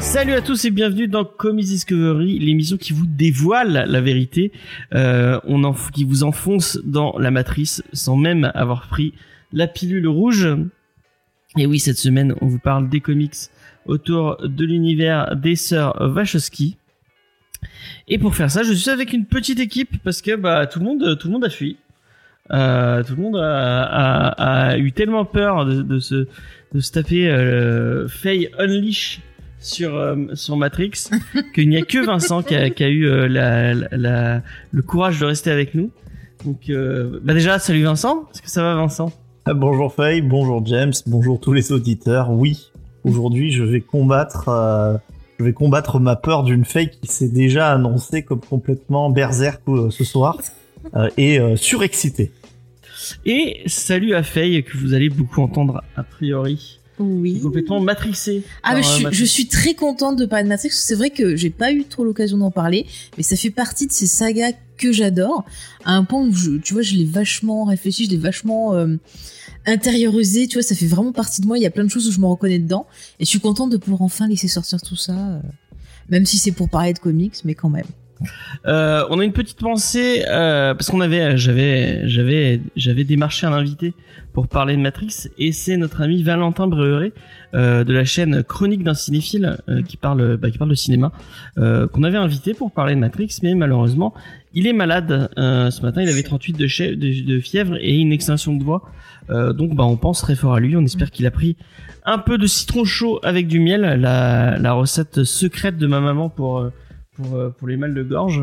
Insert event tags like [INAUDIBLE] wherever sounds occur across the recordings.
Salut à tous et bienvenue dans Comics Discovery, l'émission qui vous dévoile la vérité, euh, qui vous enfonce dans la matrice sans même avoir pris la pilule rouge. Et oui, cette semaine, on vous parle des comics autour de l'univers des sœurs Wachowski. Et pour faire ça, je suis avec une petite équipe parce que bah tout le monde, tout le monde a fui. Euh, tout le monde a, a- a eu tellement peur de, de se de se taper euh, Faye Unleash sur euh, sur Matrix [LAUGHS] qu'il n'y a que Vincent qui a, qui a eu euh, la, la- la- le courage de rester avec nous. Donc euh, bah déjà salut Vincent, est-ce que ça va Vincent? Ah, Bonjour Faye, bonjour James, bonjour tous les auditeurs. Oui, aujourd'hui je vais combattre, euh, je vais combattre ma peur d'une Faye qui s'est déjà annoncée comme complètement berserk euh, ce soir euh, et euh, surexcitée. Et salut à Faye que vous allez beaucoup entendre a priori, Oui. complètement matrixé. Ah, mais je suis, je suis très contente de parler de Matrix. C'est vrai que j'ai pas eu trop l'occasion d'en parler, mais ça fait partie de ces sagas que j'adore. À un point où, je, tu vois, je l'ai vachement réfléchi, je l'ai vachement euh, intériorisé. Tu vois, ça fait vraiment partie de moi. Il y a plein de choses où je me reconnais dedans. Et je suis contente de pouvoir enfin laisser sortir tout ça. euh, même si c'est pour parler de comics, mais quand même. Euh, on a une petite pensée euh, parce qu'on avait, j'avais, j'avais, j'avais démarché un invité pour parler de Matrix et c'est notre ami Valentin Breuret de la chaîne Chronique d'un cinéphile qui parle, bah, qui parle de cinéma qu'on avait invité pour parler de Matrix mais malheureusement il est malade euh, ce matin. Il avait 38 de, de, fièvre et une extinction de voix. Euh, donc bah on pense très fort à lui. On espère qu'il a pris un peu de citron chaud avec du miel. La, la recette secrète de ma maman pour euh, pour, euh, pour les mal de gorge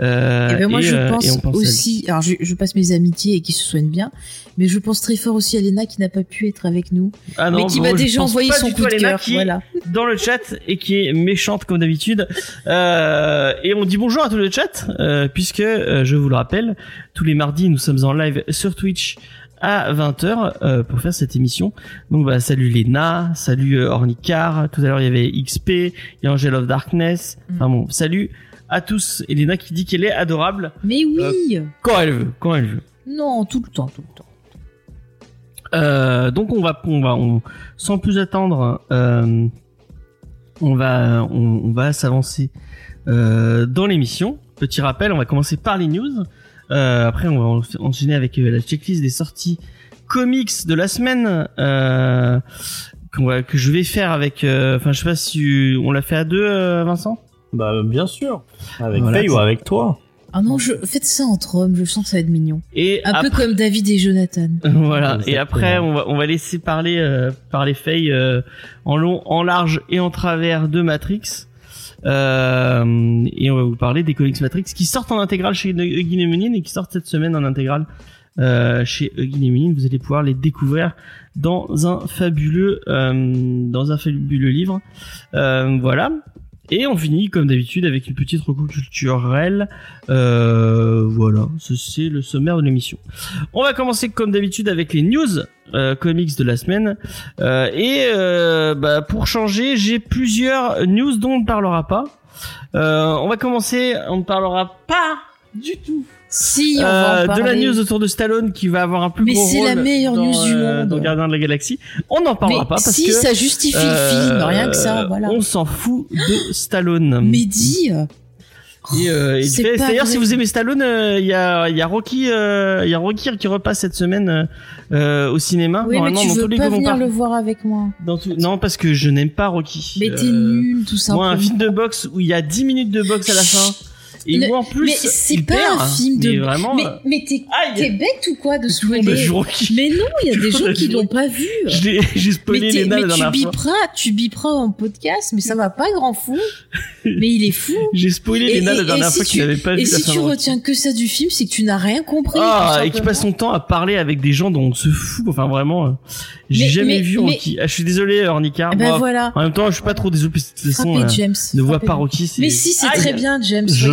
euh, et ben moi, et, je euh, pense, aussi. Alors, je, je passe mes amitiés et qui se soignent bien, mais je pense très fort aussi à Léna qui n'a pas pu être avec nous, Ah non, mais qui m'a déjà envoyé son coup de cœur. Voilà. dans le chat et qui est méchante comme d'habitude. Euh, et on dit bonjour à tout le chat euh, puisque je vous le rappelle, tous les mardis nous sommes en live sur Twitch à 20h euh, pour faire cette émission. Donc bah salut Léna, salut euh, Ornicar, tout à l'heure il y avait XP, il y a Angel of Darkness. Mm. Enfin bon, salut à tous. Et Léna qui dit qu'elle est adorable Mais oui. quand elle veut, quand elle veut. Non, tout le temps, tout le temps. Euh, donc on va, on va, on, sans plus attendre, euh, on va, on, on va s'avancer euh, dans l'émission. Petit rappel, on va commencer par les news. Euh, après, on va en- enchaîner avec euh, la checklist des sorties comics de la semaine euh, va- que je vais faire avec. euh, Enfin, je sais pas si on l'a fait à deux, euh, Vincent? Bah bien sûr, avec Voilà, Faye ou avec toi. Ah non, je faites ça entre hommes, je sens que ça va être mignon. Et Un peu comme David et Jonathan. [LAUGHS] Voilà. Et après, on va, on va laisser parler, euh, parler Faye euh, en long, en large et en travers de Matrix. Euh, et on va vous parler des comics Matrix qui sortent en intégrale chez Eugene et Menin et qui sortent cette semaine en intégrale euh, chez Eugene Menin. Vous allez pouvoir les découvrir dans un fabuleux, euh, dans un fabuleux livre. Euh, voilà. Et on finit comme d'habitude avec une petite recours culturelle. Euh, voilà, Ce- c'est le sommaire de l'émission. On va commencer comme d'habitude avec les news euh, comics de la semaine. Euh, et euh, bah, pour changer, j'ai plusieurs news dont on ne parlera pas. Euh, on va commencer, on ne parlera pas du tout Si, on va euh, en de la news autour de Stallone qui va avoir un plus Mais gros c'est rôle la meilleure dans, news du euh, monde. dans Gardien de la Galaxie. On n'en parlera Mais pas parce si, que ça justifie le film, euh, rien que ça, voilà. On s'en fout de Stallone. Mais dis, euh, pas d'ailleurs, si vous aimez Stallone, euh, il y a, il y a Rocky, euh, il y a Rocky qui repasse cette semaine au cinéma. oui, mais tu dans veux tous les pas venir le voir avec moi. Dans tout- Non, parce que je n'aime pas Rocky. Mais t'es nul, tout Moi, simplement. un film de boxe où il y a 10 minutes de boxe à la fin. Et Le- où en plus, mais c'est pas perd, un film de. mais vraiment. mais euh, mais t'es bête ou quoi de a spoiler. Mais non, il y a [LAUGHS] des gens qui l'ont pas vu. [LAUGHS] J'ai Mais, spoilé les dames la tu biperas, tu biperas en podcast, mais ça va pas, grand fou. [LAUGHS] mais il est fou. J'ai spoilé Et- les et- la dernière et si fois tu- qu'il n'avait pas Et vu la si tu retiens que ça du film, c'est que tu n'as rien compris. Ah, et qui passe son temps à parler avec des gens dont on se fout. Enfin, vraiment, euh, j'ai Mais- jamais mais- vu Rocky. Ah, je suis désolé, Ornica. Eh ben voilà. En même temps, je suis pas trop désolé. De toute façon, euh, ne vois pas. Rocky. c'est- Mais si, c'est très bien, James. Je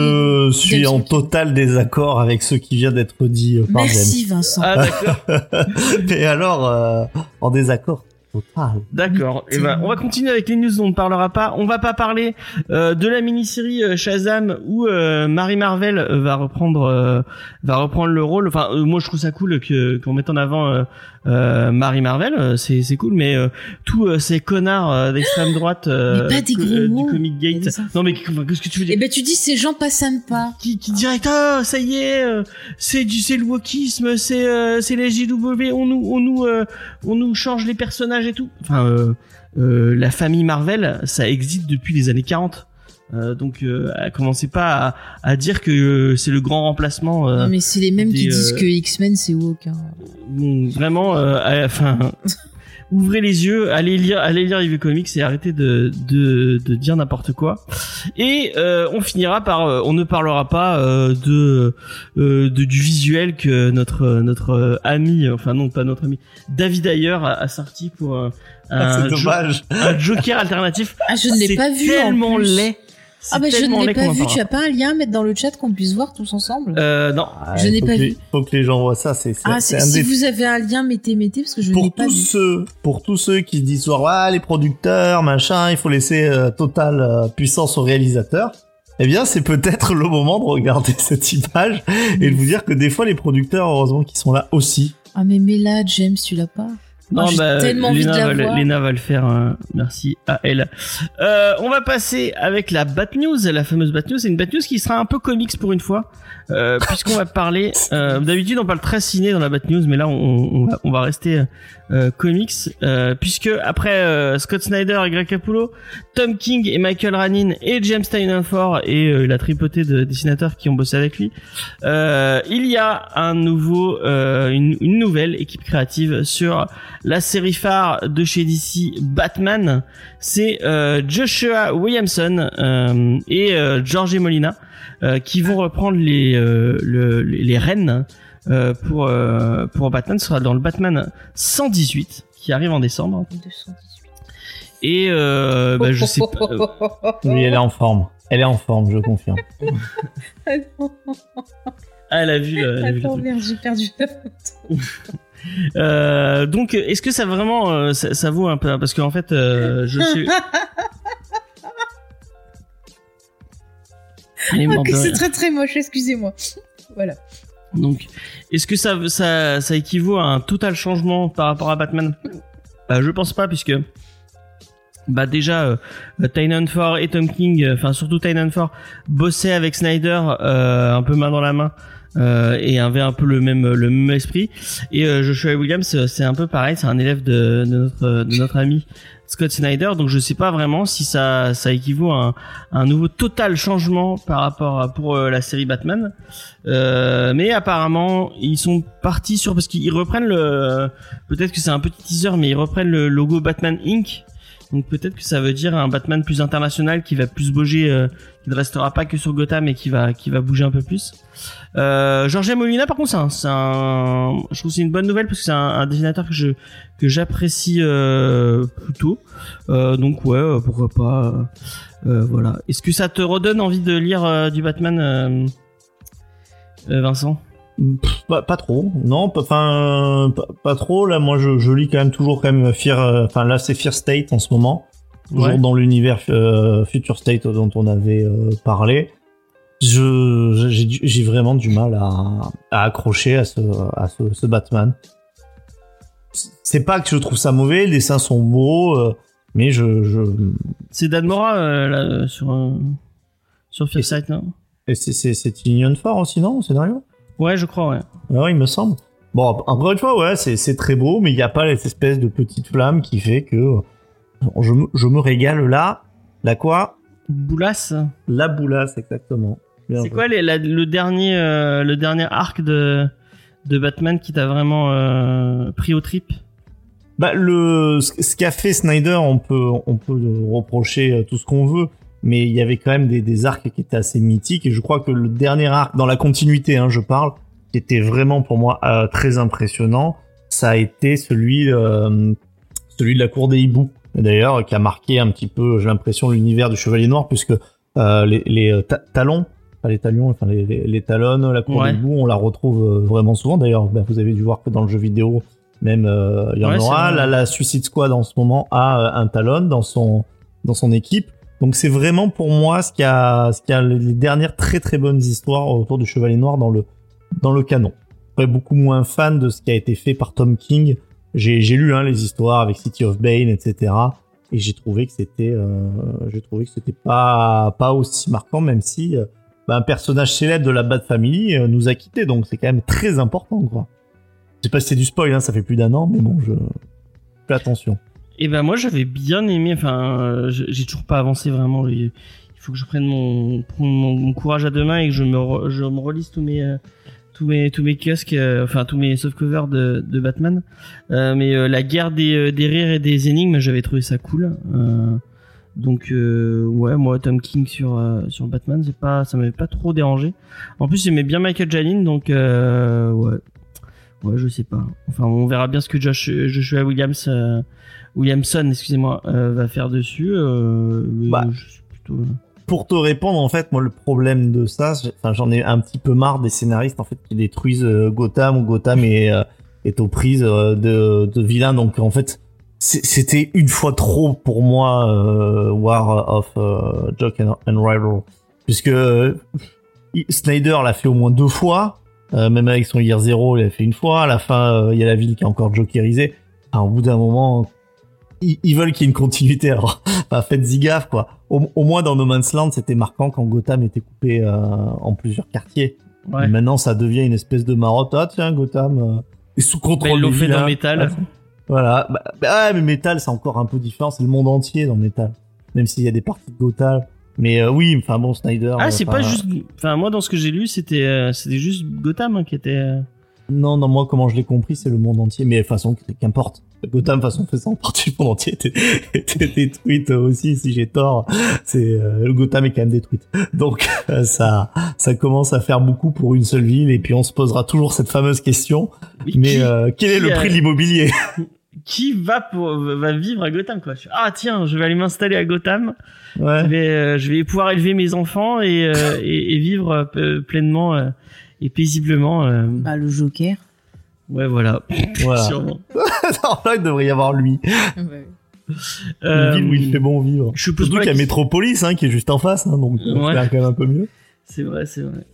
soyez- suis en total désaccord avec ce qui vient d'être dit euh, par Merci, Vincent. Ah, d'accord. [LAUGHS] Et alors, euh, en désaccord total. D'accord. Et ben, on va continuer avec les news dont on ne parlera pas. On va pas parler euh, de la mini-série Shazam où euh, Marie Marvel va reprendre euh, va reprendre le rôle. Enfin, euh, moi je trouve ça cool que qu'on mette en avant euh, Marie Marvel, euh, c'est c'est cool. Mais euh, tous euh, ces connards euh, d'extrême droite [GASPS] euh, Mais pas des gros mots. du Comic Gate. Non mais qu'est-ce que tu veux dire? Eh ben tu dis ces gens pas sympas. qui, qui direct ah ça y est euh, c'est du c'est le wokisme c'est euh, c'est les JW on nous on nous euh, on nous change les personnages et tout enfin euh, euh, la famille Marvel ça existe depuis les années 40 euh, donc euh, commencez pas à, à dire que euh, c'est le grand remplacement euh, Non, mais c'est les mêmes qui disent euh, que X-Men c'est woke. hein. bon, vraiment euh, enfin [LAUGHS] ouvrez les yeux allez lire allez lire Evil Comics et arrêtez de de, de dire n'importe quoi et euh, on finira par euh, on ne parlera pas euh, de, euh, de du visuel que notre notre euh, ami enfin non pas notre ami David Ayer a, a sorti pour euh, un, c'est jo- dommage. un Joker alternatif Ah je ne l'ai C'est pas vu. tellement en plus. laid Ah bah je ne l'ai pas vu. Tu as pas un lien à mettre dans le chat qu'on puisse voir tous ensemble? Euh, non Je n'ai pas que vu. les- Faut que les gens voient ça. C'est Ah c'est si des vous avez un lien mettez mettez parce que je n'ai pour pas tous vu. ceux pour tous ceux qui se disent ah, les producteurs machin il faut laisser euh, totale euh, puissance au réalisateur eh bien c'est peut-être [LAUGHS] le moment de regarder [LAUGHS] cette image et de vous dire que des fois les producteurs heureusement qu'ils sont là aussi Ah mais mets-la James tu l'as pas? Non, bah, tellement envie Léna de la va, le- voir. Léna va le faire. euh, merci à elle. Euh, on va passer avec la Bat News, la fameuse Bat News. C'est une Bat News qui sera un peu comics pour une fois, euh, puisqu'on va parler. [LAUGHS] euh, D'habitude, on parle très ciné dans la Bat News, mais là, on, on va, on va rester euh, comics, euh, puisque après euh, Scott Snyder et Greg Capullo, Tom King et Michael Ranin et James Tynion et euh, la tripotée de dessinateurs qui ont bossé avec lui, euh, il y a un nouveau, euh, une, une nouvelle équipe créative sur la série phare de chez DC Batman. C'est Joshua Williamson et George Molina qui vont reprendre les le- les rênes euh, pour euh, pour Batman. Sera dans le Batman 118 qui arrive en décembre. 218. Et euh, bah, je sais pas. euh, [LAUGHS] oui elle est en forme elle est en forme je confirme ah, elle a vu. le- elle a vu le Attends merde j'ai perdu la [LAUGHS] photo. Euh, donc, est-ce que ça vraiment, euh, ça, ça vaut un peu parce qu'en fait, euh, je [LAUGHS] de c'est très très moche excusez-moi. Voilà. Donc, est-ce que ça, ça, ça équivaut à un total changement par rapport à Batman? Bah, Je pense pas, puisque bah déjà, euh, Ford et Tom King, euh, enfin surtout Tynan Ford, bossaient avec Snyder euh, un peu main dans la main. euh, et avait un peu le même le même esprit et euh, Joshua Williams euh, c'est un peu pareil c'est un élève de notre de notre ami Scott Snyder donc je sais pas vraiment si ça ça équivaut à un, un nouveau total changement par rapport à pour euh, la série Batman. Euh, mais apparemment ils sont partis sur parce qu'ils reprennent le peut-être que c'est un petit teaser mais ils reprennent le logo Batman Inc. Donc peut-être que ça veut dire un Batman plus international qui va plus bouger euh, qui ne restera pas que sur Gotham et qui va qui va bouger un peu plus euh, Georges Molina par contre c'est un, c'est un je trouve que c'est une bonne nouvelle parce que c'est un, un dessinateur que je que j'apprécie euh, plutôt. Euh, donc ouais euh, pourquoi pas voilà. Est-ce que ça te redonne envie de lire du Batman Vincent? Pff, pas, pas trop. Non pas- enfin pas, pas trop. Là moi je, je lis quand même toujours quand même Fear enfin là c'est Fear State en ce moment. Toujours Ouais. dans l'univers Future State dont on avait parlé. Je j'ai vraiment du mal à, à accrocher à ce à ce, ce Batman. C'est pas que je trouve ça mauvais, les dessins sont beaux, euh, mais je, je c'est Dan Mora euh, là euh, sur euh, sur Sight non? et c'est c'est c'est Union Fort aussi non au scénario? ouais je crois ouais Ouais, il me semble. Bon, encore une fois, ouais, c'est c'est très beau, mais il n'y a pas cette espèce de petite flamme qui fait que je, me- je me régale là. La quoi? Boulas La boulasse, exactement. C'est quoi les- la- le dernier euh, le dernier arc de de Batman qui t'a vraiment euh, pris au trip? Bah le ce qu'a fait Snyder, on peut on peut reprocher euh, tout ce qu'on veut, mais il y avait quand même des, des arcs qui étaient assez mythiques et je crois que le dernier arc dans la continuité, hein, je parle, qui était vraiment pour moi euh, très impressionnant, ça a été celui celui de la cour des hiboux. D'ailleurs, qui a marqué un petit peu, j'ai l'impression, l'univers du Chevalier Noir, puisque les, les ta- talons, pas les talions, enfin les, les, les talons, la cour Ouais. des on la retrouve euh, vraiment souvent. D'ailleurs, bah, vous avez dû voir que dans le jeu vidéo, Même euh, il y en Ouais, aura. la Suicide Squad en ce moment a euh, un Talon dans son dans son équipe. Donc c'est vraiment pour moi ce qui a ce qui a les dernières très très bonnes histoires autour du Chevalier Noir dans le dans le canon. Après beaucoup moins fan de ce qui a été fait par Tom King. J'ai j'ai lu hein, les histoires avec City of Bane etc. Et j'ai trouvé que c'était euh, j'ai trouvé que c'était pas pas aussi marquant même si euh, bah, un personnage célèbre de la Bat Family euh, nous a quittés donc c'est quand même très important quoi. Je sais pas si c'est du spoil hein, ça fait plus d'un an mais bon je fais attention. Et ben moi j'avais bien aimé, enfin euh, j'ai toujours pas avancé vraiment. Il faut que je prenne mon, courage à deux mains et que je me, relise tous mes, euh, tous mes, tous mes kiosques, euh, enfin tous mes softcovers de, de Batman. Mais la guerre des rires et des énigmes, j'avais trouvé ça cool. Donc euh, ouais, moi Tom King sur euh, sur Batman, c'est pas, ça m'avait pas trop dérangé. En plus j'aimais bien Michael Janin, donc euh, ouais, ouais je sais pas. Enfin on verra bien ce que Josh, Joshua Williams. Williamson, excusez-moi, va faire dessus. Bah. je suis plutôt. Pour te répondre en fait moi le problème de ça j'en ai un petit peu marre des scénaristes en fait qui détruisent Gotham ou Gotham est est aux prises de de vilains donc en fait c'était une fois trop pour moi euh, War of euh, Joke and, and Rival. Puisque euh, Snyder l'a fait au moins deux fois euh, même avec son Year Zero il l'a fait une fois. À la fin euh, il y a la ville qui est encore jokerisée Enfin, au bout d'un moment ils, ils veulent qu'il y ait une continuité alors. [LAUGHS] Enfin, faites-y gaffe quoi. Au, au moins dans No Man's Land c'était marquant quand Gotham était coupé euh, en plusieurs quartiers. Ouais. et maintenant ça devient une espèce de marotte. Ah tiens Gotham euh, est sous contrôle ils l'ont des fait dans. Metal. Ah, voilà bah, ouais, mais Metal c'est encore un peu différent c'est le monde entier dans Metal même s'il y a des parties de Gotham mais euh, oui enfin bon Snyder Ah, euh, c'est pas juste. Enfin, moi, dans ce que j'ai lu, c'était euh, c'était juste Gotham hein, qui était. euh, Non, non, moi, comment je l'ai compris, c'est le monde entier. Mais de toute façon, qu'importe. Gotham, de toute façon, faisant partie du monde entier, était, était détruite aussi, si j'ai tort. C'est, euh, le Gotham est quand même détruite. Donc, euh, [LAUGHS] ça, ça commence à faire beaucoup pour une seule ville. Et puis, on se posera toujours cette fameuse question. Mais, qui, euh, quel est qui le a- prix de l'immobilier? [LAUGHS] qui va pour va vivre à Gotham quoi Je Ah tiens, je vais aller m'installer à Gotham. Je Ouais. vais euh, je vais pouvoir élever mes enfants et euh, [LAUGHS] et, et vivre euh, pleinement euh, et paisiblement. euh. Bah, le Joker. Ouais, voilà. Voilà. [LAUGHS] Sûrement. [LAUGHS] non, là, il devrait y avoir lui. Euh, Une ville où il fait bon vivre. Je pose Surtout pas qu'il y a Métropolis, hein, qui est juste en face, hein, donc, on Ouais. fait quand même un peu mieux. C'est vrai, c'est vrai.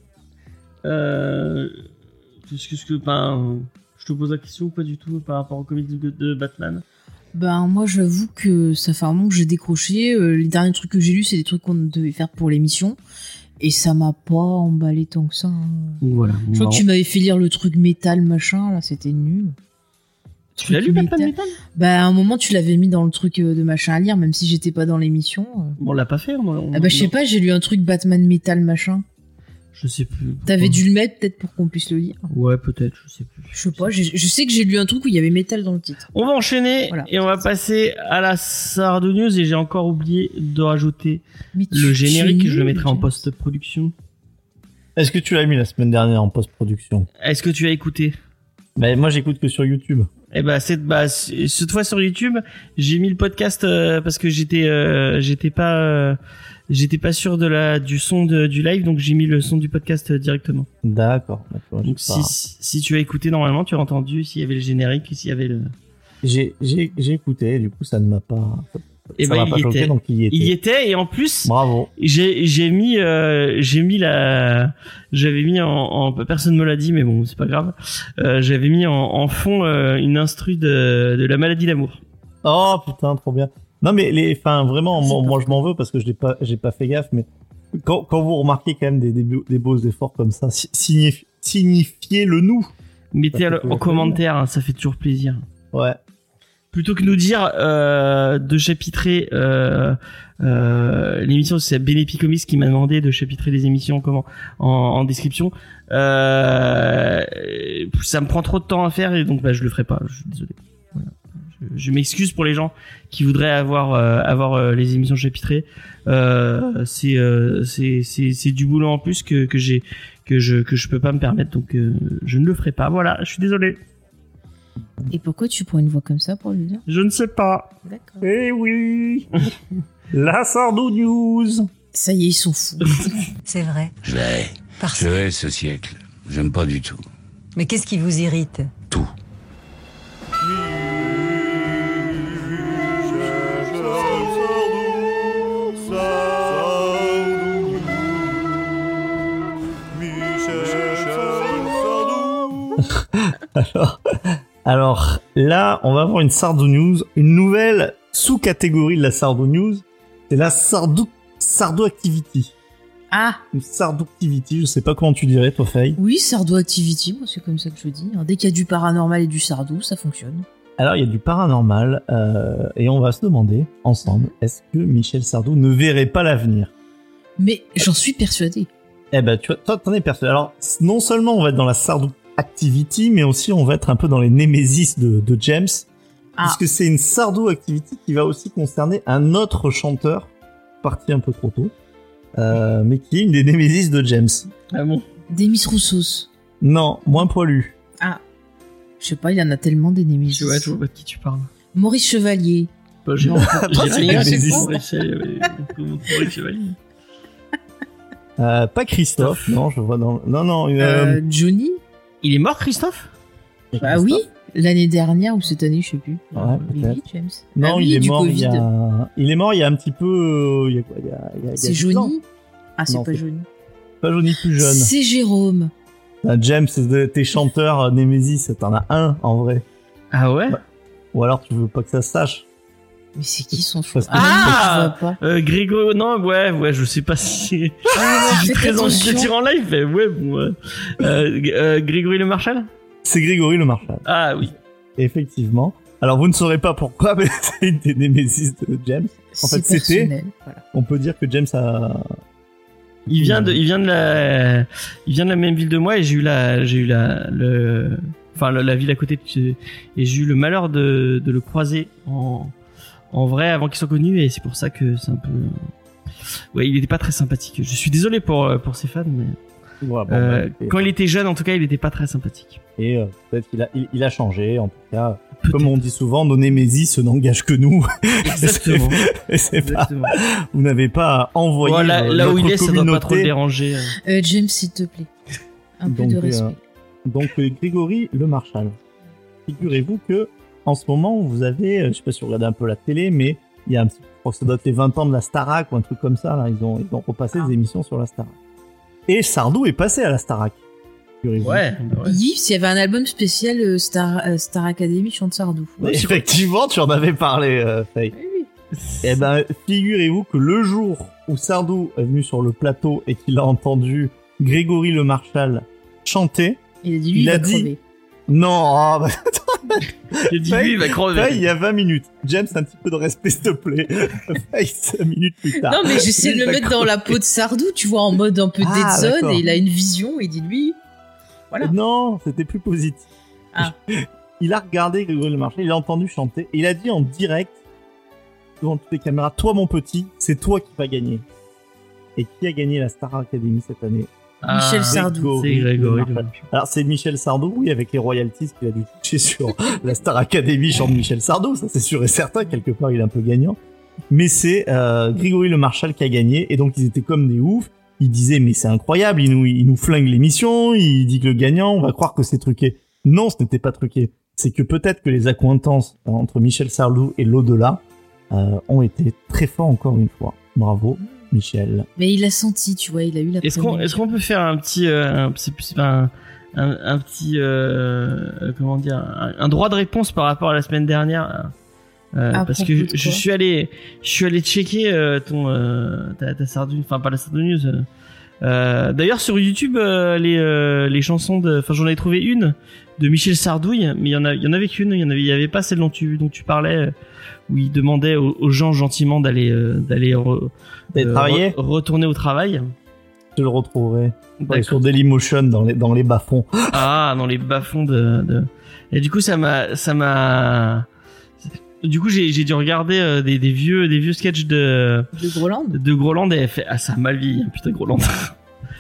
Euh... Qu'est-ce que, ce que ben, je te pose la question ou pas du tout par rapport au comics de, Batman? Ben, moi, j'avoue que ça fait un moment que j'ai décroché. Euh, les derniers trucs que j'ai lus, c'est des trucs qu'on devait faire pour l'émission. Et ça m'a pas emballé tant que ça. hein. Voilà. Je crois que tu m'avais fait lire le truc métal, machin, là, c'était nul. Tu l'as lu métal. Metal Bah, à un moment, tu l'avais mis dans le truc euh, de machin à lire, même si j'étais pas dans l'émission. euh. Bon, on l'a pas fait. On, on- Ah bah, je sais pas, j'ai lu un truc Batman métal, machin. Je sais plus. T'avais dû le mettre peut-être pour qu'on puisse le lire. Ouais, peut-être. Je sais plus. Je sais pas, je sais que j'ai lu un truc où il y avait métal dans le titre. On va enchaîner Voilà. et on va passer à la Sardo News et j'ai encore oublié de rajouter tu- le générique. Je le mettrai en post-production. Est-ce que tu l'as mis la semaine dernière en post-production? Est-ce que tu as écouté? Bah, moi, j'écoute que sur YouTube. Eh ben cette bah cette fois sur YouTube, j'ai mis le podcast euh, parce que j'étais euh, j'étais pas euh, j'étais pas sûr de la du son de- du live donc j'ai mis le son du podcast euh, directement. D'accord. d'accord, Donc si, si tu as écouté normalement, tu as entendu s'il y avait le générique et s'il y avait le J'ai, écouté, du coup, ça ne m'a pas, Eh ça m'a il pas y choqué, était. donc il y était. il y était et en plus Bravo. j'ai j'ai mis euh, j'ai mis la j'avais mis en, en personne me l'a dit mais bon c'est pas grave Euh, j'avais mis en, en fond euh, une instru de de la maladie d'amour Oh, putain, trop bien. Non, mais les, enfin, vraiment, moi, je m'en veux parce que je l'ai pas, j'ai pas fait gaffe, mais quand, quand vous remarquez quand même des, des, beaux- des beaux efforts comme ça, si- signif- signifiez-le nous. mettez Ça fait le- toujours en commentaire hein, ça fait toujours plaisir Ouais. plutôt que nous dire euh, de chapitrer euh, euh, l'émission, c'est Benepi Comics qui m'a demandé de chapitrer les émissions comment en, en description. Ça me prend trop de temps à faire et donc bah, je le ferai pas. Je suis désolé. Je, m'excuse pour les gens qui voudraient avoir euh, avoir euh, les émissions chapitrées. Euh, c'est euh, c'est c'est c'est du boulot en plus que que j'ai que je que je peux pas me permettre donc euh, je ne le ferai pas. Voilà, je suis désolé. Et pourquoi tu prends une voix comme ça pour le dire? Je ne sais pas. D'accord. Eh oui. [LAUGHS] La Sardo News. Ça y est, ils sont fous. [LAUGHS] C'est vrai. Je hais. Parce... Je hais ce siècle. J'aime pas du tout. Mais qu'est-ce qui vous irrite? Tout. [LAUGHS] Alors là, on va avoir une Sardou News, une nouvelle sous-catégorie de la Sardou News. C'est la Sardou, Sardou Activity. Ah, Une Sardou Activity, je sais pas comment tu dirais, toi, Faye. oui, Sardou Activity, moi c'est comme ça que je dis. hein. Dès qu'il y a du paranormal et du Sardou, ça fonctionne. Alors, il y a du paranormal, euh, et on va se demander, ensemble, est-ce que Michel Sardou ne verrait pas l'avenir? Mais j'en suis persuadée. Eh ben, tu vois, toi, t'en es persuadé. Alors, non seulement on va être dans la Sardou Activity, mais aussi on va être un peu dans les némésis de, de James, Ah. puisque c'est une Sardou Activity qui va aussi concerner un autre chanteur, parti un peu trop tôt, euh, mais qui est une des némésis de James. Ah bon Demis Roussos. Non, moins poilu. Je sais pas, il y en a tellement des Némésis. Je vois, je vois pas de qui tu parles. Maurice Chevalier. Bah, [LAUGHS] j'ai rien, c'est Maurice. [LAUGHS] Euh, pas Christophe, non, je vois dans... Non, non, euh, Euh, Johnny Il est mort, Christophe? Bah oui, l'année dernière ou cette année, je sais plus. Ouais, il James. Non, Ah oui, il est du mort il y Covid. a... Il est mort il y a un petit peu... euh, Il y a quoi C'est 10 ans. Johnny? Ah, c'est pas Johnny. Pas Johnny plus jeune. C'est Jérôme. Ah, James, tes chanteurs euh, Némésis, t'en as un en vrai. Ah ouais? Ou alors tu veux pas que ça se sache. Mais c'est qui son que- Ah je vois pas. euh, Grégory, non, ouais, ouais, je sais pas si, [LAUGHS] si j'ai très envie de le tirer en live, mais ouais, bon, ouais. Euh, euh, Grégory Le Marchal? C'est Grégory le Marshal. Ah oui. Effectivement. Alors vous ne saurez pas pourquoi, [LAUGHS] mais c'est une des Némésis de James. En fait, C'est c'était- voilà. On peut dire que James a... Il vient de, il vient de la, il vient de la même ville de moi et j'ai eu la, j'ai eu la, le, enfin la, la ville à côté de- et j'ai eu le malheur de, de le croiser en, en vrai avant qu'il soit connu et c'est pour ça que c'est un peu, ouais, il était pas très sympathique. Je suis désolé pour euh, pour ses fans, mais bon, euh, bah, quand il était jeune, en tout cas, il était pas très sympathique. Et euh, peut-être qu'il a, il, il a changé, en tout cas. Comme on dit souvent, nos Némésis n'engagent que nous. Exactement. [LAUGHS] Pas, vous n'avez pas à envoyer Voilà, euh, là où il est, ça doit pas trop le communauté. déranger. Euh, James, s'il te plaît. Un peu de euh, respect. Donc euh, Grégory le Marshal. Figurez-vous que en ce moment vous avez, euh, je sais pas si vous regardez un peu la télé, mais il y a un petit, je crois que ça doit être les 20 ans de la Starac ou un truc comme ça. Là, ils ont ils ont repassé Ah. des émissions sur la Starac. Et Sardou est passé à la Starac. Figurez-vous. Ouais. bah ouais. Yves, s'il y avait un album spécial euh, Star, euh, Star Academy chante Sardou. Effectivement, tu en avais parlé, euh, Faye. Eh ben, figurez-vous que le jour où Sardou est venu sur le plateau et qu'il a entendu Grégory le Marshal chanter, Il a dit lui, Il il, a dit- non, ah, bah, [LAUGHS] J'ai dit lui, il va Faye, il crever. y a 20 minutes. James, un petit peu de respect, s'il te plaît. [LAUGHS] Faye, 5 minutes plus tard. Non, mais j'essaie de le mettre dans la peau de Sardou, tu vois, en mode un peu Ah, Dead Zone, et il a une vision, et il dit lui. Voilà. Non, c'était plus positif. Ah. [LAUGHS] Il a regardé Grégory Le Marchal, il a entendu chanter, et il a dit en direct, devant toutes les caméras, toi mon petit, c'est toi qui vas gagner. Et qui a gagné la Star Academy cette année? Michel Ah, Sardou. C'est Grégory. Alors c'est Michel Sardou, oui, avec les royalties qu'il a dû toucher sur la Star Academy chante Michel Sardou, ça c'est sûr et certain, quelque part il est un peu gagnant. Mais c'est euh, Grégory Le Marchal qui a gagné, et donc ils étaient comme des oufs. Ils disaient mais c'est incroyable, il nous, il nous flingue l'émission, il dit que le gagnant, on va croire que c'est truqué. Non, ce n'était pas truqué. C'est que peut-être que les accointances entre Michel Sardou et l'au-delà euh, ont été très forts encore une fois. Bravo, Michel. Mais il a senti, tu vois, il a eu la Est-ce qu'on est-ce qu'on peut faire un petit euh, un, c'est plus- un, un, un petit euh, euh, comment dire un, un droit de réponse par rapport à la semaine dernière euh, À parce que je, suis allé je suis allé checker euh, ton euh, ta, ta Sardou enfin pas la Sardou News euh. Euh, d'ailleurs sur YouTube euh, les euh, les chansons de enfin j'en ai trouvé une de Michel Sardouille mais il y en a il y en avait qu'une il y en avait il y avait pas celle dont tu dont tu parlais euh, où il demandait aux, aux gens gentiment d'aller euh, d'aller re- euh, re- retourner au travail Je le retrouverai. Ouais, sur Dailymotion dans les, dans les bas-fonds. [LAUGHS] Ah, dans les bas-fonds de, de... Et du coup, ça m'a, ça m'a. Du coup, j'ai, dû regarder euh, des, des vieux, des vieux sketchs de De Groland de Groland et elle fait ah ça a mal vieilli, hein, putain Groland. [LAUGHS]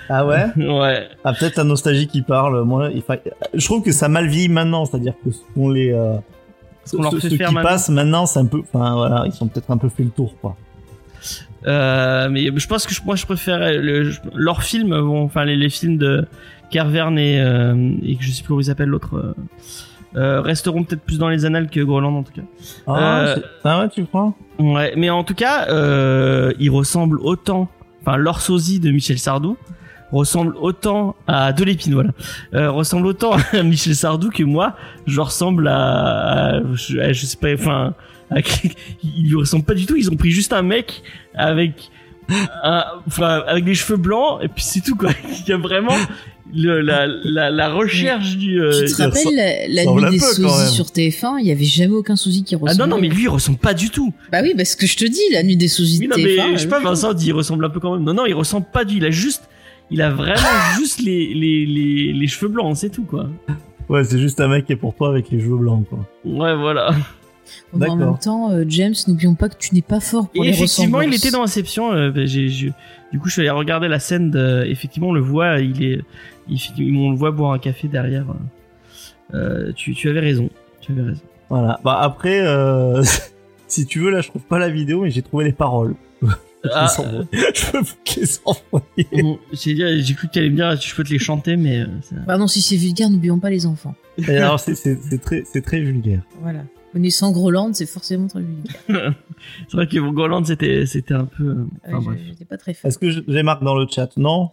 Ah ouais? [LAUGHS] Ouais. Ah, peut-être la nostalgie qui parle. Moi, il fa- je trouve que ça mal vieillit maintenant, c'est-à-dire que ce qu'on les, euh, Ce qu'on leur fait ceux faire qui maintenant. passent maintenant, c'est un peu, enfin voilà, ils sont peut-être un peu fait le tour, quoi. Euh, mais je pense que je- moi je préfère le, leurs films, bon, enfin les, les films de Carverne et, euh, et que je sais plus comment ils s'appellent l'autre. euh, euh, resteront peut-être plus dans les annales que Groland en tout cas. Ah, Euh, ah ouais, tu crois? Ouais, mais en tout cas, euh, il ressemble autant, enfin, leur sosie de Michel Sardou ressemble autant à de l'épine, voilà, euh, ressemble autant [LAUGHS] à Michel Sardou que moi, je ressemble à, à- je, à- je sais pas, enfin, à- il lui ressemble pas du tout. Ils ont pris juste un mec avec, enfin, avec des cheveux blancs et puis c'est tout quoi. [LAUGHS] Il y a vraiment le, la, la, la recherche du. euh, tu te rappelles la, nuit des sosies sur TF1 Il y avait jamais aucun sosie qui ah ressemblait. non non mais lui il ressemble pas du tout. Bah oui, parce que je te dis, la nuit des sosies Oui, de non, TF1. mais je sais pas, euh, Vincent dit il ressemble un peu quand même. Non, non, il ressemble pas du. Il a juste, il a vraiment [LAUGHS] juste les, les, les, les cheveux blancs, c'est tout, quoi. Ouais, c'est juste un mec qui est pour toi avec les cheveux blancs, quoi. Ouais, voilà. en même temps, euh, James, n'oublions pas que tu n'es pas fort pour Et les effectivement, il était dans Inception. euh, ben, du coup, je suis allé regarder la scène. De, effectivement, on le voit, il est, il, on le voit boire un café derrière. Euh, tu, tu avais raison. Tu avais raison. Voilà. Bah après, euh, [LAUGHS] si tu veux, là, je trouve pas la vidéo, mais j'ai trouvé les paroles. [LAUGHS] Ah, [LAUGHS] Je peux je peux vous les envoyer. bon, j'ai, cru que tu allais me dire, je peux te les chanter, mais euh, ça- Pardon, si c'est vulgaire, n'oublions pas les enfants. Et alors, c'est- très, c'est très vulgaire. Voilà. Connaissant Groland, c'est forcément très vulgaire. [LAUGHS] c'est vrai que Groland, c'était, c'était un peu. euh, enfin, Ouais, J'étais pas très fan. Est-ce que j'ai marque dans le chat? Non?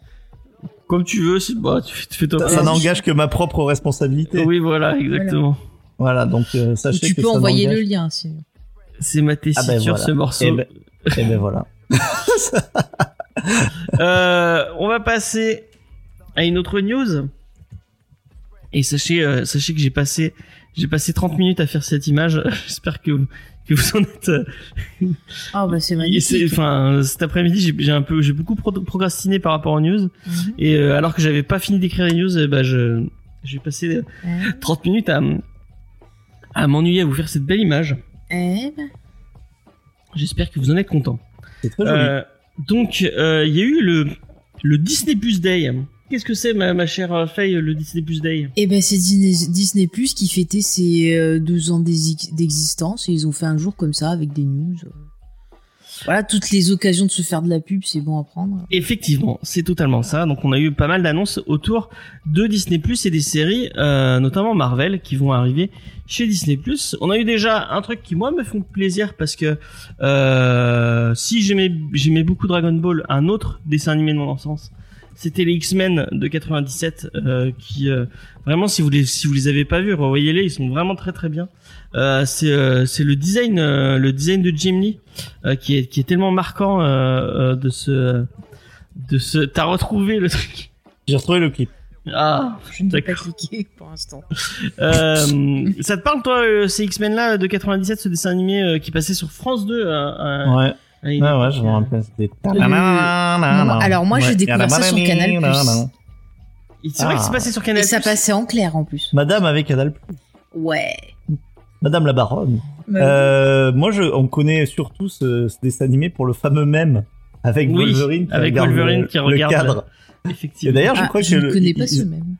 Comme tu veux, c'est, bah, tu fais, tu fais toi Ça, ça n'engage que ma propre responsabilité. Oui, voilà, exactement. Voilà, donc euh, sachez tu que peux ça envoyer le lien, sinon. C'est ma tessiture, Ah ben voilà. ce morceau. Eh ben, eh ben voilà. [LAUGHS] [LAUGHS] Euh, on va passer à une autre news. Et sachez, euh, sachez que j'ai passé, j'ai passé 30 minutes à faire cette image. [LAUGHS] J'espère que, que vous en êtes. euh, Ah [LAUGHS] bah c'est magnifique. Enfin, cet après-midi, j'ai, un peu, j'ai beaucoup pro- procrastiné par rapport aux news. Mhm. Et euh, alors que j'avais pas fini d'écrire les news, ben je, j'ai passé Ouais. 30 minutes à, à m'ennuyer à vous faire cette belle image. Eh ben, J'espère que vous en êtes contents. C'est très joli. Euh, donc, euh, il y a eu le, le Disney Plus Day. Qu'est-ce que c'est, ma, ma chère euh, Faye, le Disney Plus Day? Eh ben c'est Disney, Disney Plus qui fêtait ses euh, deux ans d'exi- d'existence et ils ont fait un jour comme ça avec des news. Voilà, toutes les occasions de se faire de la pub, c'est bon à prendre. Effectivement, c'est totalement ça. Donc, on a eu pas mal d'annonces autour de Disney Plus et des séries, euh, notamment Marvel, qui vont arriver chez Disney Plus. On a eu déjà un truc qui moi me font plaisir parce que euh, si j'aimais j'aimais beaucoup Dragon Ball, un autre dessin animé de mon enfance, c'était les X-Men de 97 euh, qui euh, vraiment si vous les si vous les avez pas vus, revoyez-les, ils sont vraiment très très bien. Euh, c'est euh, c'est le design euh, le design de Jim Lee euh, qui est qui est tellement marquant euh, euh, de ce de ce t'as retrouvé le truc J'ai retrouvé le clip. ah Je ne vais pas D'accord. cliquer pour l'instant. euh, [LAUGHS] ça te parle toi euh, ces X-Men là de 97 ce dessin animé euh, qui passait sur France 2 à, à- Ouais, ouais, ouais, je me rappelle. C'était. Alors moi, j'ai découvert ça sur Canal+. c'est vrai que Ah. c'est passé sur Canal Et ça passait en clair en plus. Madame avec Canal+. Ouais. Madame la baronne. Bah Euh, moi, je, on connaît surtout ce, ce dessin animé pour le fameux mème avec Oui, Wolverine qui avec regarde Wolverine le, qui le regarde cadre. Effectivement d'ailleurs, je Ah, crois je que ne le- connais ils, pas ce même.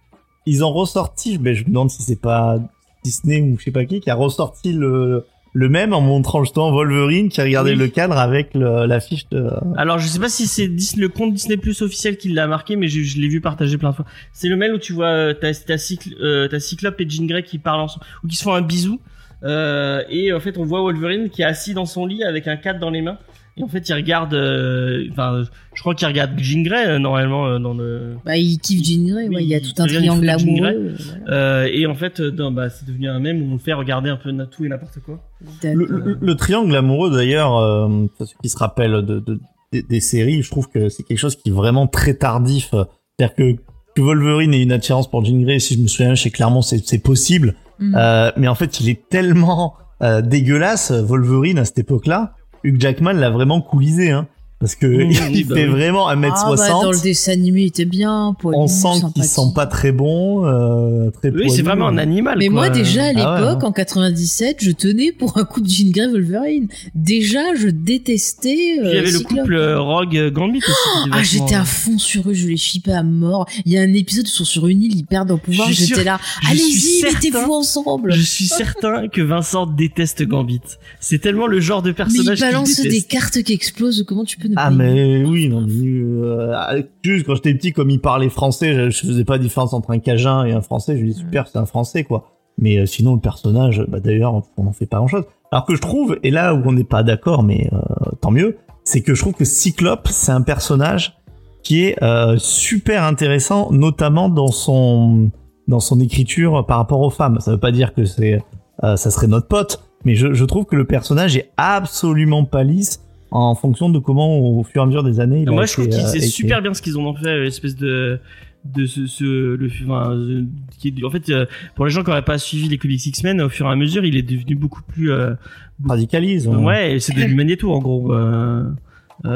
ils ont ressorti, ben, je me demande si c'est pas Disney ou je sais pas qui, qui a ressorti le, le même en montrant justement Wolverine qui regardait Oui. le cadre avec l'affiche de... Alors je sais pas si c'est le compte Disney Plus officiel qui l'a marqué, mais je, je l'ai vu partager plein de fois. C'est le mail où tu vois euh, Cycl- euh, t'as Cyclope et Jean Grey qui parlent ensemble ou qui se font un bisou. Euh, et en fait on voit Wolverine qui est assis dans son lit avec un cadre dans les mains. Et en fait il regarde, euh, enfin je crois qu'il regarde Jean Grey euh, normalement euh, dans le. Bah, il kiffe Jean Grey, Oui, ouais, il y a tout un triangle amoureux. euh, voilà. Euh, et en fait dans- bah, c'est devenu un mème où on le fait regarder un peu tout et n'importe quoi. Le, D'accord. le- le triangle amoureux d'ailleurs, euh, pour ceux qui se rappellent de, de- des, des séries, je trouve que c'est quelque chose qui est vraiment très tardif. C'est-à-dire que, que Wolverine ait une attirance pour Jean Grey, si je me souviens, chez Clermont, c'est possible. Mhm. Euh, mais en fait, il est tellement euh, dégueulasse, Wolverine, à cette époque-là. Hugh Jackman l'a vraiment coulisé, hein. Parce que [LAUGHS] Oui, il bah fait oui. vraiment 1m60. Ah, bah, dans le dessin animé, il était bien. poilu, on sent qu'il sent pas très bon, euh, très Oui c'est vraiment un animal. Mais quoi. moi, déjà, à Ah ouais, l'époque, hein. en 97, je tenais pour un couple Jean Grey Wolverine. Déjà, je détestais. Euh, il y avait le couple euh, Rogue Gambit aussi. Ah, j'étais à fond sur eux, je les chippais à mort. Il y a un épisode où ils sont sur une île, ils perdent leur pouvoir, j'étais là. Allez-y, certain- mettez-vous ensemble. Je suis certain que Vincent déteste Gambit. C'est tellement le genre de Mais personnage ils qu'il balancent des déteste. cartes qui explosent, comment tu peux ne Ah mais oui, non, mais, euh, juste quand j'étais petit, comme il parlait français, je, faisais pas la différence entre un Cajun et un Français. Je dis super, c'est un Français quoi. Mais euh, sinon le personnage, bah d'ailleurs, on en fait pas grand chose. Alors que je trouve, et là où on n'est pas d'accord, mais euh, tant mieux, c'est que je trouve que Cyclope, c'est un personnage qui est euh, super intéressant, notamment dans son dans son écriture par rapport aux femmes. Ça veut pas dire que c'est euh, ça serait notre pote, mais je, je trouve que le personnage est absolument pas lisse en fonction de comment au fur et à mesure des années il a Moi, je été, trouve que euh, c'est super bien ce qu'ils ont en fait, l'espèce de de ce, ce le enfin, euh, qui en fait euh, pour les gens qui n'auraient pas suivi les comics X-Men au fur et à mesure il est devenu beaucoup plus euh, radicalise. ouais. ouais c'est devenu Magneto en gros euh, euh,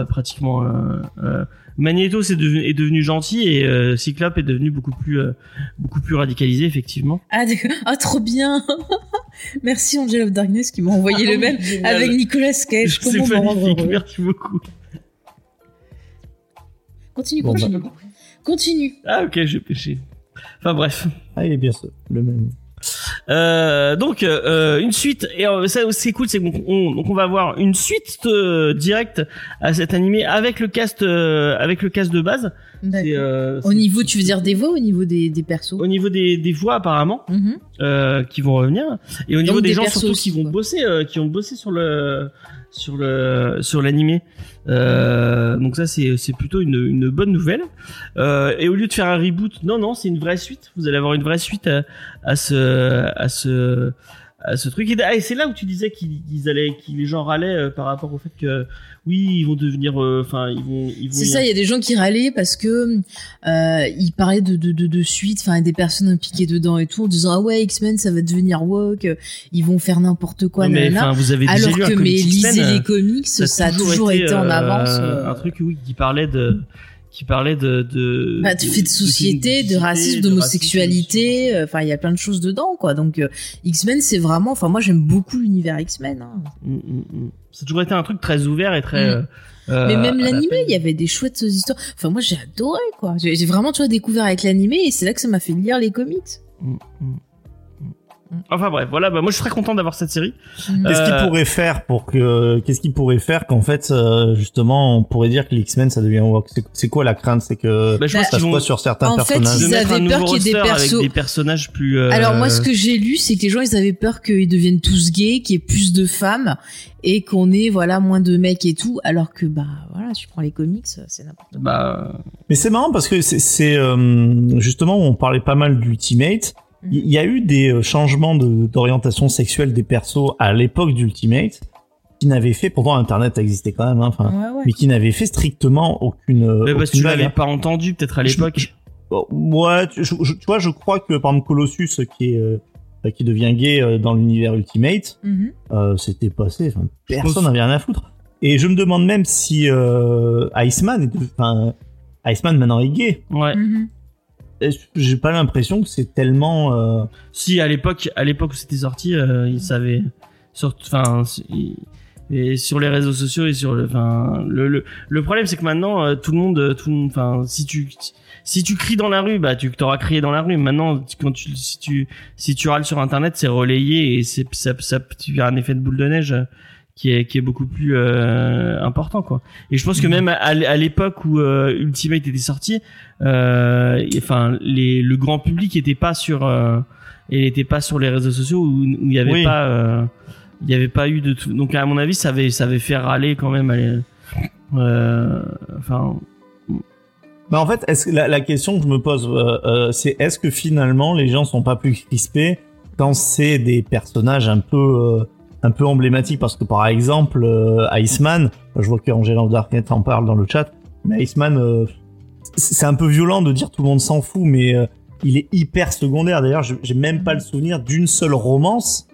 pratiquement euh, euh, Magneto devenu est devenu gentil et euh, Cyclope est devenu beaucoup plus euh, beaucoup plus radicalisé effectivement Ah, d'accord. Ah, trop bien. [LAUGHS] Merci Angel of Darkness qui m'a envoyé le même avec Nicolas Cage. c'est Comment me rendre magnifique merci beaucoup Continue, Bon, bah. continue. Continue. ah ok j'ai péché enfin bref Ah, il est bien le même. Euh, donc euh, une suite et euh, ça c'est cool c'est qu'on on, donc on va avoir une suite euh, directe à cet animé avec le cast euh, avec le cast de base Au niveau, tu veux dire des voix, au niveau des, des persos? Au niveau des, des voix apparemment Mhm. euh, qui vont revenir et au niveau des, des gens persos surtout qui vont quoi. bosser euh, qui ont bossé sur le sur le sur l'animé. Euh, donc ça c'est c'est plutôt une, une bonne nouvelle. Euh, et au lieu de faire un reboot non non c'est une vraie suite. Vous allez avoir une vraie suite à, à ce à ce à ce truc ah, et c'est là où tu disais qu'ils allaient qu'ils les gens râlaient euh, par rapport au fait que oui ils vont devenir euh, enfin ils vont ils vont C'est ça, il y a des gens qui râlaient parce que euh, ils parlaient de, de, de, de suite, enfin des personnes impliquées dedans et tout, en disant ah ouais X-Men ça va devenir woke, ils vont faire n'importe quoi, Non, mais nanana. vous avez déjà Alors que mais lisez les comics, ça, a toujours été, en euh, avance. un truc oui qui parlait de qui parlait de de bah, de fait de société, de racisme, d'homosexualité, euh, enfin il y a plein de choses dedans quoi. Donc euh, X-Men c'est vraiment, enfin moi j'aime beaucoup l'univers X-Men. hein. Mm, mm, mm. Ça a toujours été un truc très ouvert et très. Mm. euh, Mais même l'animé, il y avait des chouettes histoires. Enfin moi j'ai adoré quoi. J'ai j'ai vraiment tu vois découvert avec l'animé et c'est là que ça m'a fait lire les comics. Mm. Enfin bref, voilà. Bah, moi, je suis très content d'avoir cette série. Qu'est-ce Euh, qu'il pourrait faire pour que qu'est-ce qu'il pourrait faire qu'en fait euh, justement on pourrait dire que les X-Men ça devient woke? C'est- C'est quoi la crainte? C'est que Bah, je Bah, pense ça qu'ils se vont voit sur certains en fait, personnages. ils avaient peur qu'il y ait des avec des personnages plus. euh, Alors moi, ce que j'ai lu, c'est que les gens, ils avaient peur qu'ils deviennent tous gays, qu'il y ait plus de femmes et qu'on ait voilà moins de mecs et tout. Alors que bah voilà, tu prends les comics, c'est n'importe quoi. Bah, Mais c'est marrant parce que c'est- c'est euh, justement on parlait pas mal d'Ultimate. Il y a eu des euh, changements de- d'orientation sexuelle des persos à l'époque d'Ultimate qui n'avaient fait pourtant Internet existait quand même, hein, enfin, Ouais ouais. mais qui n'avaient fait strictement aucune. euh, mais parce que tu l'avais pas entendu peut-être à l'époque. Oh, Ouais, tu, je- je- tu vois, je crois que par exemple Colossus qui est euh, qui devient gay euh, dans l'univers Ultimate, Mhm. euh, c'était passé. Personne n'avait rien à foutre. Et je me demande même si euh, Iceman est, de- enfin, Iceman maintenant est gay. Ouais. Mhm. J'ai pas l'impression que c'est tellement. euh, Si à l'époque, à l'époque où c'était sorti, euh, ils savaient. Sur, enfin, et sur les réseaux sociaux et sur le, enfin, le, le, le problème c'est que maintenant euh, tout le monde, euh, tout enfin, si tu, si tu cries dans la rue, bah tu t'auras crié dans la rue. Maintenant, quand tu, si tu, si tu râles sur internet, c'est relayé et c'est, ça, ça, tu as un effet de boule de neige qui est, qui est beaucoup plus euh, important quoi. Et je pense que Mhm. même à, à l'époque où euh, Ultimate était sorti, euh, et, enfin, les, le grand public était pas sur euh, et n'était pas sur les réseaux sociaux où il y avait Oui. pas euh, il y avait pas eu de tout donc à mon avis ça avait ça avait fait râler quand même enfin Mais en fait, est-ce la, la question que je me pose, c'est est-ce que finalement les gens sont pas plus crispés quand c'est des personnages un peu euh, un peu emblématiques Parce que par exemple, euh, Iceman, je vois qu'Angela Darknet en parle dans le chat, mais Iceman, euh, c'est un peu violent de dire tout le monde s'en fout, mais euh, il est hyper secondaire. D'ailleurs, j'ai même pas le souvenir d'une seule romance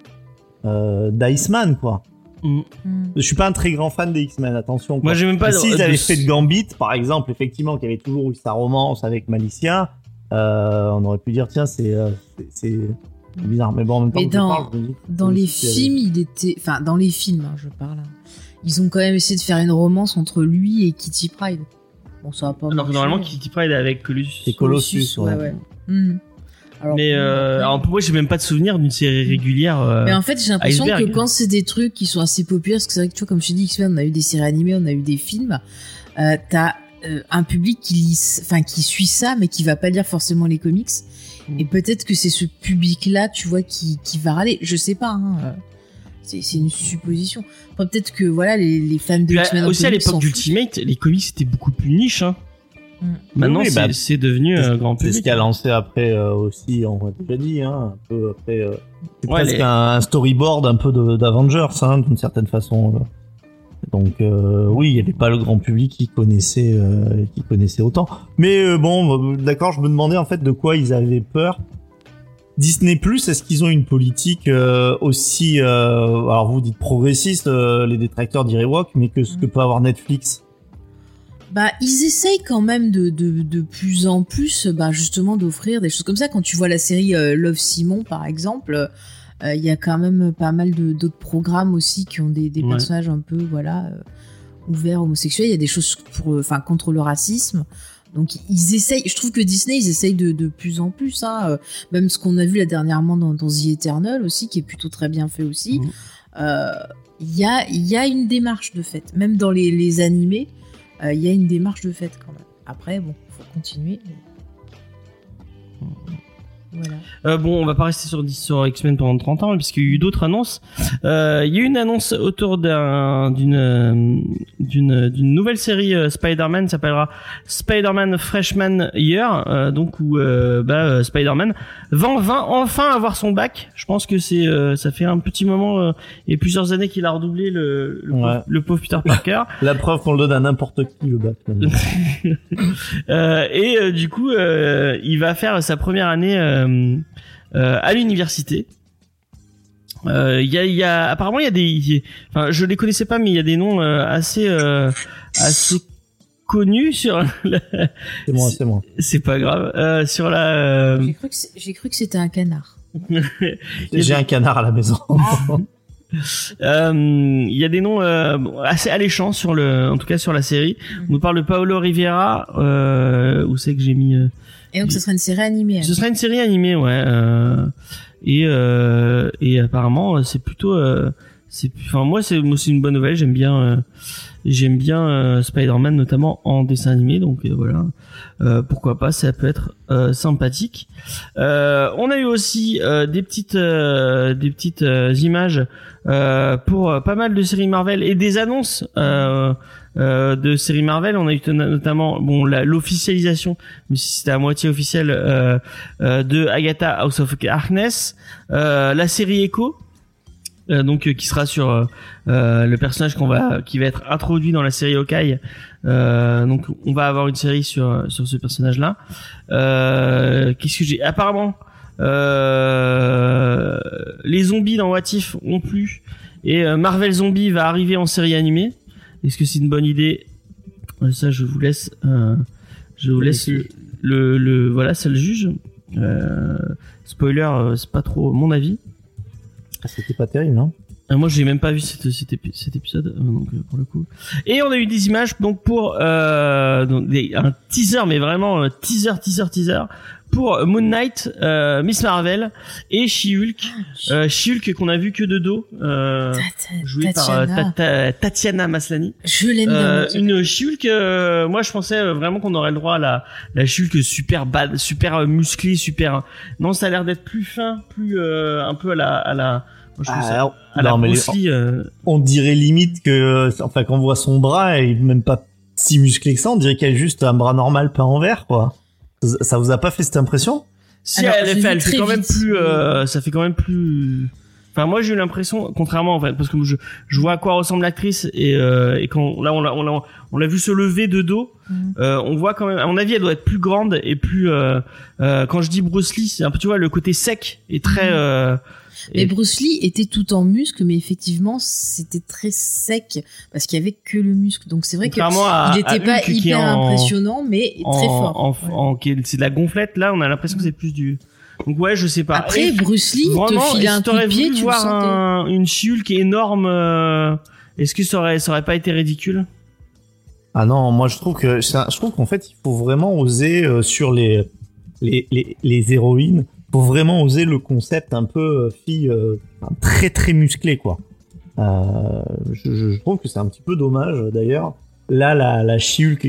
euh, d'Iceman, quoi. mm. Mhm. Je suis pas un très grand fan des X-Men, attention. quoi. moi j'ai même pas S'ils de- avaient de- fait de Gambit, par exemple, effectivement, qui avait toujours eu sa romance avec Malicia, euh, on aurait pu dire, tiens, c'est euh, c'est- bizarre. Mais bon, en même temps, Mais dans- parle, dis Dans les films, il était, enfin dans les films, hein, je parle. hein. Ils ont quand même essayé de faire une romance entre lui et Kitty Pride. Bon, ça va pas. alors que normalement Kitty Pride est avec Colossus C'est Colossus, ouais. ouais. Mhm. Alors, mais euh, alors pour moi j'ai même pas de souvenir d'une série régulière euh, Mais en fait, j'ai l'impression que quand c'est des trucs qui sont assez populaires, parce que c'est vrai que tu vois, comme je te dis, X-Men, on a eu des séries animées, on a eu des films, euh, t'as euh, un public qui lit, enfin qui suit ça, mais qui va pas lire forcément les comics. Mm. Et peut-être que c'est ce public-là, tu vois, qui, qui va râler. Je sais pas. Hein, euh, c'est c'est une supposition. Enfin, peut-être que voilà, les, les fans de à- en aussi à l'époque d'Ultimate les comics c'était beaucoup plus niche hein. Maintenant, Oui, c'est bah, c'est devenu C'est euh, grand c'est public. ce qui a lancé après euh, aussi, on l'a déjà dit, hein, un peu après. euh, c'est Ouais, presque les- un, un storyboard un peu d'Avengers, hein, d'une certaine façon. euh. Donc euh, oui, il n'y avait pas le grand public qui connaissait, euh, qui connaissait autant. Mais euh, bon, d'accord, je me demandais en fait de quoi ils avaient peur. Disney Plus, est-ce qu'ils ont une politique aussi, alors vous dites progressiste, les détracteurs diraient woke, mais que ce que Mm. peut avoir Netflix? Bah, ils essayent quand même de, de, de plus en plus, bah, justement, d'offrir des choses comme ça. Quand tu vois la série Love Simon, par exemple, il y a quand même pas mal d'autres programmes aussi qui ont des, des Ouais. personnages un peu, voilà, euh, ouverts homosexuels. Il y a des choses pour, euh, enfin, contre le racisme. Donc, ils essayent, je trouve que Disney, ils essayent de, de plus en plus, hein. euh, Même ce qu'on a vu là dernièrement dans, dans The Eternal aussi, qui est plutôt très bien fait aussi. Euh, Il y, a, y a une démarche de fait. Même dans les, les animés, euh, il y a une démarche de fait quand même. Après, bon, faut continuer. mais- Voilà. Euh, bon, on va pas rester sur, sur X-Men pendant 30 ans, puisqu'il y a eu d'autres annonces. Euh, Il y a eu une annonce autour d'un- d'une euh, d'une d'une nouvelle série euh, Spider-Man, s'appellera Spider-Man Freshman Year, euh, donc où euh, bah, euh, Spider-Man va, va enfin avoir son bac. Je pense que c'est euh, ça fait un petit moment euh, et plusieurs années qu'il a redoublé le le, Ouais. pauvre, le pauvre Peter Parker. [LAUGHS] La preuve qu'on le donne à n'importe qui le bac. [LAUGHS] Euh, et euh, du coup, euh, il va faire sa première année euh, euh, à l'université. Euh, Il y, a, il y a, apparemment, il y a des, y a- enfin, je les connaissais pas, mais il y a des noms euh, assez, euh, assez connus sur. [LAUGHS] la- C'est moi, c'est moi. C'est pas grave. Euh, sur la. euh, J'ai cru que c'est- j'ai cru que c'était un canard. [LAUGHS] J'ai des- un canard à la maison. [LAUGHS] Euh, Il y a des noms euh, assez alléchants sur le, en tout cas sur la série. On nous parle de Paolo Rivera. Euh, où c'est que j'ai mis euh, Et donc, ce sera une série animée. Ce sera une série animée, ouais. euh, et euh, et apparemment, euh, c'est plutôt, euh, c'est, enfin moi c'est moi, c'est une bonne nouvelle. J'aime bien, euh, j'aime bien euh, Spider-Man notamment en dessin animé, donc euh, voilà. Euh, pourquoi pas, ça peut être sympathique. On a eu aussi des petites, des petites images pour pas mal de séries Marvel et des annonces. De séries Marvel, on a eu notamment bon l'officialisation, mais si c'était à moitié officiel, euh, de Agatha House of Darkness, euh, la série Echo, euh, donc euh, qui sera sur euh, le personnage qu'on va qui va être introduit dans la série Hawkeye. Donc on va avoir une série sur sur ce personnage là. Qu'est-ce que j'ai? Apparemment, les zombies dans What If ont plu et Marvel Zombie va arriver en série animée. Est-ce que c'est une bonne idée? Ça, je vous laisse. je vous laisse le, le voilà, c'est le juge. Euh, spoiler, c'est pas trop mon avis. Ah, C'était pas terrible, hein. Euh, moi, j'ai même pas vu cet, cet, épi- cet épisode, euh, donc euh, pour le coup. Et on a eu des images donc pour euh, donc des, un teaser, mais vraiment euh, teaser, teaser, teaser pour Moon Knight, euh, Miss Marvel et She-Hulk. Euh, She-Hulk qu'on a vu que de dos, euh, joué par Tatiana. Maslany. Je l'aime bien. une She-Hulk, euh, moi je pensais vraiment qu'on aurait le droit à la la She-Hulk super bad, super musclée, super. Non, ça a l'air d'être plus fin, plus euh, un peu à la à la. Moi, je trouve ça- Ah, à la non, mais les- Bruce Lee, euh, on dirait limite que, enfin, quand on voit son bras, il est même pas si musclé que ça, on dirait qu'elle a juste un bras normal peint en vert, quoi. Ça ça vous a pas fait cette impression? Si Alors, elle, fait, elle fait quand même plus, euh, ça fait quand même plus. Enfin, moi j'ai eu l'impression, contrairement en fait, parce que je, je vois à quoi ressemble l'actrice et, euh, et quand là on l'a on l'a on l'a vu se lever de dos, Mhm. euh, on voit quand même. À mon avis, elle doit être plus grande et plus. Euh, euh, quand je dis Bruce Lee, c'est un peu tu vois le côté sec et très. Euh, Mais et- Bruce Lee était tout en muscle, mais effectivement, c'était très sec parce qu'il y avait que le muscle. Donc c'est vrai qu'il n'était pas Hulk hyper en- impressionnant, mais en, très fort. en, Ouais. en- c'est de la gonflette. Là, on a l'impression que c'est plus du. Donc ouais, je sais pas. Après, Et- Bruce Lee Vraiment, te est-ce un coup de pied, tu voir un, une She-Hulk énorme euh, Est-ce que ça aurait, ça aurait pas été ridicule? Ah non, moi je trouve que je trouve qu'en fait il faut vraiment oser euh, sur les les, les les héroïnes, faut vraiment oser le concept un peu euh, fille euh, très très musclée quoi. Euh, je, je- je trouve que c'est un petit peu dommage d'ailleurs. Là la la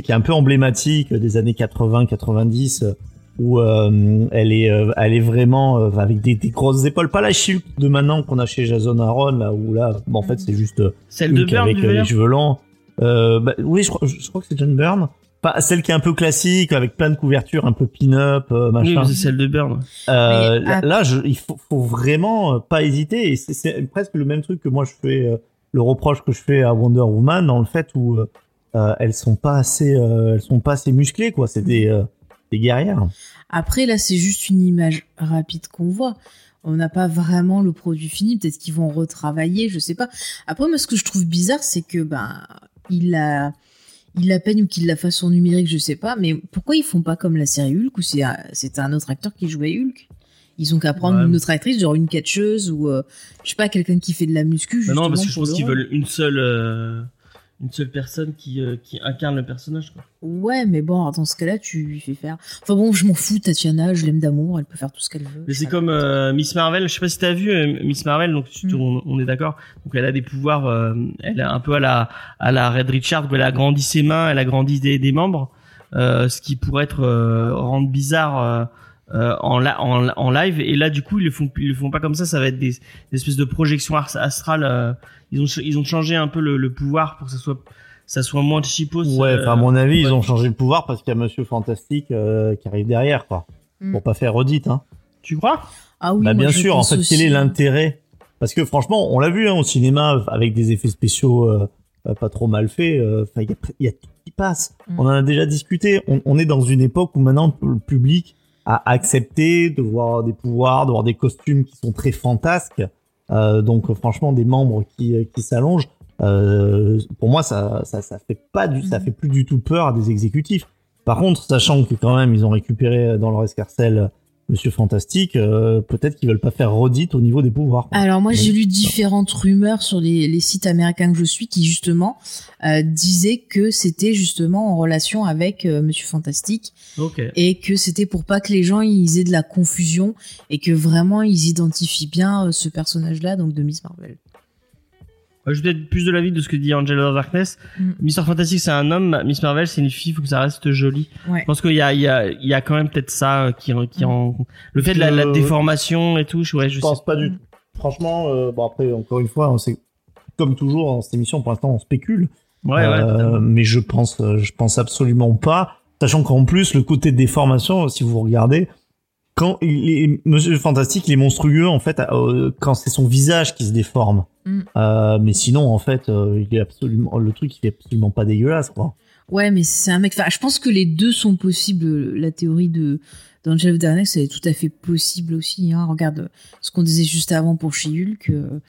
qui est un peu emblématique des années 80-90 euh, où euh, elle est euh, elle est vraiment euh, avec des, des grosses épaules, pas la She-Hulk de maintenant qu'on a chez Jason Aaron là où là bon, en fait c'est juste euh, Celle de Burn, avec euh, les cheveux longs. Euh, bah, oui, je crois, je crois que c'est John Byrne. pas celle qui est un peu classique avec plein de couvertures, un peu pin-up, euh, Oui, machin. mais c'est celle de Burn. Euh, Mais là, après- là, je, il faut, faut vraiment pas hésiter. Et c'est- c'est presque le même truc que moi je fais, euh, le reproche que je fais à Wonder Woman dans le fait où elles sont pas assez, euh, elles sont pas assez musclées quoi. C'est des, des guerrières. Après, là, c'est juste une image rapide qu'on voit. On n'a pas vraiment le produit fini. Peut-être qu'ils vont retravailler, je sais pas. Après, moi, ce que je trouve bizarre, c'est que, ben, il a, il la peigne ou qu'il la fasse en numérique, je sais pas. Mais pourquoi ils font pas comme la série Hulk où c'est un, c'est un autre acteur qui jouait Hulk? Ils ont qu'à prendre Ouais. une autre actrice, genre une catcheuse ou, euh, je sais pas, quelqu'un qui fait de la muscu. Bah non, parce que je pense qu'ils veulent une seule, euh, une seule personne qui, euh, qui incarne le personnage. Quoi. Ouais, mais bon, dans ce cas-là, tu lui fais faire. Enfin bon, je m'en fous, Tatiana, je l'aime d'amour, elle peut faire tout ce qu'elle veut. Mais c'est comme euh, Miss Marvel. Je sais pas si t'as vu euh, Miss Marvel. Donc tu- Mm. on, on est d'accord. Donc elle a des pouvoirs. elle a un peu à la à la Red Richard. où Elle a grandi ses mains. Elle a grandi des, des membres. Ce qui pourrait être rendre bizarre. Euh, en, la, en, en live et là du coup ils le font ils le font pas comme ça ça va être des, des espèces de projections astrales euh, ils ont ils ont changé un peu le, le pouvoir pour que ça soit ça soit moins cheapos Ouais, euh, enfin, à mon avis, ils ouais. ont changé le pouvoir parce qu'il y a Monsieur Fantastique euh, qui arrive derrière, quoi. Mm. Pour pas faire redite, hein. tu crois? Ah oui, bah, bien sûr, en fait, aussi. quel est l'intérêt? Parce que franchement, on l'a vu hein, au cinéma avec des effets spéciaux pas trop mal faits. euh, il y a, il y a tout qui passe. Mm. On en a déjà discuté. On, on est dans une époque où maintenant le public a accepté de voir des pouvoirs, de voir des costumes qui sont très fantasques. Euh, donc, franchement, des membres qui, qui s'allongent. Euh, pour moi, ça, ça, ça fait pas du, ça Mhm. fait plus du tout peur à des exécutifs. Par contre, sachant que quand même ils ont récupéré euh, dans leur escarcelle Monsieur Fantastique, euh, peut-être qu'ils veulent pas faire redite au niveau des pouvoirs. quoi. Alors moi, j'ai lu différentes rumeurs sur les, les sites américains que je suis qui justement euh, disaient que c'était justement en relation avec euh, Monsieur Fantastique ok et que c'était pour pas que les gens ils aient de la confusion et que vraiment ils identifient bien euh, ce personnage-là, donc de Miss Marvel. Je vais peut-être plus de l'avis de ce que dit Angela Darkness. Mm. Mister Fantastic, c'est un homme. Miss Marvel, c'est une fille. Faut que ça reste joli. Ouais. Je pense qu'il y a, il y a, il y a quand même peut-être ça euh, qui, qui en, le fait de la, la Euh, déformation et tout. Je, ouais, je, Je pense sais. pas du tout. Franchement, euh, bon après, encore une fois, c'est comme toujours dans cette émission, pour l'instant, on spécule. Ouais, ouais. Euh, mais je pense, je pense absolument pas. Sachant qu'en plus, le côté déformation, si vous regardez, quand il est, Monsieur Fantastique, il est monstrueux en fait euh, quand c'est son visage qui se déforme. Mm. Euh, mais sinon, en fait, euh, il est absolument le truc, il est absolument pas dégueulasse, quoi. Ouais, mais c'est un mec. Enfin, je pense que les deux sont possibles. La théorie de d'Angel Darnex, elle est tout à fait possible aussi. Hein. Regarde ce qu'on disait juste avant pour She-Hulk. euh,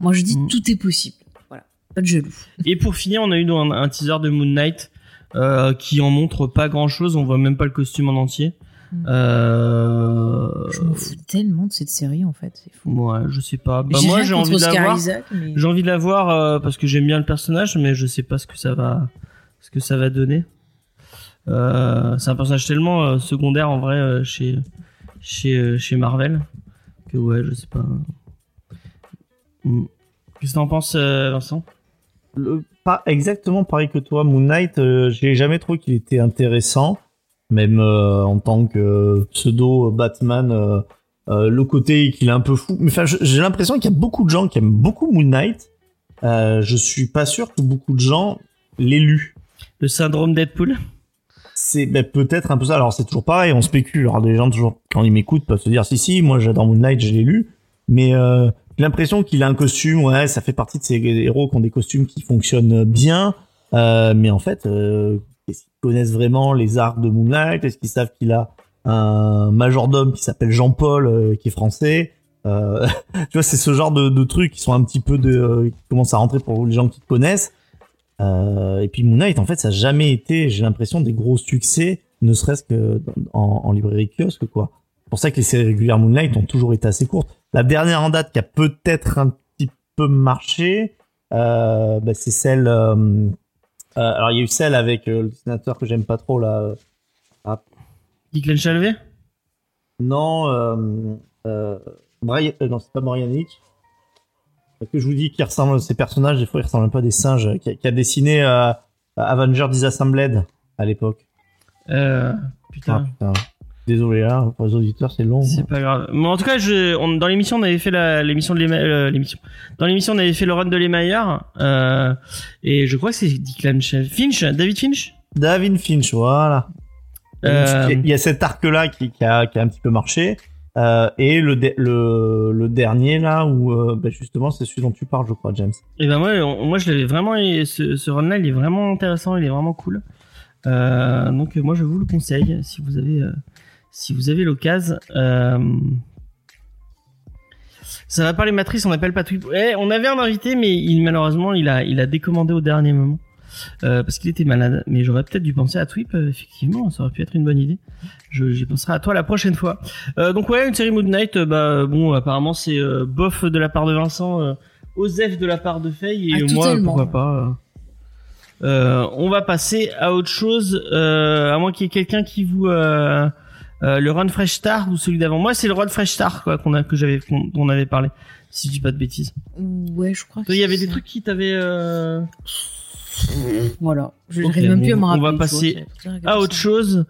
moi, je dis Mm. tout est possible. Voilà, pas de jaloux. [LAUGHS] Et pour finir, on a eu un, un teaser de Moon Knight euh, qui en montre pas grand chose. On voit même pas le costume en entier. Mm. Euh... Je m'en fous tellement de cette série en fait. C'est fou. Ouais, je sais pas. Bah, J'ai moi, j'ai envie de la Oscar voir. Isaac, mais- J'ai envie de la voir euh, parce que j'aime bien le personnage, mais je sais pas ce que ça va, ce que ça va donner. Euh, c'est un personnage tellement euh, secondaire en vrai euh, chez chez euh, chez Marvel que ouais, je sais pas. Hmm. Qu'est-ce que t'en penses, euh, Vincent? Le- pas exactement pareil que toi, Moon Knight. Euh, j'ai jamais trouvé qu'il était intéressant, même euh, en tant que pseudo Batman. euh, euh, le côté qu'il est un peu fou. Mais enfin, j'ai l'impression qu'il y a beaucoup de gens qui aiment beaucoup Moon Knight. Euh, je suis pas sûr que beaucoup de gens l'aient lu. Le syndrome Deadpool? C'est ben, peut-être un peu ça. Alors c'est toujours pareil, on spécule. Alors des gens toujours quand ils m'écoutent peuvent se dire si si, moi j'adore Moonlight, je l'ai lu, mais euh, j'ai l'impression qu'il a un costume. Ouais, ça fait partie de ces héros qui ont des costumes qui fonctionnent bien, euh, mais en fait, euh, est-ce qu'ils connaissent vraiment les arcs de Moonlight? Est-ce qu'ils savent qu'il a un majordome qui s'appelle Jean-Paul, euh, qui est français? Euh, [LAUGHS] Tu vois, c'est ce genre de, trucs qui sont un petit peu de euh, qui commencent à rentrer pour les gens qui connaissent. Euh, et puis Moon Knight, en fait, ça n'a jamais été, j'ai l'impression, des gros succès, ne serait-ce que en, librairie kiosque, quoi. C'est pour ça que les séries régulières Moon Knight ont toujours été assez courtes. La dernière en date qui a peut-être un petit peu marché, euh, bah, c'est celle. euh, euh, alors, il y a eu celle avec euh, le dessinateur que j'aime pas trop, là. euh, Declan Chalvet non, euh, euh, Brian, non, c'est pas Brian Hitch. Que je vous dis qui ressemble ces personnages, des fois ils ressemblent un peu à des singes, qui a, qui a dessiné euh, Avenger Disassembled à l'époque. euh, Ah, Putain. Désolé, hein, pour les auditeurs, c'est long. C'est pas grave. Mais en tout cas, je, on, dans l'émission, on avait fait l'émission de euh, l'émission. Dans l'émission, on avait fait le run de l'Emailleur, euh, et je crois que c'est Declan Ch- Finch, David Finch? David Finch, voilà. Euh, Il y a cet arc-là qui, qui, a, qui a un petit peu marché. Euh, et le, de- le, le dernier là où euh, bah, justement c'est celui dont tu parles je crois James. Et ben moi, on- moi je l'avais vraiment, ce, ce run-là, il est vraiment intéressant, il est vraiment cool. Euh, donc moi je vous le conseille si vous avez, si vous avez l'occasion. Euh, ça va parler matrice, on appelle pas Twip. Eh, on avait un invité, mais il malheureusement il a, il a décommandé au dernier moment euh, parce qu'il était malade. Mais j'aurais peut-être dû penser à Twip. euh, effectivement, ça aurait pu être une bonne idée. Je, j'y penserai à toi la prochaine fois. Euh, donc ouais, une série Moon Knight. euh, bah bon, apparemment c'est euh, bof de la part de Vincent. Euh, Osef de la part de Faye et Ah, moi pourquoi pas. Euh, on va passer à autre chose euh, à moins qu'il y ait quelqu'un qui vous euh, euh, le Run Fresh Star ou celui d'avant. Moi c'est le Run Fresh Star quoi qu'on a que j'avais qu'on on avait parlé si je dis pas de bêtises. Ouais, je crois il y avait des trucs qui t'avaient euh... Voilà. Je Ok, n'arrive même plus à me on rappeler. va tu vois, passer à autre chose.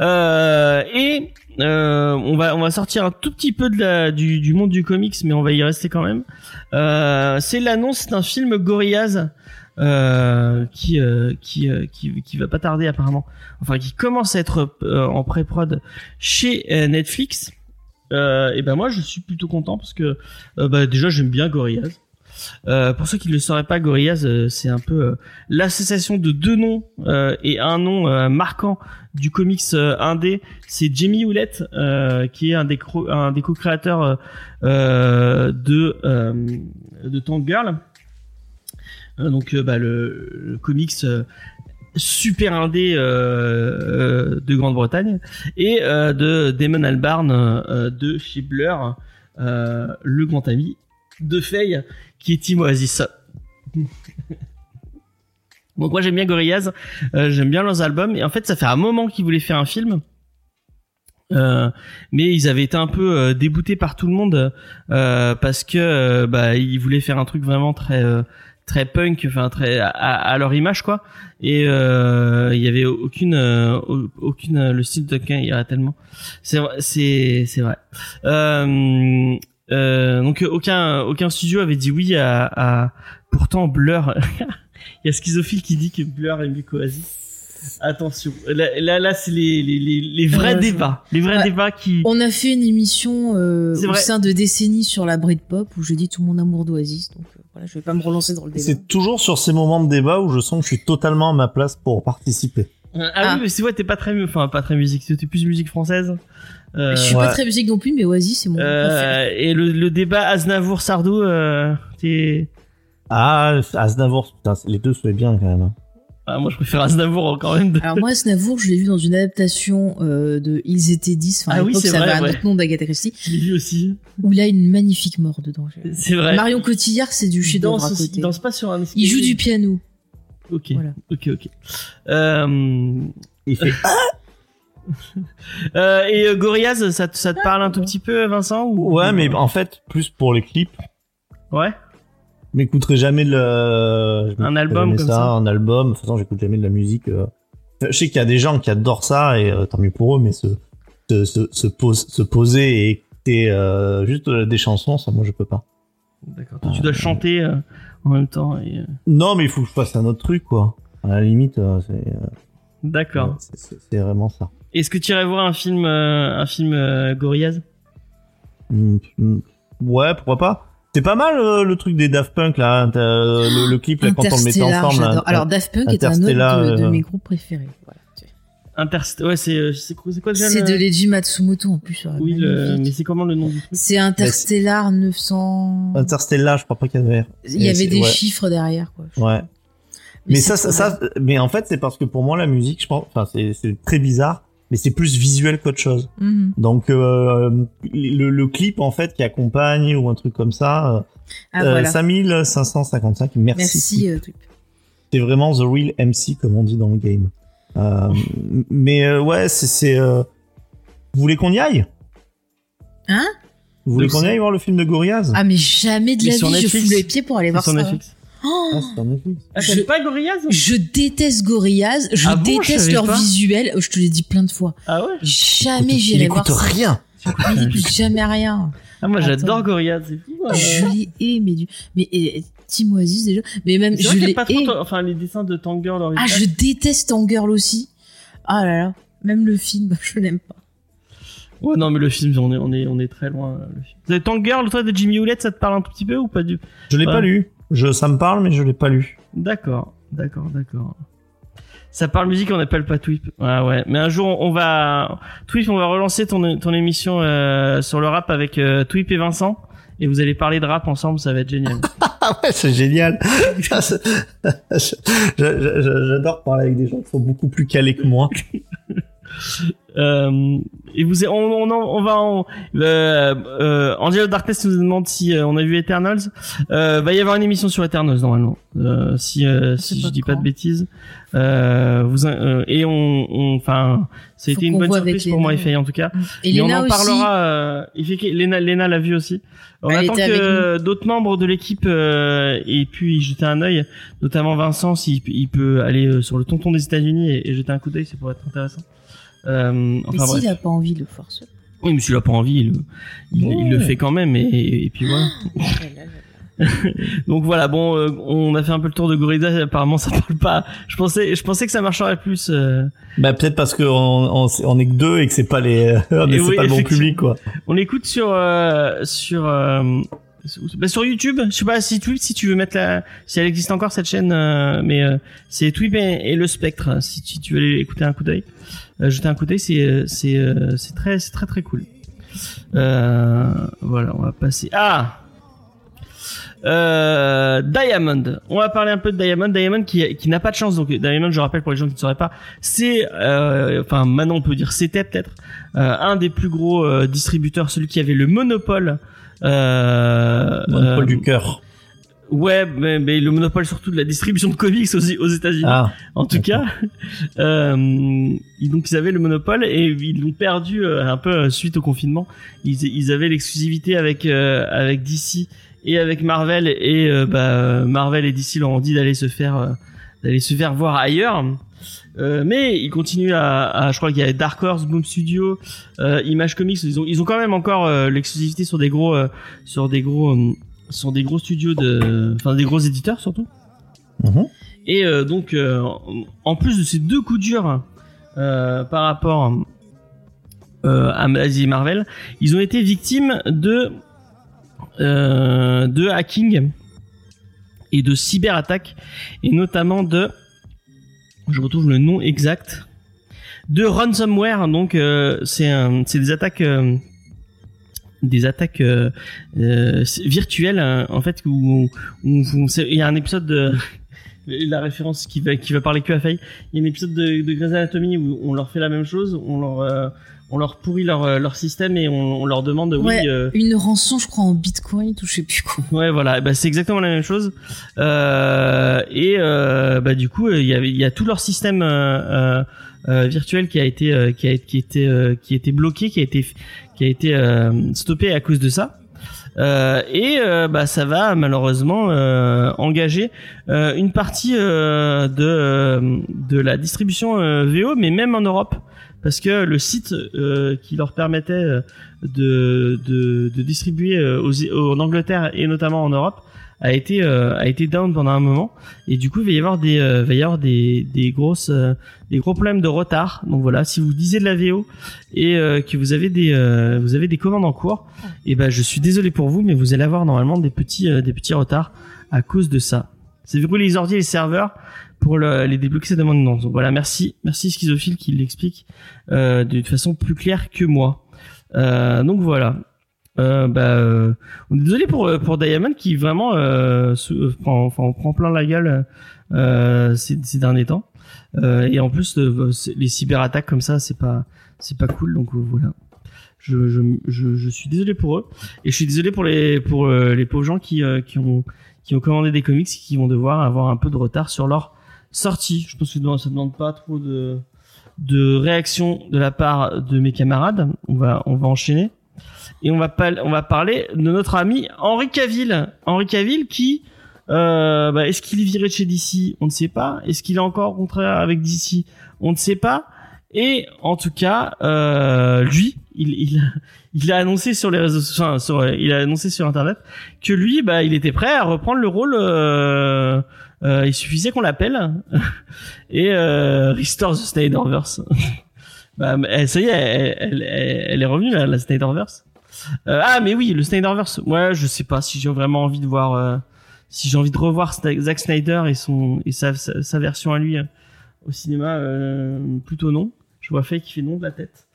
Euh, et euh, on va on va sortir un tout petit peu de la, du, du monde du comics mais on va y rester quand même. Euh, c'est l'annonce d'un film Gorillaz euh, qui, euh, qui euh, qui qui va pas tarder apparemment enfin qui commence à être euh, en pré-prod chez euh, Netflix euh, et ben moi je suis plutôt content parce que bah, déjà j'aime bien Gorillaz pour ceux qui ne le sauraient pas, Gorillaz, c'est un peu l'association de deux noms et un nom marquant du comics indé. C'est Jamie Hewlett, qui est un des, co-créateurs de, de Tank Girl. Euh, donc, euh, bah, le, comics euh, super indé euh, de Grande-Bretagne et de Damon Albarn de euh, le grand ami de Faye qui est Tim Oasis. [LAUGHS] Donc moi j'aime bien Gorillaz, j'aime bien leurs albums et en fait ça fait un moment qu'ils voulaient faire un film. Mais ils avaient été un peu déboutés par tout le monde parce que bah ils voulaient faire un truc vraiment très très punk enfin très à, à leur image quoi et euh, il y avait aucune euh, aucune le style de il y a tellement c'est vrai- c'est c'est vrai euh, euh, donc euh, aucun aucun studio avait dit oui à, à pourtant Blur [LAUGHS] il y a Schizophile qui dit que Blur est mieux qu'Oasis attention là là, là c'est les, les les les vrais Ouais, débats les vrais Ouais. débats qui On a fait une émission euh, au vrai. sein de décennies sur la Britpop où je dis tout mon amour d'Oasis. Donc euh, voilà, je vais pas me relancer dans le débat. C'est toujours sur ces moments de débat où je sens que je suis totalement à ma place pour participer. ah, Ah. oui mais c'est vrai t'es pas très enfin pas très musique t'es plus musique française euh, Je suis Ouais. pas très musique non plus, mais Oasis c'est mon préféré. euh, et le, le débat Aznavour Sardou euh, t'es Ah, Aznavour, putain, les deux se fait bien quand même. Hein. ah, moi je préfère Aznavour quand même de... [LAUGHS] Alors moi, Snavour, je l'ai vu dans une adaptation euh, de Ils étaient 10. Enfin, Ah à oui, c'est ça vrai, avait un ouais. autre nom d'Agatha Christie. je l'ai vu aussi Où il a une magnifique mort dedans. c'est vrai Marion Cotillard, c'est du il chef-d'œuvre danse, à aussi- côté. il danse pas sur un Il joue du piano. ok Voilà. ok ok euh, Il fait [LAUGHS] euh, et euh, Gorillaz ça, te- ça te parle un tout petit peu Vincent ou... Ouais, mais en fait, plus pour les clips. ouais m'écouterai jamais de la... je Un album comme ça, ça. Un album. De toute façon, j'écoute jamais de la musique. euh. Je sais qu'il y a des gens qui adorent ça et euh, tant mieux pour eux, mais se, se, se, se, pose, se poser et écouter euh, juste euh, des chansons, ça, moi, je peux pas. d'accord Toi, tu dois chanter euh, en même temps et, euh, Non, mais il faut que je fasse un autre truc, quoi. À la limite, euh, c'est euh, d'accord c'est- vraiment ça. est-ce que tu irais voir un film euh, un film euh, Gorillaz? Mm, mm. Ouais, pourquoi pas. C'est pas mal euh, le truc des Daft Punk là, euh, le, le clip là, quand on le mettait Interstellar, ensemble. là. j'adore. Alors Daft Punk est un autre Interstellar, de, de euh, mes groupes préférés. Voilà. Interst ouais c'est euh, c'est quoi c'est quoi déjà C'est le- de Leiji Matsumoto en plus. oui le... mais c'est comment le nom du truc? C'est Interstellar 900. Interstellar, je crois pas qu'il y avait. Il y avait des ouais. chiffres derrière quoi. Ouais. Mais, ça, ça, ça, mais en fait, c'est parce que pour moi, la musique, je pense, enfin, c'est, c'est très bizarre, mais c'est plus visuel qu'autre chose. Mhm. Donc, euh, le, le clip, en fait, qui accompagne ou un truc comme ça, euh, Ah euh, voilà. 5555, merci. Merci. euh. C'est vraiment the real MC, comme on dit dans le game. Euh, mais euh, ouais, c'est, c'est, euh, vous voulez qu'on y aille? Hein? Vous voulez Donc, qu'on y aille voir le film de Gorillaz? Ah mais jamais de la vie je fous les pieds pour aller voir sur ça. Netflix Oh, Ah, ah Je- pas Gorillaz je déteste Gorillaz, je Ah bon, je déteste leur pas. visuel. Je te l'ai dit plein de fois. ah ouais Jamais j'irai voir écoute ça. rien. Il jamais rien. Ah, moi, j'adore Gorillaz, c'est fou. euh. Je l'ai aimé du. Mais et, Tim Oasis déjà. Mais même je l'ai a pas trop, aimé. enfin, les dessins de Tank Girl Ah, je déteste Girl aussi. Ah là là. Même le film, [LAUGHS] je l'aime pas. Ouais, non, mais le film, on est, on est, on est très loin. euh, Le film. Vous avez Tank Girl, toi, de Jimmy Hewlett, ça te parle un tout petit peu ou pas du Je l'ai Ouais. pas lu. Je, ça me parle, mais je l'ai pas lu. D'accord, d'accord, d'accord. Ça parle musique, on n'appelle pas Twip. Ouais, ouais. Mais un jour, on on va, Twip, on va relancer ton, ton émission euh, sur le rap avec euh, Twip et Vincent. Et vous allez parler de rap ensemble, ça va être génial. [LAUGHS] Ah ouais, c'est génial. [LAUGHS] J'adore parler avec des gens qui sont beaucoup plus calés que moi. [LAUGHS] Euh, et vous, on, on, en- on va en, euh, euh, Angelo Darkness nous demande si euh, on a vu Eternals. Euh, va y avoir une émission sur Eternals normalement, euh, si euh, si je dis pas de bêtises. Euh, vous, euh, et on, enfin, ça a Faut été une bonne surprise pour moi et. Faye en tout cas. Et Et on en aussi. parlera. Euh, effectivement, Léna, Léna l'a vu aussi. On Elle attend que d'autres membres de l'équipe euh, et puis y jeter un œil, notamment Vincent, s'il il peut aller sur le tonton des États-Unis et, et jeter un coup d'œil, ça pourrait être intéressant. Euh, Mais enfin bref. s'il a pas envie, le force. Oui, mais s'il a pas envie, il, il, il le fait quand même et, et puis voilà. [LAUGHS] Donc voilà, bon, euh, on a fait un peu le tour de Gorilla. Apparemment, ça parle pas. Je pensais, je pensais que ça marcherait plus. euh. Bah peut-être parce qu'on on, on est que deux et que c'est pas les, [LAUGHS] Et c'est oui, pas le bon public quoi. On écoute sur euh, sur euh, bah, sur YouTube. Je sais pas si Twip, si tu veux mettre la, si elle existe encore cette chaîne, euh, mais euh, c'est Twip et, le Spectre. Si tu, tu veux aller écouter un coup d'œil, euh, jeter un coup d'œil, c'est euh, c'est euh, c'est très c'est très très cool. Euh, voilà, on va passer. Ah. Euh, Diamond. On va parler un peu de Diamond. Diamond qui, qui n'a pas de chance. Donc Diamond, je rappelle pour les gens qui ne sauraient pas, c'est, euh, enfin maintenant on peut dire c'était peut-être euh, un des plus gros euh, distributeurs, celui qui avait le monopole. Euh, Monopole euh, du cœur. Ouais, mais, mais le monopole surtout de la distribution de comics aux, aux États-Unis. Ah, En tout cas, [LAUGHS] euh, donc ils avaient le monopole et ils l'ont perdu euh, un peu euh, suite au confinement. Ils, ils avaient l'exclusivité avec euh, avec DC et avec Marvel et euh, bah, Marvel et DC leur ont dit d'aller se faire euh, d'aller se faire voir ailleurs. Euh, mais ils continuent à, à- je crois qu'il y a Dark Horse, Boom Studio, Image Comics. Ils ont ils ont quand même encore l'exclusivité sur des gros sur des gros sur des gros studios de enfin des gros éditeurs surtout. mhm. Et donc, en- plus de ces deux coups durs par rapport à Asie et Marvel, ils ont été victimes de de hacking et de cyberattaques, et notamment de, je retrouve le nom exact, de ransomware. Donc, euh, c'est des attaques. euh, des attaques euh, euh, virtuelles en fait où, il y a un épisode de [LAUGHS] la référence qui va qui va parler que à Faye. Il y a un épisode de, de Grey's Anatomy où on leur fait la même chose, on leur euh, on leur pourrit leur euh, leur système et on, on leur demande Ouais. oui euh, Une rançon, je crois, en bitcoin ou je sais plus quoi. Ouais, voilà, bah, c'est exactement la même chose. Euh, et euh, bah, du coup, il y a, il y a tout leur système euh, euh, euh, virtuel qui a été euh, qui a qui était euh, qui a été bloqué, qui a été qui a été euh, stoppé à cause de ça. Euh, et euh, bah, ça va malheureusement euh, engager euh, une partie euh, de euh, de la distribution euh, VO, mais même en Europe, parce que le site euh, qui leur permettait euh, de, de, de distribuer euh, aux, en Angleterre et notamment en Europe a été euh, a été down pendant un moment. Et du coup il va y avoir des euh, va y avoir des des grosses euh, des gros problèmes de retard. Donc voilà si vous lisez de la VO et euh, que vous avez des vous avez des commandes en cours et ben je suis désolé pour vous mais vous allez avoir normalement des petits des petits retards à cause de ça. C'est verrouiller les ordi et les serveurs pour le- les débloquer ça demande non donc voilà merci merci schizophile qui l'explique euh, d'une façon plus claire que moi. Euh, donc voilà. Euh, bah, euh, on est désolé pour euh, pour Diamond qui vraiment euh, euh, prend, enfin, on prend plein la gueule euh, ces, ces derniers temps. Euh, et en plus euh, les cyberattaques comme ça c'est pas c'est pas cool donc euh, voilà. Je, je, je, suis désolé pour eux. Et je suis désolé pour les pour euh, les pauvres gens qui euh, qui ont qui ont commandé des comics et qui vont devoir avoir un peu de retard sur leur sortie je pense que ça demande pas trop de de réaction de la part de mes camarades on va on va enchaîner et on va on va parler de notre ami Henri Cavill. Henri Cavill qui, euh, bah, est-ce qu'il est viré de chez DC On ne sait pas. Est-ce qu'il est encore au contraire avec DC On ne sait pas. Et en tout cas, euh, lui, il, il, il a annoncé sur les réseaux, enfin, il a annoncé sur internet que lui, bah, il était prêt à reprendre le rôle. Euh, euh, il suffisait qu'on l'appelle [LAUGHS] et euh, restore the Snyderverse. [LAUGHS] bah, elle- ça y est, elle, elle, elle- elle est revenue la, la Snyderverse. Euh, ah, mais oui, le Snyderverse. Ouais, je sais pas si j'ai vraiment envie de voir, euh, si j'ai envie de revoir Zack Snyder et son et sa, sa, sa version à lui euh, au cinéma. euh, plutôt non. Je vois Faye qui fait non de la tête.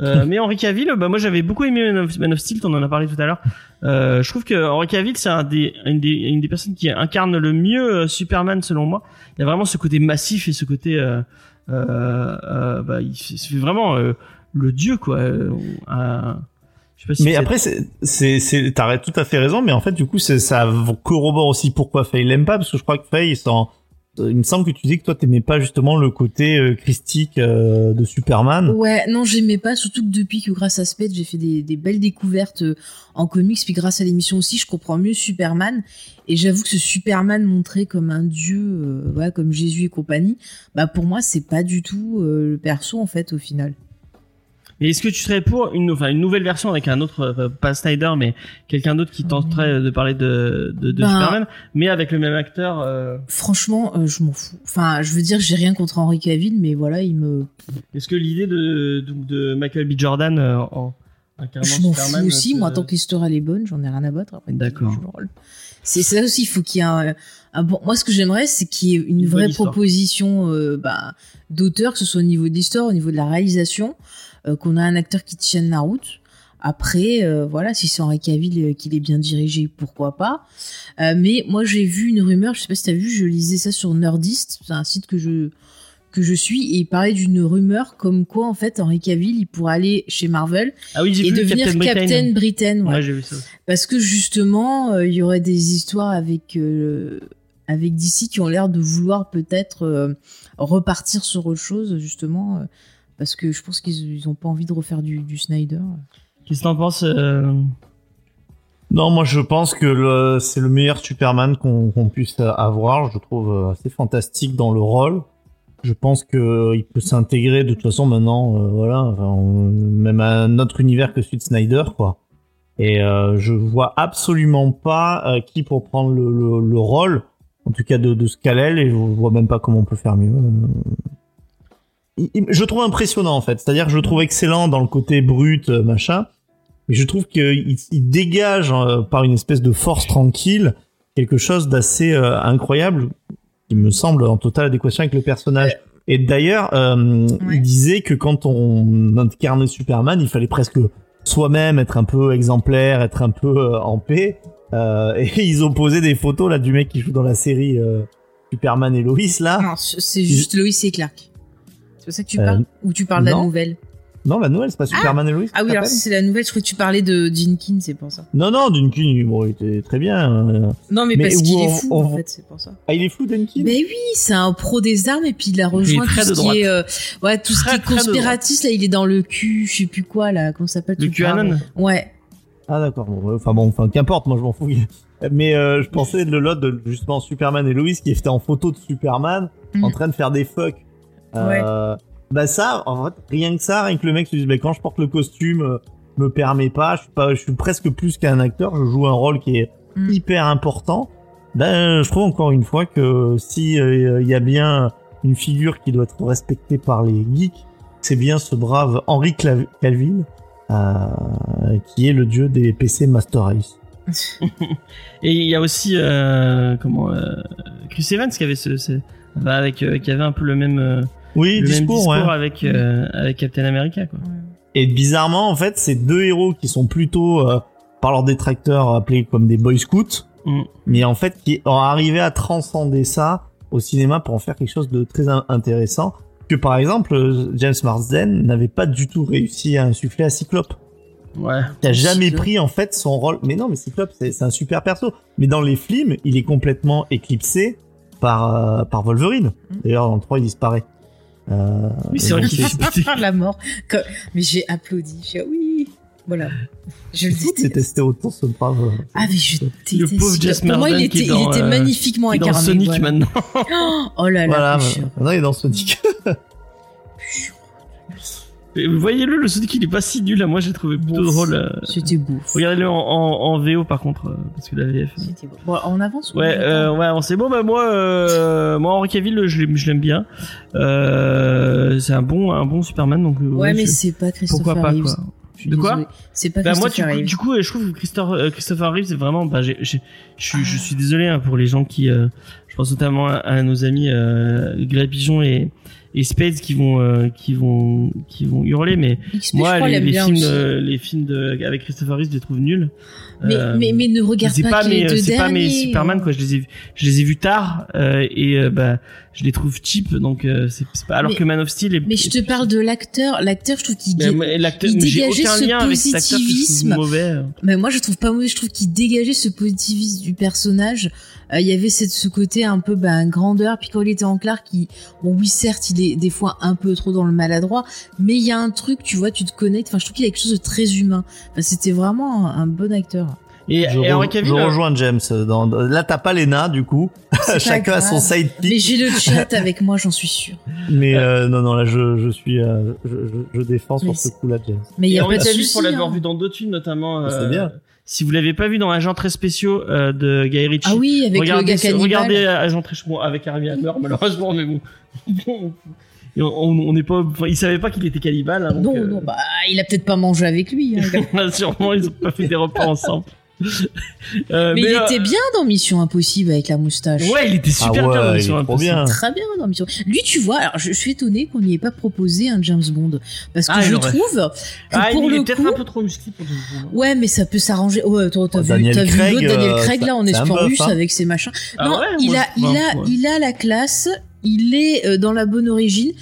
Euh, [LAUGHS] mais Henry Cavill, bah moi j'avais beaucoup aimé Man of, Man of Steel, on en a parlé tout à l'heure. Euh, je trouve que Henry Cavill c'est un des, une des une des personnes qui incarne le mieux euh, Superman selon moi. Il y a vraiment ce côté massif et ce côté, euh, euh, euh, bah il fait, c'est vraiment euh, le dieu quoi. Euh, un- je sais pas si Mais après, c'est, t'as tout à fait raison, mais en fait, du coup, ça corrobore aussi pourquoi Faye l'aime pas, parce que je crois que Faye, s'en- il me semble que tu dis que toi, t'aimais pas justement le côté euh, christique euh, de Superman. Ouais, non, j'aimais pas, surtout que depuis que grâce à Spade, j'ai fait des, belles découvertes euh, en comics, puis grâce à l'émission aussi, je comprends mieux Superman. Et j'avoue que ce Superman montré comme un dieu, euh, comme Jésus et compagnie, bah pour moi, c'est pas du tout le perso en fait au final. Mais est-ce que tu serais pour une, enfin, une nouvelle version avec un autre, euh, pas Snyder, mais quelqu'un d'autre qui tenterait de parler de, de, de Ben- Superman, mais avec le même acteur euh, Franchement, euh, je m'en fous. Enfin, je veux dire, j'ai rien contre Henry Cavill, mais voilà, il me, Est-ce que l'idée de, de, de Michael B. Jordan euh, en incarnant je m'en fous aussi. Moi, tant que l'histoire elle est bonne, j'en ai rien à battre. D'accord. C'est ça aussi, il faut qu'il y ait un, un bon. Moi, ce que j'aimerais, c'est qu'il y ait une, vraie proposition euh, bah, d'auteur, que ce soit au niveau de l'histoire, au niveau de la réalisation, euh, qu'on a un acteur qui tienne la route. Après, euh, voilà, si c'est Henri Cavill euh, qu'il est bien dirigé, pourquoi pas. Euh, mais moi, j'ai vu une rumeur, je sais pas si t'as vu, je lisais ça sur Nerdist, c'est un site que je que je suis, et il parlait d'une rumeur comme quoi, en fait, Henri Cavill, il pourrait aller chez Marvel Ah oui, et devenir Captain Captain, Britain. Britain. ouais. Ouais, j'ai vu ça. Parce que justement, euh, il y aurait des histoires avec euh, avec DC qui ont l'air de vouloir peut-être euh, repartir sur autre chose, justement, euh, parce que je pense qu'ils ils ont pas envie de refaire du, du Snyder. Qu'est-ce que t'en penses euh, Non, moi, je pense que c'est le meilleur Superman qu'on, puisse avoir. Je le trouve euh, assez fantastique dans le rôle. Je pense que euh, il peut s'intégrer de toute façon maintenant, euh, voilà, enfin, on- même à un autre univers que celui de Snyder, quoi. Et euh, je vois absolument pas euh, qui pour prendre le, le, le rôle, en tout cas de, de Skal-El, et je vois même pas comment on peut faire mieux. Je trouve impressionnant en fait, c'est-à-dire que je trouve excellent dans le côté brut, euh, machin, mais je trouve qu'il il dégage euh, par une espèce de force tranquille quelque chose d'assez euh, incroyable qui me semble en totale adéquation avec le personnage. Et d'ailleurs, euh, Ouais. il disait que quand on incarnait Superman, il fallait presque soi-même être un peu exemplaire, être un peu en paix. Et ils ont posé des photos là du mec qui joue dans la série Superman et Lois là. Non, c'est juste Lois et Clark. C'est pour ça que tu Euh, parles Ou tu parles de la non. nouvelle Non, la nouvelle, c'est pas Superman et Lois. Ah oui, alors si c'est la nouvelle, je crois que tu parlais de Jenkins, c'est pour ça. Non, non, Duncan, bon, il était très bien. euh. Non, mais, Mais parce qu'il est fou, on- en fait, c'est pour ça. Ah, il est flou, Duncan Mais oui, c'est un pro des armes et puis il a rejoint très tout ce qui est, euh, ouais, tout ce qui est conspiratiste. Là, il est dans le cul, je sais plus quoi là, comment ça s'appelle Le. QAnon Ouais. Ah d'accord. Bon, ouais, enfin bon, enfin qu'importe, moi je m'en fous. [LAUGHS] Mais euh, je pensais de le lot de justement Superman et Lois qui étaient en photo de Superman Mhm. en train de faire des fuck. Euh, Bah ça, en fait, rien que ça, rien que le mec se dise, bah, quand je porte le costume, euh, me permet pas, je suis pas, je suis presque plus qu'un acteur, je joue un rôle qui est Mhm. hyper important. Ben, je trouve encore une fois que si euh, il y a bien une figure qui doit être respectée par les geeks, c'est bien ce brave Clav- Cavill, euh, qui est le dieu des PC Master Race. [LAUGHS] Et il y a aussi euh, comment Chris Evans qui avait ce, ce- bah, avec qui avait un peu le même Oui, le même discours, discours ouais. avec euh, avec Captain America quoi. Et bizarrement, en fait, c'est deux héros qui sont plutôt, euh, par leurs détracteurs, appelés comme des boy scouts, Mm. mais en fait, qui ont arrivé à transcender ça au cinéma pour en faire quelque chose de très in- intéressant. Que par exemple, euh, James Marsden n'avait pas du tout réussi à insuffler à Cyclope. Ouais. Qui a jamais Cyclope. pris en fait son rôle. Mais non, mais Cyclope, c'est un super perso. Mais dans les films, il est complètement éclipsé par euh, par Wolverine. Mm. D'ailleurs, dans le 3, il disparaît. Euh, Oui, c'est vrai donc qu'il est la mort. Comme- Mais j'ai applaudi. J'ai dit, oui. Voilà. Je le déteste. testé autant ce brave. Ah, mais je déteste. pauvre Jess Pour moi, il était, il était euh, magnifiquement est dans incarné. Sonic voilà. maintenant. [GASPS] Oh là là. Voilà, le maintenant il est dans Sonic. [LAUGHS] Voyez-le, le Sonic il est pas si nul. là. Moi j'ai trouvé plutôt drôle. euh. C'était beau. Regardez-le en, en, en VO par contre, euh, parce que la VF. euh. C'était beau. Bon, on avance ou Ouais, on euh, attend ouais, on sait bon. Bah moi, euh, moi Henri Cavill, je l'aime, je l'aime bien. Euh, c'est un bon, un bon Superman. Donc Ouais, mais je- c'est pas Christopher pourquoi pas Reeves. quoi. De quoi. C'est pas Bah moi, du coup, Reeves. je trouve que Christopher, Christopher Reeve, c'est vraiment, bah, j'ai- je suis, je suis désolé hein, pour les gens qui, je pense notamment à, à nos amis euh, Pigeon et, et Spades qui vont, euh, qui vont, qui vont hurler, mais moi, les, les films, de, les films de, avec Christopher Reeve, je les trouve nuls. Mais, Euh, mais, mais ne regarde pas, pas que les mes, deux c'est pas mes Superman quoi. Je les ai, je les ai vus tard euh, et euh, bah, je les trouve cheap, donc euh, c'est, pas. Alors Mais- que Man of Steel est. Mais je te parle de l'acteur. L'acteur, je trouve qu'il l'acteur, j'ai dégageait aucun ce lien avec cet acteur mauvais. Mais moi, je trouve pas mauvais. Je trouve qu'il dégageait ce positivisme du personnage. Euh, Il y avait cette, ce côté un peu ben, grandeur. Puis quand il était en Clark, qui, bon, oui, certes, il est des fois un peu trop dans le maladroit, mais il y a un truc, tu vois, tu te connectes. Enfin, je trouve qu'il a quelque chose de très humain. Enfin, C'était vraiment un, un bon acteur. Et, Je, et re- Henry Cavill, je euh, rejoins James. Dans, là, t'as pas les nains, du coup. [LAUGHS] Chacun a son grave. side Mais j'ai le chat avec moi, j'en suis sûre. Mais euh, non, non, là, je, je suis, euh, je, je, je défends Mais sur ce coup-là, James. Mais il y a pas de Cavill, souci. pour l'avoir hein. vu dans d'autres films, notamment. C'est euh, bien. Si vous l'avez pas vu dans Agents très spéciaux euh, de Guy Ritchie. Ah oui, avec regardez, le gars regardez Agent très bon, avec Harvey Hammer malheureusement mais bon. Et on on n'est pas enfin, il savait pas qu'il était cannibale hein, donc, Non, euh, non, bah, il a peut-être pas mangé avec lui. hein. [LAUGHS] sûrement ils ont pas fait des repas ensemble. Euh, mais, il euh, était bien dans Mission Impossible avec la moustache. Ouais, il était super Ah ouais, bien dans Mission Impossible. bien. Très bien dans Mission. Lui, tu vois, alors je, je suis étonné qu'on n'y ait pas proposé un James Bond parce que Ah, je trouve que Ah, pour il le est coup, un peu trop musclé pour James Bond. ouais, mais ça peut s'arranger. Ouais, toi, t'as Oh, vu, Daniel t'as vu Craig, l'autre Daniel euh, Craig là en russe hein. avec ses machins. Ah non, ouais, il moi, a, il a, ouais. il a la classe. Il est dans la bonne origine.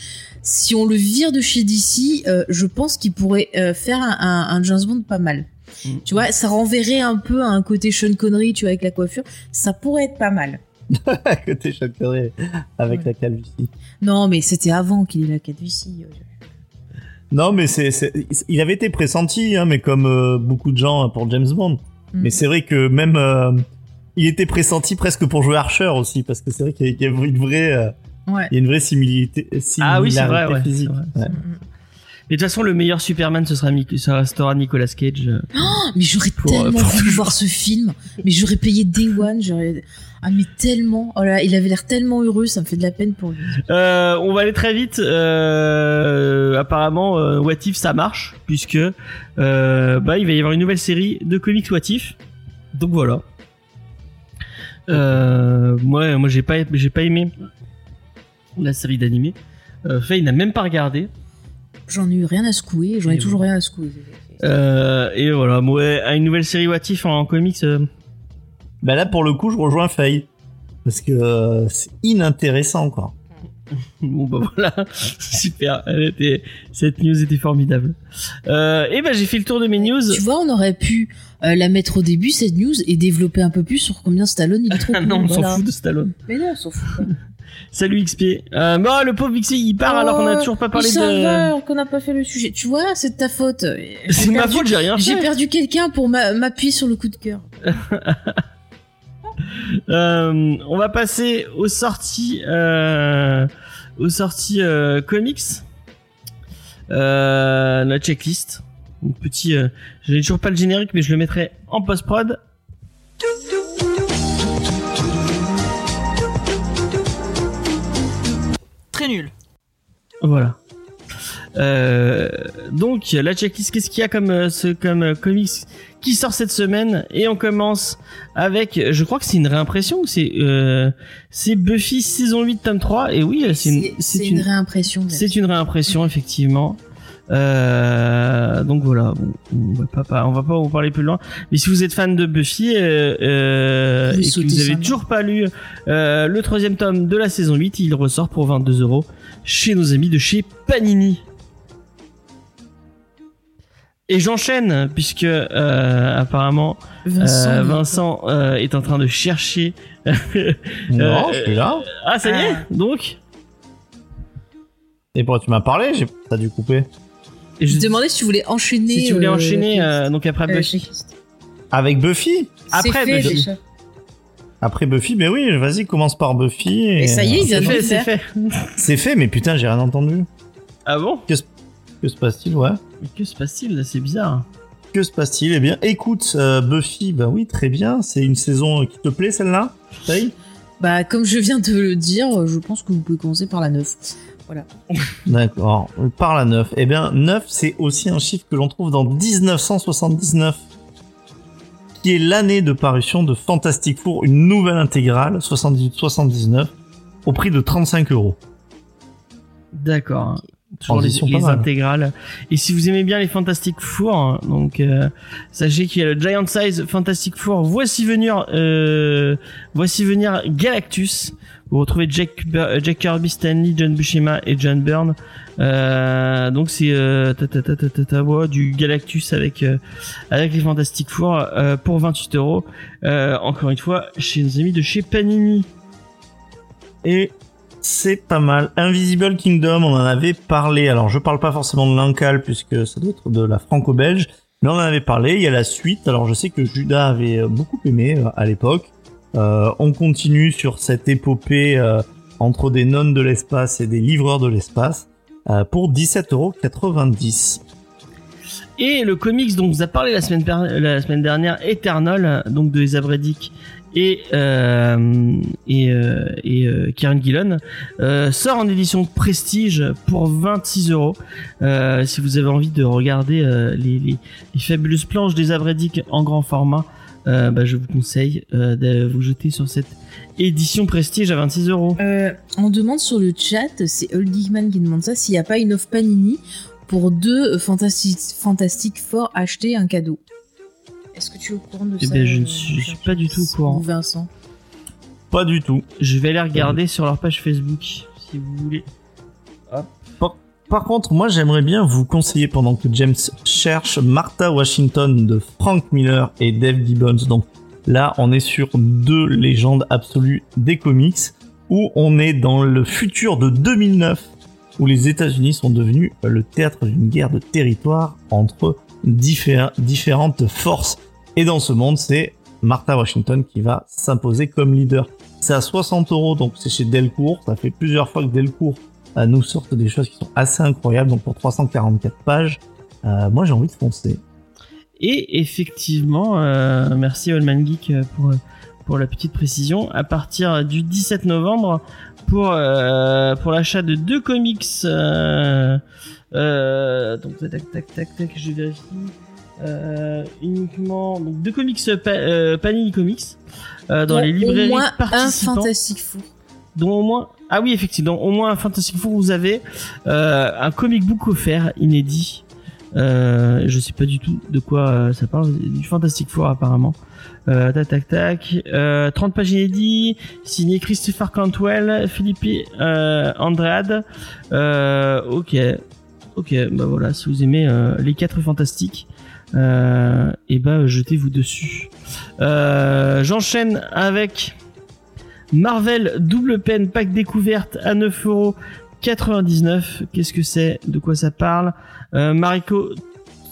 Si on le vire de chez DC, euh, je pense qu'il pourrait euh, faire un, un, un James Bond pas mal. Mm. Tu vois, ça renverrait un peu à un côté Sean Connery, tu vois, avec la coiffure. Ça pourrait être pas mal. [LAUGHS] Côté Sean Connery, avec Ouais. la calvitie. Non, mais c'était avant qu'il ait la calvitie. Non, mais c'est, c'est, il avait été pressenti, hein, mais comme euh, beaucoup de gens pour James Bond. Mm. Mais c'est vrai que même, euh, il était pressenti presque pour jouer Archer aussi, parce que c'est vrai qu'il y a- il y a une vraie, euh, Ouais. il y a une vraie similité, Ah oui, c'est vrai, physique. c'est vrai. Ouais. Mais de toute façon, le meilleur Superman, ce sera, Mi- ça restera Nicolas Cage. euh. Oh, mais j'aurais Pour- tellement voulu voir ce film. Mais j'aurais payé Day One. J'aurais. Ah, mais tellement. Oh là, il avait l'air tellement heureux. Ça me fait de la peine pour lui. Euh, on va aller très vite. Euh, apparemment, euh, What If ça marche puisque euh, bah il va y avoir une nouvelle série de comics What If. Donc voilà. Euh, moi, moi j'ai pas, j'ai pas aimé la série d'animé. Euh, Faye n'a même pas regardé. J'en ai eu rien à secouer. J'en ai toujours rien à secouer. Euh, et voilà, moi, à une nouvelle série What If en, comics. euh, Bah là, pour le coup, je rejoins Faye. Parce que euh, c'est inintéressant, quoi. [LAUGHS] Bon bah voilà, [LAUGHS] super. Elle était, cette news était formidable. Euh, et ben j'ai fait le tour de mes news. Tu vois, on aurait pu euh, la mettre au début cette news et développer un peu plus sur combien Stallone il est trop [LAUGHS] Ah cool. non, on s'en voilà. fout de Stallone. Mais non, on s'en fout. Salut XP. Euh, bon, le pauvre XP, il part alors qu'on a Oh, toujours pas parlé de. qu'on n'a pas fait le sujet. Tu vois, c'est de ta faute. C'est J'ai ma perdu- faute, j'ai rien J'ai fait. perdu quelqu'un pour m'a- m'appuyer sur le coup de cœur. [LAUGHS] Euh, on va passer aux sorties, euh, aux sorties euh, comics. Euh, la checklist. Donc petit, euh, je n'ai toujours pas le générique, mais je le mettrai en post prod. Très nul. Voilà. Euh, donc la checklist, qu'est-ce qu'il y a comme euh, ce comme euh, comics qui sort cette semaine? Et on commence avec, je crois que c'est une réimpression, ou c'est euh, c'est Buffy saison 8 tome 3 et oui, c'est une réimpression. c'est une réimpression effectivement. Euh, donc voilà, bon, on va pas, pas- on va pas en parler plus loin. Mais si vous êtes fan de Buffy euh, euh, Vous et que vous avez ça, toujours pas lu euh, le troisième tome de la saison 8, il ressort pour 22 euros chez nos amis de chez Panini. Et j'enchaîne puisque euh, apparemment Vincent, euh, euh, est en train de chercher. [LAUGHS] Non, Euh, je suis là. ah ça y est, Ah. donc. Et pourquoi tu m'as parlé? J'ai T'as dû couper. Et Je te demandais si tu voulais enchaîner. si tu voulais euh, enchaîner euh, donc après euh, Buffy. Avec Buffy Après fait, Buffy. déjà. Après Buffy, mais oui, vas-y, commence par Buffy. Et, Et ça y est, il vient C'est de c'est fait. C'est fait, mais putain, j'ai rien entendu. Ah bon? Que se passe-t-il Ouais. Mais que se passe-t-il là C'est bizarre. Que se passe-t-il? Eh bien, écoute, euh, Buffy, bah oui, très bien. C'est une saison qui te plaît, celle-là? Bah, comme je viens de le dire, je pense que vous pouvez commencer par la 9. Voilà. D'accord. Par la 9. Eh bien, 9, c'est aussi un chiffre que l'on trouve dans 1979, qui est l'année de parution de Fantastic Four, une nouvelle intégrale, 78-79, au prix de 35 euros. D'accord. Toujours les, les intégrales. Et si vous aimez bien les Fantastic Four, hein, donc euh, sachez qu'il y a le Giant Size Fantastic Four. Voici venir, euh, voici venir Galactus. Vous retrouvez Jack, Bur- Jack Kirby, Stanley, John Buscema et John Byrne. Euh, donc c'est euh, du Galactus avec euh, les Fantastic Four euh, pour 28 euros. Euh, Encore une fois, chez nos amis de chez Panini. Et c'est pas mal. Invisible Kingdom, on en avait parlé. Alors, je parle pas forcément de l'Incal, puisque ça doit être de la franco-belge. Mais on en avait parlé. Il y a la suite. Alors, je sais que Judas avait euh, beaucoup aimé euh, à l'époque. Euh, on continue sur cette épopée euh, entre des nonnes de l'espace et des livreurs de l'espace euh, pour 17,90€. Et le comics dont on vous a parlé la semaine, dernière, Eternal, donc de Esa Bredick et et, et euh, sort en édition prestige pour 26 euros. Si vous avez envie de regarder les, fabuleuses planches des Abredic en grand format, euh, bah, je vous conseille euh, de vous jeter sur cette édition prestige à 26 euros. Euh, on demande sur le chat, c'est Old Geekman qui demande ça, s'il n'y a pas une offre Panini pour deux euh, Fantastic, Fantastic Four acheter un cadeau. Est-ce que tu es au courant de Eh ça ben, je ne suis- je suis pas du tout au courant. Ou Vincent? Pas du tout. Je vais aller regarder sur leur page Facebook si vous voulez. Par contre, moi j'aimerais bien vous conseiller pendant que James cherche Martha Washington de Frank Miller et Dave Gibbons. Donc là, on est sur deux légendes absolues des comics où on est dans le futur de 2009 où les États-Unis sont devenus le théâtre d'une guerre de territoire entre diffé- différentes forces. Et dans ce monde, c'est Martha Washington qui va s'imposer comme leader. C'est à 60 euros, donc c'est chez Delcourt. Ça fait plusieurs fois que Delcourt nous sortent des choses qui sont assez incroyables. Donc pour 344 pages, euh, moi j'ai envie de foncer. Et effectivement, euh, merci Allman Geek euh, pour, pour la petite précision. À partir du 17 novembre, pour, euh, pour l'achat de deux comics, euh, euh, donc tac tac tac tac, je vérifie. Euh, uniquement donc deux comics pa- euh, Panini Comics euh, dans les librairies Au moins un participants Fantastic Four. dont au moins ah oui effectivement au moins un Fantastic Four vous avez euh, un comic book offert inédit. Euh, je sais pas du tout de quoi euh, ça parle. Du Fantastic Four apparemment. Euh, tac tac tac. Euh, 30 pages inédits signé Christopher Cantwell Philippe euh, Andrade. Ok. Ok bah voilà si vous aimez les quatre fantastiques et bah jetez-vous dessus. J'enchaîne avec Marvel double peine pack découverte à 9,99€. Qu'est-ce que c'est? De quoi ça parle? Euh, Mariko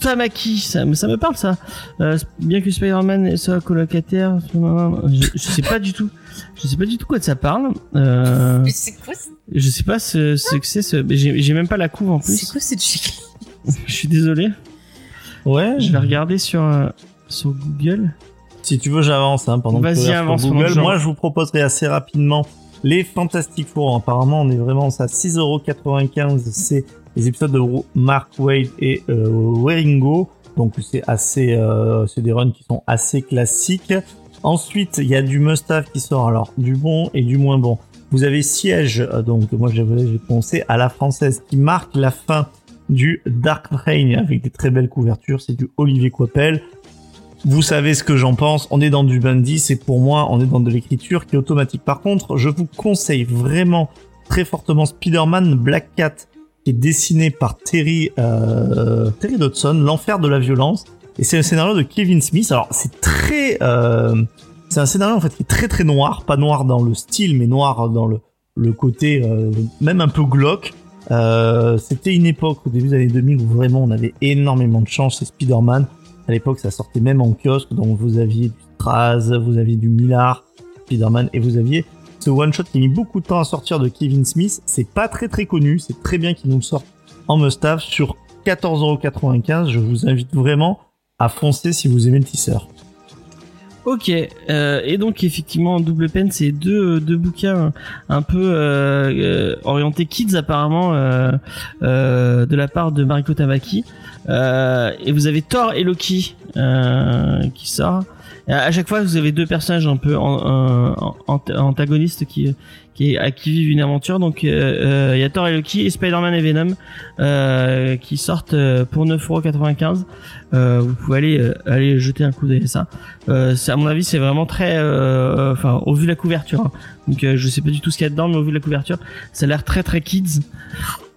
Tamaki, ça, me- ça me parle ça. Euh, bien que Spider-Man soit colocataire, je, je sais pas du tout. Je sais pas du tout quoi ça parle. Euh, Mais c'est quoi, je sais pas ce, ce que c'est. Ce, j'ai même pas la couve en c'est plus. quoi cette chic [LAUGHS] Je suis désolé. Ouais, Je vais regarder sur sur Google. Si tu veux j'avance hein, pendant que Vas-y, avance Google. Moi je vous proposerai assez rapidement les Fantastic Four. Apparemment on est vraiment à 6,95€. C'est les épisodes de Mark Wade et euh, Waringo. Donc c'est assez, euh, c'est des runs qui sont assez classiques. Ensuite, il y a du Mustaf qui sort, alors du bon et du moins bon. Vous avez Siège, euh, donc moi j'ai pensé à la française, qui marque la fin du Dark Reign avec des très belles couvertures. C'est du Olivier Coipel. Vous savez ce que j'en pense. On est dans du Bundy, c'est pour moi, on est dans de l'écriture qui est automatique. Par contre, je vous conseille vraiment très fortement Spider-Man Black Cat, qui est dessiné par Terry, euh, Terry Dodson, L'enfer de la violence. Et c'est un scénario de Kevin Smith. Alors, c'est très, euh, c'est un scénario en fait qui est très très noir, pas noir dans le style, mais noir dans le, le côté euh, même un peu glauque. Euh, C'était une époque au début des années 2000 où vraiment on avait énormément de chance chez Spider-Man. À l'époque, ça sortait même en kiosque, donc vous aviez du Straz, vous aviez du Millard, Spider-Man, et vous aviez ce one-shot qui a mis beaucoup de temps à sortir de Kevin Smith. C'est pas très très connu, c'est très bien qu'il nous le sorte en mustave sur 14,95€. Je vous invite vraiment à foncer si vous aimez le tisseur. Ok, euh, et donc effectivement double peine, c'est deux deux bouquins un peu euh, euh, orientés kids apparemment euh, euh, de la part de Mariko Tamaki. Euh, et vous avez Thor et Loki euh, qui sort. À chaque fois, vous avez deux personnages un peu antagonistes qui qui, à qui vivent une aventure. Donc euh, euh, il y a Thor et Loki et Spider-Man et Venom euh, qui sortent euh, pour 9,95€. Euh, vous pouvez aller euh, aller jeter un coup d'œil à ça. Euh, à mon avis c'est vraiment très euh, enfin au vu de la couverture hein. donc euh, je sais pas du tout ce qu'il y a dedans mais au vu de la couverture ça a l'air très très kids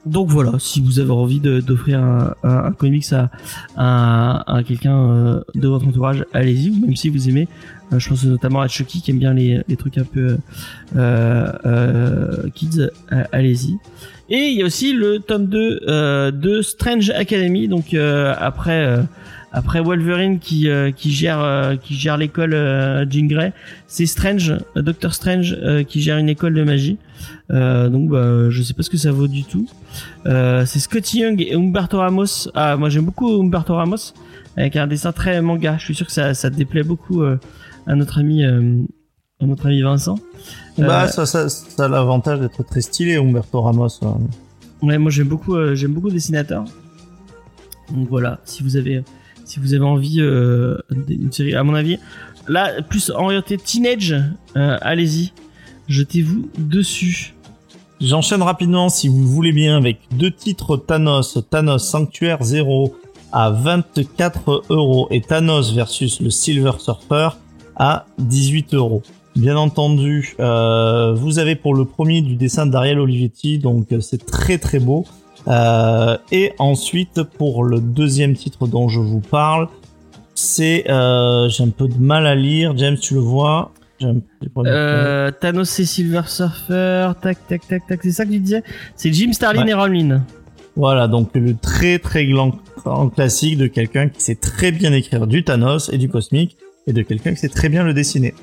donc voilà si vous avez envie d'offrir un, comics à, quelqu'un euh, de votre entourage allez-y. Ou même si vous aimez euh, je pense notamment à Chucky qui aime bien les, trucs un peu euh, kids allez-y. Et il y a aussi le tome 2 euh, de Strange Academy. Donc après après Wolverine qui euh, qui gère euh, qui gère l'école euh, Jean Grey, c'est Strange, euh, Doctor Strange qui gère une école de magie. Donc bah, je sais pas ce que ça vaut du tout. C'est Scotty Young et Humberto Ramos. Ah moi j'aime beaucoup Humberto Ramos avec un dessin très manga. Je suis sûr que ça ça déplaît beaucoup à notre ami à notre ami Vincent. Bah, ça, ça, ça a l'avantage d'être très stylé, Humberto Ramos. hein. Ouais, moi j'aime beaucoup, j'aime beaucoup le dessinateur. Donc voilà, si vous avez, si vous avez envie euh, d'une série, à mon avis, là plus orienté teenage, euh, allez-y, jetez-vous dessus. J'enchaîne rapidement si vous le voulez bien avec deux titres Thanos, Thanos Sanctuaire 0 à 24 euros et Thanos versus le Silver Surfer à 18 euros. Bien entendu, euh, vous avez pour le premier du dessin d'Ariel Olivetti, donc c'est très très beau. Euh, et ensuite pour le deuxième titre dont je vous parle, c'est euh, j'ai un peu de mal à lire. James, tu le vois? Un- Euh, Thanos et Silver Surfer, tac tac tac tac, c'est ça que tu disais? C'est Jim Starlin Ouais. et Romlin. Voilà, donc le très très grand classique de quelqu'un qui sait très bien écrire du Thanos et du cosmique, et de quelqu'un qui sait très bien le dessiner.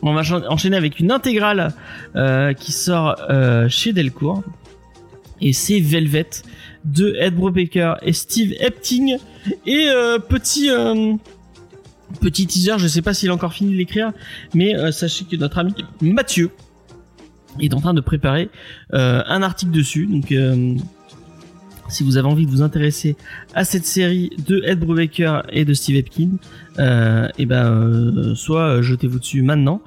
On va enchaîner avec une intégrale euh, qui sort euh, chez Delcourt. Et c'est Velvet de Ed Brubaker et Steve Epting. Et euh, petit euh, petit teaser, je sais pas s'il a encore fini de l'écrire, mais euh, sachez que notre ami Mathieu est en train de préparer un article dessus. Donc si vous avez envie de vous intéresser à cette série de Ed Brubaker et de Steve Epkin, et ben euh, soit jetez-vous dessus maintenant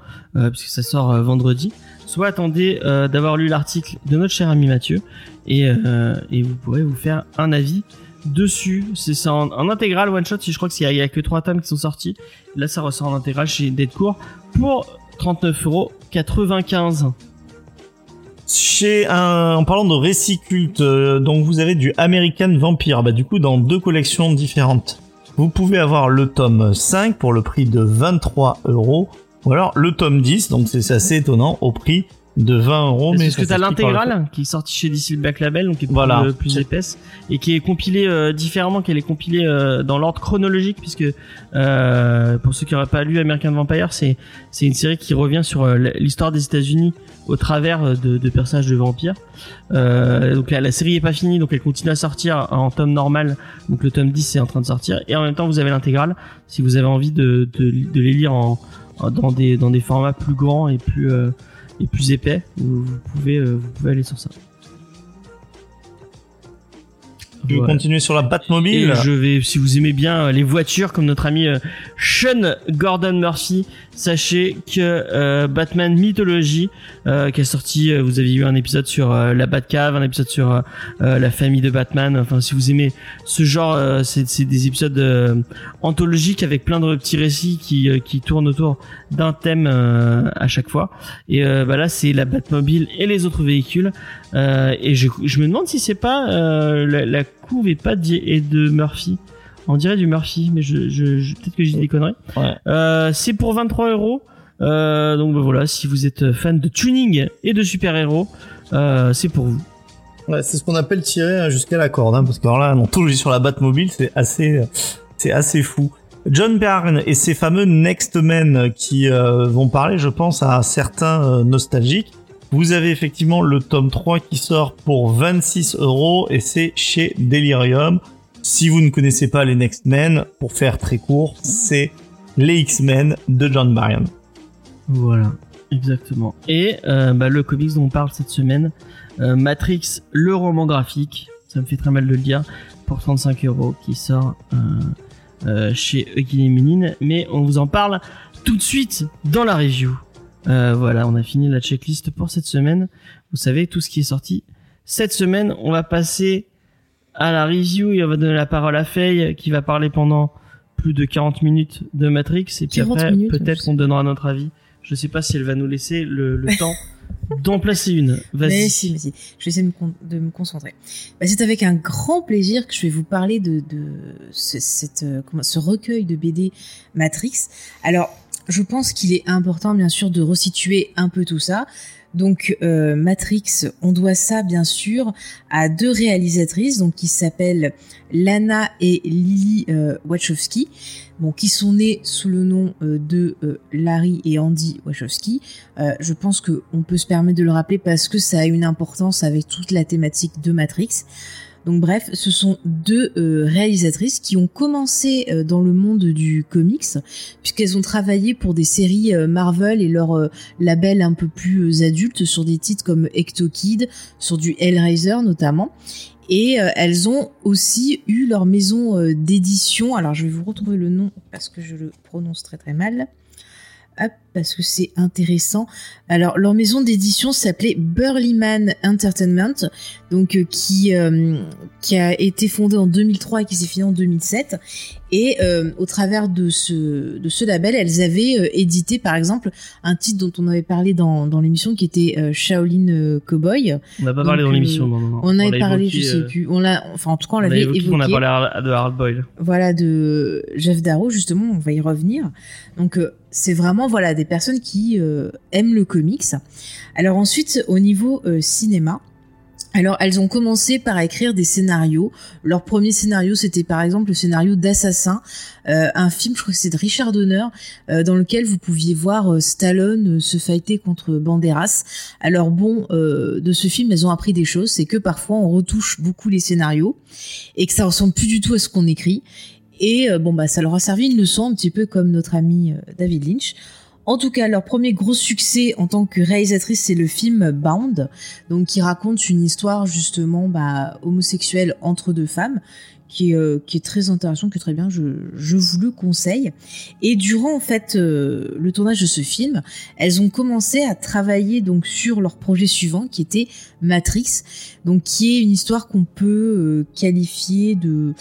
puisque ça sort vendredi, soit attendez euh, d'avoir lu l'article de notre cher ami Mathieu et, euh, vous pourrez vous faire un avis dessus. C'est ça en, en intégral one shot. Si je crois qu'il y, a- a que trois tomes qui sont sortis, là ça ressort en intégral chez Deadcourt pour 39,95€. Chez un, en parlant de récits cultes, euh, donc vous avez du American Vampire, bah du coup dans deux collections différentes. Vous pouvez avoir le tome 5 pour le prix de 23 euros, ou alors le tome 10, donc c'est assez étonnant, au prix de 20 euros. Parce mais que ça t'as l'intégrale qui est sortie chez DC Black Label, donc qui est plus, Voilà. euh, plus épaisse et qui est compilée euh, différemment, qu'elle est compilée euh, dans l'ordre chronologique, puisque euh, pour ceux qui n'auraient pas lu American Vampire, c'est c'est une série qui revient sur l'histoire des États-Unis au travers de, de personnages de vampires. Donc la, la série est pas finie, donc elle continue à sortir en tome normal. Donc le tome 10 est en train de sortir et en même temps vous avez l'intégrale si vous avez envie de, de, de les lire en- dans des dans des formats plus grands et plus euh, et plus épais. Vous, vous pouvez euh, vous pouvez aller sur ça. Veux Voilà. continuer sur la Batmobile Et je vais, si vous aimez bien euh, les voitures, comme notre ami euh, Sean Gordon Murphy, sachez que euh, Batman Mythology, euh, qui est sorti, euh, vous avez eu un épisode sur euh, la Batcave, un épisode sur euh, euh, la famille de Batman. Enfin, si vous aimez ce genre, c'est des épisodes anthologiques avec plein de petits récits qui qui tournent autour d'un thème à chaque fois. Et bah là, c'est la Batmobile et les autres véhicules. Et je, je me demande si c'est pas la, la couve est pas d'I- et de Murphy. On dirait du Murphy, mais je, je, je- peut-être que j'ai des conneries. Ouais. Euh, c'est pour 23 euros. Euh, donc bah, voilà, si vous êtes fan de tuning et de super-héros, euh, c'est pour vous. Ouais, c'est ce qu'on appelle tirer jusqu'à la corde, hein, parce que alors là, l'anthologie sur la Batmobile, c'est assez, c'est assez fou. John Byrne et ses fameux Next Men qui euh, vont parler, je pense, à certains euh, nostalgiques. Vous avez effectivement le tome 3 qui sort pour 26 euros et c'est chez Delirium. Si vous ne connaissez pas les Next Men, pour faire très court, c'est les X-Men de John Marion. Voilà, exactement. Et euh, bah, le comics dont on parle cette semaine, euh, Matrix, le roman graphique, ça me fait très mal de le dire, pour 35 euros, qui sort euh, euh, chez Menin. Mais on vous en parle tout de suite dans la review. Euh, voilà, on a fini la checklist pour cette semaine. Vous savez tout ce qui est sorti cette semaine. On va passer à la review et on va donner la parole à Faye qui va parler pendant plus de 40 minutes de Matrix et puis 40 après peut-être qu'on donnera notre avis. Je sais pas si elle va nous laisser le, le temps [LAUGHS] d'en placer une. Mais Vas-y. si. Je vais essayer de me, con- de me concentrer. Bah, c'est avec un grand plaisir que je vais vous parler de, de ce, cette, euh, comment, ce recueil de BD Matrix. Alors, je pense qu'il est important, bien sûr, de resituer un peu tout ça. Donc, euh, Matrix, on doit ça, bien sûr, à deux réalisatrices, donc qui s'appellent Lana et Lily euh, Wachowski, bon, qui sont nées sous le nom euh, de Larry et Andy Wachowski. Je pense que on peut se permettre de le rappeler parce que ça a une importance avec toute la thématique de Matrix. Donc bref, ce sont deux euh, réalisatrices qui ont commencé euh, dans le monde du comics puisqu'elles ont travaillé pour des séries euh, Marvel et leur label un peu plus adulte sur des titres comme Ecto Kid, sur du Hellraiser notamment. Et elles ont aussi eu leur maison d'édition. Alors je vais vous retrouver le nom parce que je le prononce très très mal. Hop, parce que c'est intéressant. Alors leur maison d'édition s'appelait Burlyman Entertainment, donc euh, qui euh, qui a été fondée en 2003 et qui s'est finie en 2007. Et euh, au travers de ce de ce label, elles avaient édité par exemple un titre dont on avait parlé dans dans l'émission qui était Shaolin Cowboy. On n'a pas Donc, parlé dans l'émission. non, non, non. On avait parlé, évoqué, je sais plus. On l'a, enfin en tout cas on On l'avait évoqué qu'on a parlé de Hard Boyle. voilà de Jeff Darrow justement on va y revenir donc c'est vraiment voilà des personnes qui euh, aiment le comics. Alors ensuite au niveau euh, cinéma alors elles ont commencé par écrire des scénarios. Leur premier scénario c'était par exemple le scénario d'Assassin euh, un film je crois que c'est de Richard Donner dans lequel vous pouviez voir Stallone se fighter contre Banderas. Alors bon de ce film elles ont appris des choses c'est que parfois on retouche beaucoup les scénarios et que ça ressemble plus du tout à ce qu'on écrit. Et bon bah ça leur a servi une leçon un petit peu comme notre ami David Lynch. En tout cas, leur premier gros succès en tant que réalisatrice, c'est le film Bound, donc qui raconte une histoire justement bah, homosexuelle entre deux femmes, qui est, euh, qui est très intéressant, qui est très bien, je, je vous le conseille. Et durant en fait euh, le tournage de ce film, elles ont commencé à travailler donc sur leur projet suivant, qui était Matrix, donc qui est une histoire qu'on peut euh, qualifier de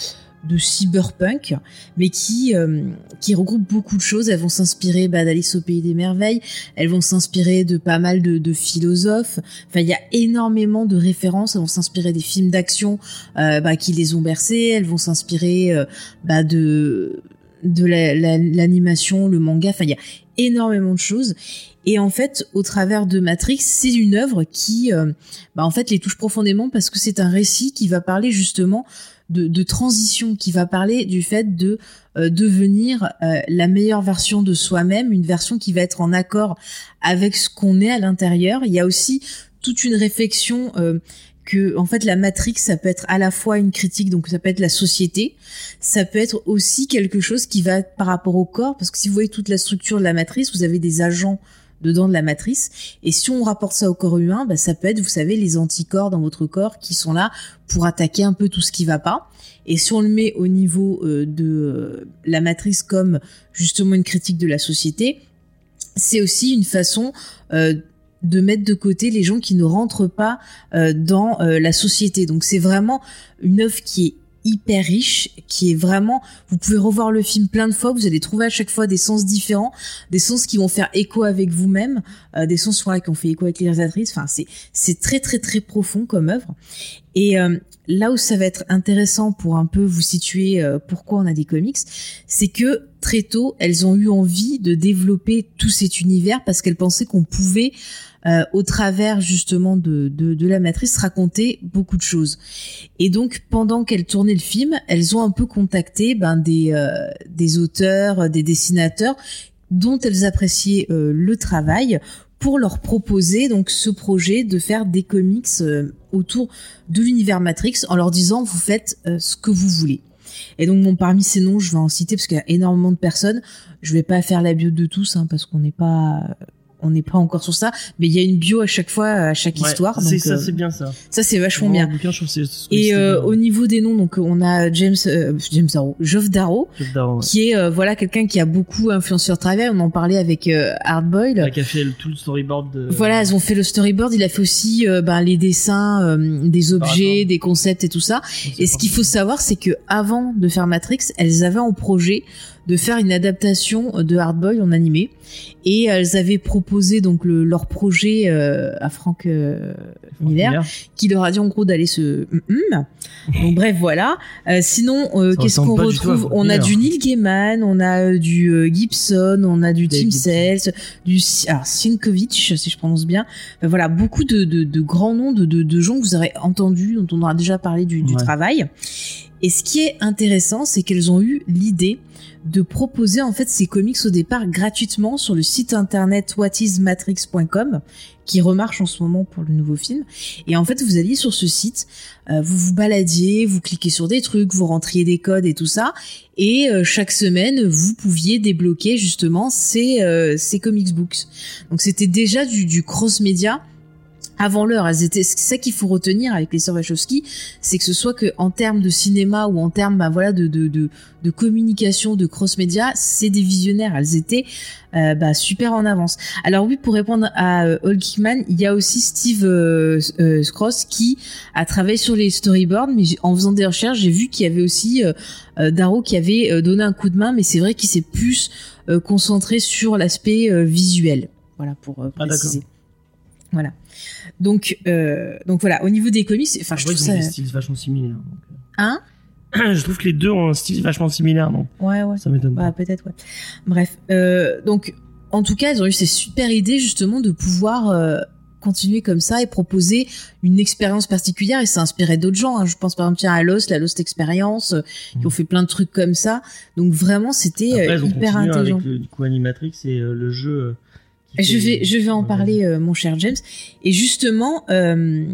de cyberpunk, mais qui euh, qui regroupe beaucoup de choses. Elles vont s'inspirer bah, d'Alice au pays des merveilles. Elles vont s'inspirer de pas mal de, de philosophes. Enfin, il y a énormément de références. Elles vont s'inspirer des films d'action euh, bah, qui les ont bercées. Elles vont s'inspirer euh, bah, de de la- la- l'animation, le manga. Enfin, il y a énormément de choses. Et en fait, au travers de Matrix, c'est une œuvre qui, euh, bah, en fait, les touche profondément parce que c'est un récit qui va parler justement de, de transition, qui va parler du fait de euh, devenir euh, la meilleure version de soi-même, une version qui va être en accord avec ce qu'on est à l'intérieur. Il y a aussi toute une réflexion euh, que, en fait, la Matrix, ça peut être à la fois une critique, donc ça peut être la société, ça peut être aussi quelque chose qui va par rapport au corps, parce que si vous voyez toute la structure de la matrice, vous avez des agents dedans de la matrice. Et si on rapporte ça au corps humain, bah, ça peut être, vous savez, les anticorps dans votre corps qui sont là pour attaquer un peu tout ce qui va pas. Et si on le met au niveau euh, de euh, la matrice comme justement une critique de la société, c'est aussi une façon euh, de mettre de côté les gens qui ne rentrent pas dans la société. Donc c'est vraiment une œuvre qui est hyper riche, qui est vraiment, vous pouvez revoir le film plein de fois, vous allez trouver à chaque fois des sens différents, des sens qui vont faire écho avec vous-même, euh, des sens voilà, qui ont fait écho avec les réalisatrices. Enfin, c'est c'est très très très profond comme œuvre. Et euh, là où ça va être intéressant pour un peu vous situer euh, pourquoi on a des comics, c'est que très tôt elles ont eu envie de développer tout cet univers parce qu'elles pensaient qu'on pouvait euh, au travers justement de, la matrice raconter beaucoup de choses. Et donc pendant qu'elles tournaient le film, elles ont un peu contacté ben, des, euh, des auteurs, des dessinateurs dont elles appréciaient euh, le travail pour leur proposer donc ce projet de faire des comics euh, autour de l'univers Matrix en leur disant vous faites euh, ce que vous voulez. Et donc bon parmi ces noms je vais en citer parce qu'il y a énormément de personnes. Je vais pas faire la bio de tous hein, parce qu'on n'est pas on n'est pas encore sur ça, mais il y a une bio à chaque fois, à chaque Ouais, histoire. c'est ça, euh, c'est bien ça. ça c'est vachement bien. bouquin, je que Et euh, bien. au niveau des noms, donc on a James euh, James Darrow, Geoff Darrow, ouais. qui est euh, voilà quelqu'un qui a beaucoup influencé leur travail. On en parlait avec Hardboiled. Là, qui a fait le- tout le storyboard de. Voilà, elles ont fait le storyboard. Il a fait aussi ben, les dessins euh, des objets, attends. des concepts et tout ça. Et ce qu'il faut savoir, c'est que avant de faire Matrix, elles avaient en projet de faire une adaptation de Hardboiled en animé, et elles avaient proposé donc le, leur projet euh, à Frank euh, Miller, qui leur a dit en gros d'aller se. Hum, hum. Donc [LAUGHS] bref, voilà. Euh, sinon, euh, qu'est-ce qu'on retrouve? On a du Neil Gaiman, on a euh, du euh, Gibson, on a du Tim. Sales, du alors Sienkiewicz, si je prononce bien. Voilà, beaucoup de, de, de grands noms de, de, de gens que vous aurez entendus, dont on aura déjà parlé du, du travail. Et ce qui est intéressant, c'est qu'elles ont eu l'idée de proposer en fait ces comics au départ gratuitement sur le site internet whatismatrix.com qui remarche en ce moment pour le nouveau film. Et en fait, vous alliez sur ce site, euh, vous vous baladiez, vous cliquez sur des trucs, vous rentriez des codes et tout ça, et euh, chaque semaine, vous pouviez débloquer justement ces, euh, ces comics books. Donc c'était déjà du, du cross-média avant l'heure. Elles étaient, c'est ça qu'il faut retenir avec les sœurs Wachowski, c'est que ce soit que en termes de cinéma ou en termes, bah, voilà, de, de, de, de communication, de cross-média, c'est des visionnaires. Elles étaient euh, bah, super en avance. Alors oui, pour répondre à euh, Kickman, il y a aussi Steve euh, euh, Cross qui a travaillé sur les storyboards, mais en faisant des recherches, j'ai vu qu'il y avait aussi euh, Darrow qui avait euh, donné un coup de main, mais c'est vrai qu'il s'est plus euh, concentré sur l'aspect euh, visuel. Voilà pour Ah, préciser. voilà. Donc euh, donc voilà, au niveau des comics, enfin je trouve ils ont ça des styles vachement similaires. donc, hein? Euh, [CLEARS THROAT] je trouve que les deux ont un style vachement similaire, donc Ouais ouais. ça m'étonne Ouais, pas. peut-être, ouais. Bref, euh, donc, en tout cas, ils ont eu ces super idées justement de pouvoir euh, continuer comme ça et proposer une expérience particulière et ça inspirait d'autres gens. hein. Je pense par exemple à Lost, la Lost Experience, euh, qui ont fait plein de trucs comme ça. Donc vraiment, c'était euh, hyper intelligent. avec le du coup Animatrix et euh, le jeu. Je vais, je vais en parler, euh, mon cher James. Et justement, euh,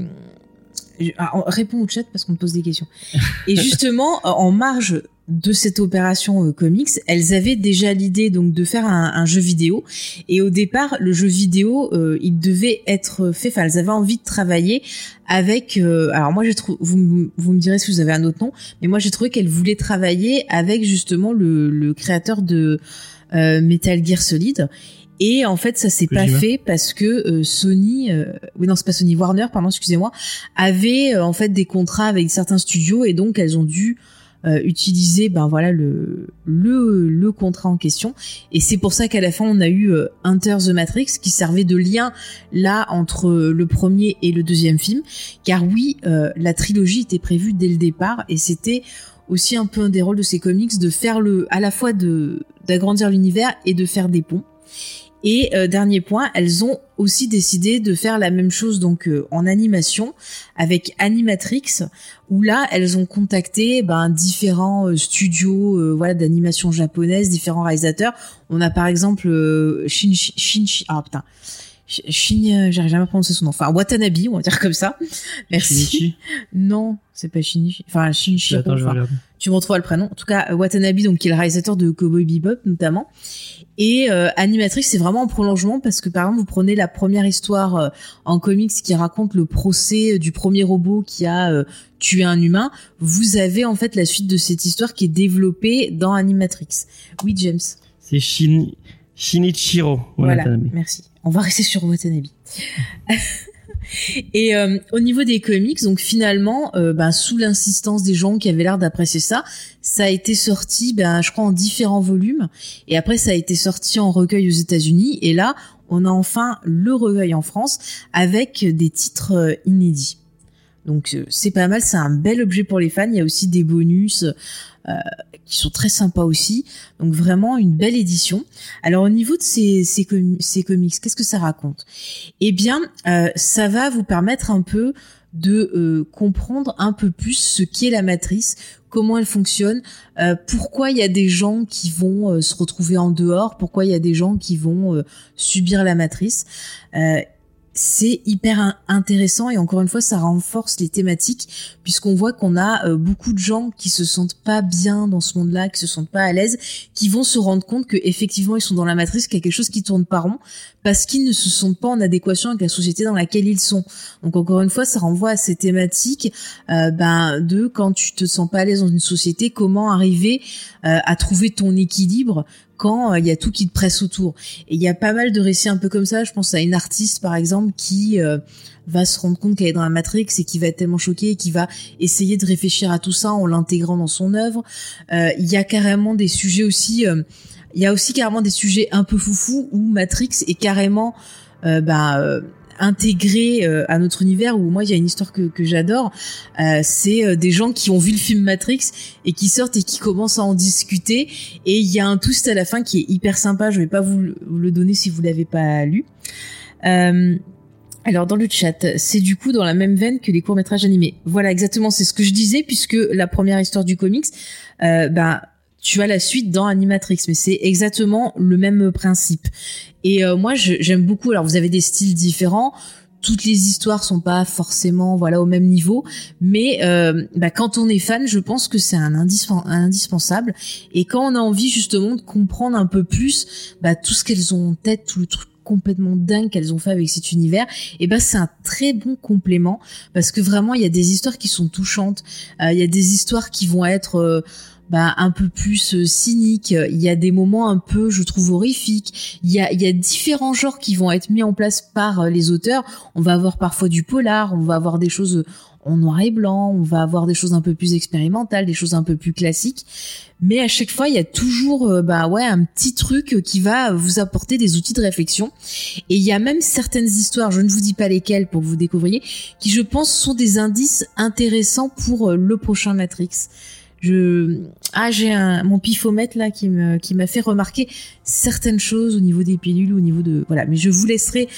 je- ah, on- au chat parce qu'on me pose des questions. [LAUGHS] Et justement, euh, en marge de cette opération euh, comics, elles avaient déjà l'idée donc de faire un, un jeu vidéo. Et au départ, le jeu vidéo, euh, il devait être fait. Enfin, elles avaient envie de travailler avec. euh, alors moi, j'ai trouvé. Vous, me direz si vous avez un autre nom, mais moi j'ai trouvé qu'elles voulaient travailler avec justement le, le créateur de Metal Gear Solid. Et en fait, ça s'est pas fait parce que euh, Sony, euh, oui non c'est pas Sony Warner, pardon, excusez-moi, avait euh, en fait des contrats avec certains studios et donc elles ont dû euh, utiliser ben voilà le le le contrat en question. Et c'est pour ça qu'à la fin on a eu euh, Hunter the Matrix qui servait de lien là entre le premier et le deuxième film. Car oui euh, la trilogie était prévue dès le départ et c'était aussi un peu un des rôles de ces comics de faire le à la fois de d'agrandir l'univers et de faire des ponts et euh, dernier point, elles ont aussi décidé de faire la même chose donc euh, en animation avec Animatrix, où là elles ont contacté ben, différents euh, studios euh, voilà d'animation japonaise, différents réalisateurs. On a par exemple euh, Shin Shin Shin- ah putain Shin euh, j'arrive jamais à prononcer son nom. Enfin Watanabe, on va dire comme ça. Merci. Shinichi. Non, c'est pas Shinichi. Enfin Shinichi. Attends, enfin, tu me retrouveras le prénom. En tout cas, Watanabe, donc qui est le réalisateur de Cowboy Bebop notamment. Et euh, Animatrix, c'est vraiment en prolongement parce que par exemple, vous prenez la première histoire euh, en comics qui raconte le procès euh, du premier robot qui a euh, tué un humain. Vous avez en fait la suite de cette histoire qui est développée dans Animatrix. Oui, James. C'est Shin... Shinichiro. Voilà, Watanabe. merci. On va rester sur Watanabe. [LAUGHS] Et euh, au niveau des comics, donc finalement, euh, ben, sous l'insistance des gens qui avaient l'air d'apprécier ça, ça a été sorti, ben, je crois, en différents volumes. Et après, ça a été sorti en recueil aux États-Unis. Et là, on a enfin le recueil en France avec des titres euh, inédits. Donc euh, c'est pas mal, c'est un bel objet pour les fans. Il y a aussi des bonus euh, qui sont très sympas aussi. Donc vraiment une belle édition. Alors au niveau de ces, ces, com- ces comics, qu'est-ce que ça raconte? Eh bien, euh, ça va vous permettre un peu de comprendre un peu plus ce qu'est la matrice, comment elle fonctionne, pourquoi il y a des gens qui vont se retrouver en dehors, pourquoi il y a des gens qui vont subir la matrice. C'est hyper in- intéressant et encore une fois ça renforce les thématiques puisqu'on voit qu'on a euh, beaucoup de gens qui se sentent pas bien dans ce monde-là, qui se sentent pas à l'aise, qui vont se rendre compte que effectivement ils sont dans la matrice, qu'il y a quelque chose qui tourne pas rond parce qu'ils ne se sentent pas en adéquation avec la société dans laquelle ils sont. Donc encore une fois, ça renvoie à ces thématiques euh, ben de quand tu te sens pas à l'aise dans une société, comment arriver euh, à trouver ton équilibre quand euh, il y a tout qui te presse autour. Et il y a pas mal de récits un peu comme ça. Je pense à une artiste par exemple qui euh, va se rendre compte qu'elle est dans la Matrix et qui va être tellement choquée et qui va essayer de réfléchir à tout ça en l'intégrant dans son œuvre. Euh, Il y a carrément des sujets aussi. euh, il y a aussi carrément des sujets un peu foufou où Matrix est carrément euh, bah, euh, intégré euh, à notre univers où moi il y a une histoire que, j'adore euh, c'est euh, des gens qui ont vu le film Matrix et qui sortent et qui commencent à en discuter et il y a un twist à la fin qui est hyper sympa je vais pas vous, le- donner si vous l'avez pas lu alors dans le chat, c'est du coup dans la même veine que les courts métrages animés. Voilà exactement, c'est ce que je disais puisque la première histoire du comics, euh, ben tu as la suite dans Animatrix, mais c'est exactement le même principe. Et euh, moi j'aime beaucoup. Alors vous avez des styles différents. Toutes les histoires sont pas forcément voilà au même niveau, mais euh, bah, quand on est fan, je pense que c'est un, un indispensable. Et quand on a envie justement de comprendre un peu plus bah, tout ce qu'elles ont en tête, tout le truc complètement dingue qu'elles ont fait avec cet univers, et ben c'est un très bon complément parce que vraiment il y a des histoires qui sont touchantes, euh, il y a des histoires qui vont être euh, bah, un peu plus euh, cyniques, il y a des moments un peu je trouve horrifiques, il y a, il y a différents genres qui vont être mis en place par euh, les auteurs, on va avoir parfois du polar, on va avoir des choses en noir et blanc, on va avoir des choses un peu plus expérimentales, des choses un peu plus classiques. Mais à chaque fois, il y a toujours euh, bah ouais un petit truc qui va vous apporter des outils de réflexion. Et il y a même certaines histoires, je ne vous dis pas lesquelles pour que vous découvriez, qui je pense sont des indices intéressants pour le prochain Matrix. Je ah j'ai un mon pifomètre là qui me qui m'a fait remarquer certaines choses au niveau des pilules, au niveau de voilà. Mais je vous laisserai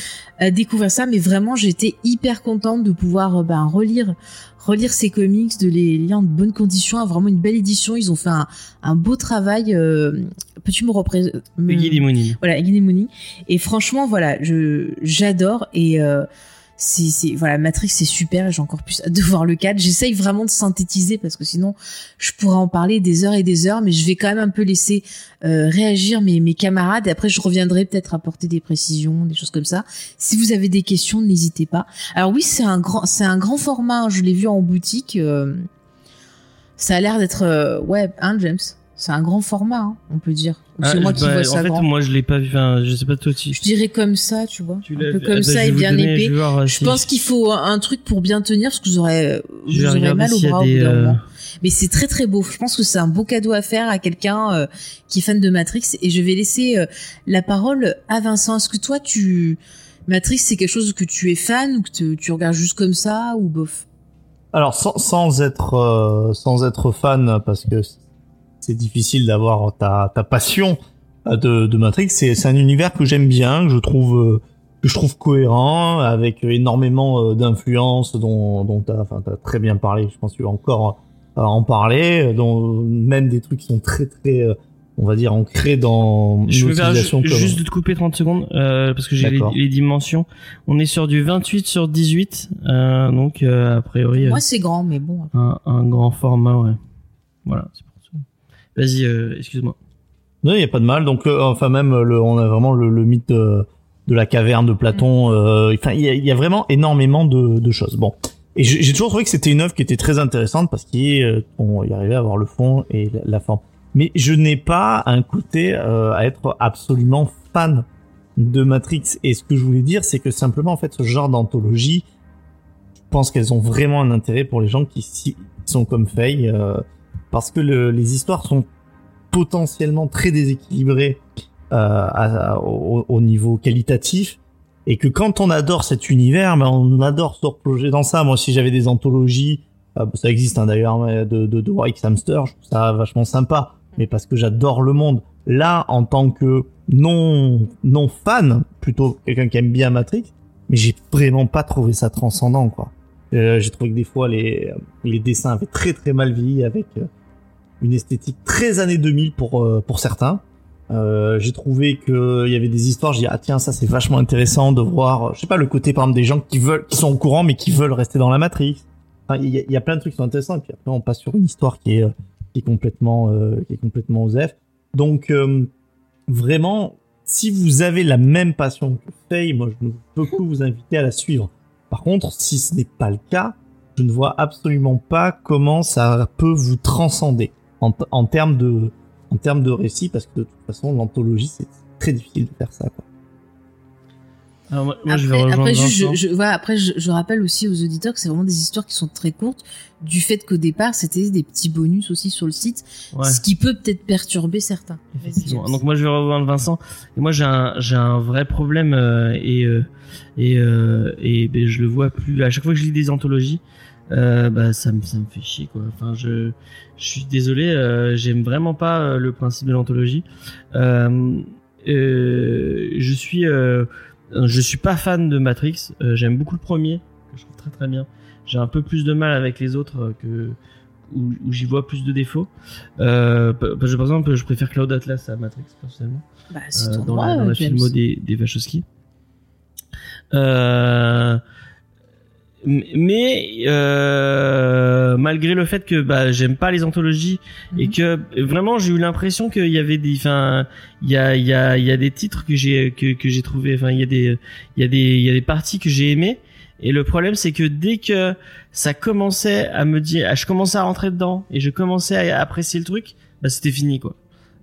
euh, découvrir ça. Mais vraiment, j'étais hyper contente de pouvoir euh, ben, relire relire ces comics, de les lire en de bonnes conditions. Vraiment une belle édition. Ils ont fait un, un beau travail. euh, Peux-tu me représenter Limonine. voilà, Mooney. Et franchement, voilà, je j'adore et euh, c'est voilà, Matrix c'est super. J'ai encore plus hâte de voir le 4. J'essaye vraiment de synthétiser parce que sinon je pourrais en parler des heures et des heures, mais je vais quand même un peu laisser euh, réagir mes mes camarades et après je reviendrai peut-être apporter des précisions, des choses comme ça. Si vous avez des questions, n'hésitez pas. Alors oui, c'est un grand c'est un grand format. hein, je l'ai vu en boutique. euh, ça a l'air d'être euh, ouais, hein, James? C'est un grand format, hein, on peut dire. C'est Ah, moi qui vois en ça fait, grand. moi, je l'ai pas vu. Enfin, je sais pas toi aussi. Je dirais comme ça, tu vois. Tu un peu comme Ah, ça et bien donner- épais. Je, vais voir, euh, Je si- pense qu'il faut un truc pour bien tenir parce que vous aurez, je vous aurez mal au bras au des, bout d'un euh, moment. Mais c'est très très beau. Je pense que c'est un beau cadeau à faire à quelqu'un euh, qui est fan de Matrix. Et je vais laisser euh, la parole à Vincent. Est-ce que toi, tu Matrix, c'est quelque chose que tu es fan ou que tu, tu regardes juste comme ça ou bof? Alors sans, sans être euh, sans être fan parce que c'est difficile d'avoir ta, ta passion euh, de, de Matrix, c'est un univers que j'aime bien, que je trouve euh, que je trouve cohérent avec énormément euh, d'influences dont dont t'as enfin t'as très bien parlé, je pense que tu vas encore en parler, dont même des trucs qui sont très très on va dire ancrés dans Je vais faire ju- comme- juste de te couper 30 secondes euh, parce que j'ai les, les dimensions. On est sur du 28 sur 18, euh, donc euh, a priori Moi, c'est grand, mais bon. un, un grand format, ouais. Voilà, c'est. Vas-y, euh, excuse-moi. Non, il y a pas de mal. Donc, euh, enfin même, le, on a vraiment le, le mythe de, de la caverne de Platon. euh, Enfin, il y a, il y a vraiment énormément de, de choses. Bon, et j'ai j'ai toujours trouvé que c'était une œuvre qui était très intéressante parce qu'il euh, on y arrivait à avoir le fond et la, la forme. Mais je n'ai pas un côté euh, à être absolument fan de Matrix. Et ce que je voulais dire, c'est que simplement, en fait, ce genre d'anthologie, je pense qu'elles ont vraiment un intérêt pour les gens qui, qui sont comme Faye, euh, parce que le- les histoires sont potentiellement très déséquilibrées euh, au, au niveau qualitatif et que quand on adore cet univers, ben on adore se replonger dans ça. Moi, si j'avais des anthologies, euh, ça existe hein, d'ailleurs, de, de, de White Hamster, je trouve ça vachement sympa, mais parce que j'adore le monde. Là, en tant que non non fan, plutôt quelqu'un qui aime bien Matrix, mais j'ai vraiment pas trouvé ça transcendant, quoi. Euh, j'ai trouvé que des fois les les dessins avaient très très mal vieilli avec euh, une esthétique très années 2000 pour euh, pour certains. Euh, j'ai trouvé que il y avait des histoires. J'ai dit ah tiens ça c'est vachement intéressant de voir. euh, Je sais pas le côté par exemple des gens qui veulent qui sont au courant mais qui veulent rester dans la Matrix. Enfin, il y, y a plein de trucs qui sont intéressants. Et puis après on passe sur une histoire qui est euh, qui est complètement euh, qui est complètement osef. Donc euh, vraiment si vous avez la même passion que Faye, moi je ne peux que vous inviter à la suivre. Par contre, si ce n'est pas le cas, je ne vois absolument pas comment ça peut vous transcender en, en termes de en termes de récit, parce que de toute façon, l'anthologie, c'est très difficile de faire ça. Quoi. Alors, moi, moi, je vais Après, juste, je, je, voilà, après je, je rappelle aussi aux auditeurs que c'est vraiment des histoires qui sont très courtes, du fait qu'au départ c'était des petits bonus aussi sur le site, Ouais. ce qui peut peut-être perturber certains. Effectivement. Donc moi je vais rejoindre Vincent. Et moi j'ai un j'ai un vrai problème euh, et euh, et euh, et ben, je le vois plus à chaque fois que je lis des anthologies. Euh, bah ça me ça me fait chier quoi. Enfin je je suis désolé. euh, J'aime vraiment pas euh, le principe de l'anthologie. Euh, euh, je suis euh, je suis pas fan de Matrix. Euh, J'aime beaucoup le premier que je trouve très très bien. J'ai un peu plus de mal avec les autres que où, où j'y vois plus de défauts. Euh, pa- parce que, par exemple, je préfère Cloud Atlas à Matrix personnellement Bah, c'est dans, droit, la, dans la filmo des, des Wachowski. Euh, mais euh, malgré le fait que bah, j'aime pas les anthologies et Mhm. que vraiment j'ai eu l'impression qu'il y avait des, enfin, il y a, il y a, il y a des titres que j'ai que, que j'ai trouvé, enfin, il y a des, il y a des, il y a des parties que j'ai aimées. Et le problème, c'est que dès que ça commençait à me dire, je commençais à rentrer dedans et je commençais à apprécier le truc, bah c'était fini quoi.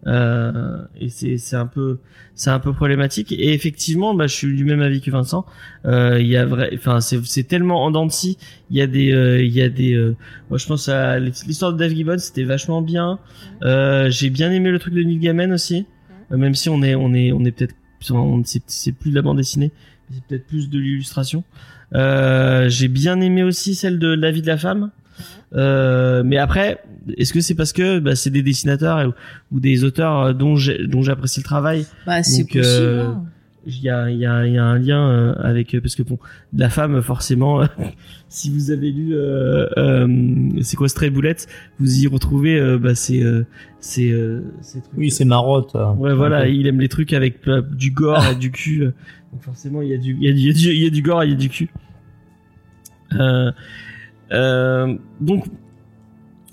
Euh, et c'est c'est un peu c'est un peu problématique. Et effectivement bah je suis du même avis que Vincent. Euh, il y a vrai enfin c'est c'est tellement en dents de scie. Il y a des euh, il y a des euh, moi je pense à l'histoire de Dave Gibbons c'était vachement bien. Euh, j'ai bien aimé le truc de Neil Gaiman aussi. Euh, même si on est on est on est peut-être on- c'est c'est plus de la bande dessinée c'est peut-être plus de l'illustration. Euh, j'ai bien aimé aussi celle de La vie de la femme euh, mais après, est-ce que c'est parce que bah, c'est des dessinateurs ou des auteurs euh, dont j'ai- dont j'apprécie le travail? Bah, c'est Donc, possible. euh, hein. Il y a, il y, a, il y a un lien avec parce que bon, la femme forcément, [LAUGHS] si vous avez lu euh, euh, c'est quoi Stray Bullets, vous y retrouvez euh, bah, c'est euh, c'est euh, ces trucs. Oui, c'est marotte. euh, Ouais, voilà, il aime les trucs avec euh, du gore et du cul. Donc forcément, il y a du, il y a du, il y a du, il y a du gore, et il y a du cul. Euh, donc,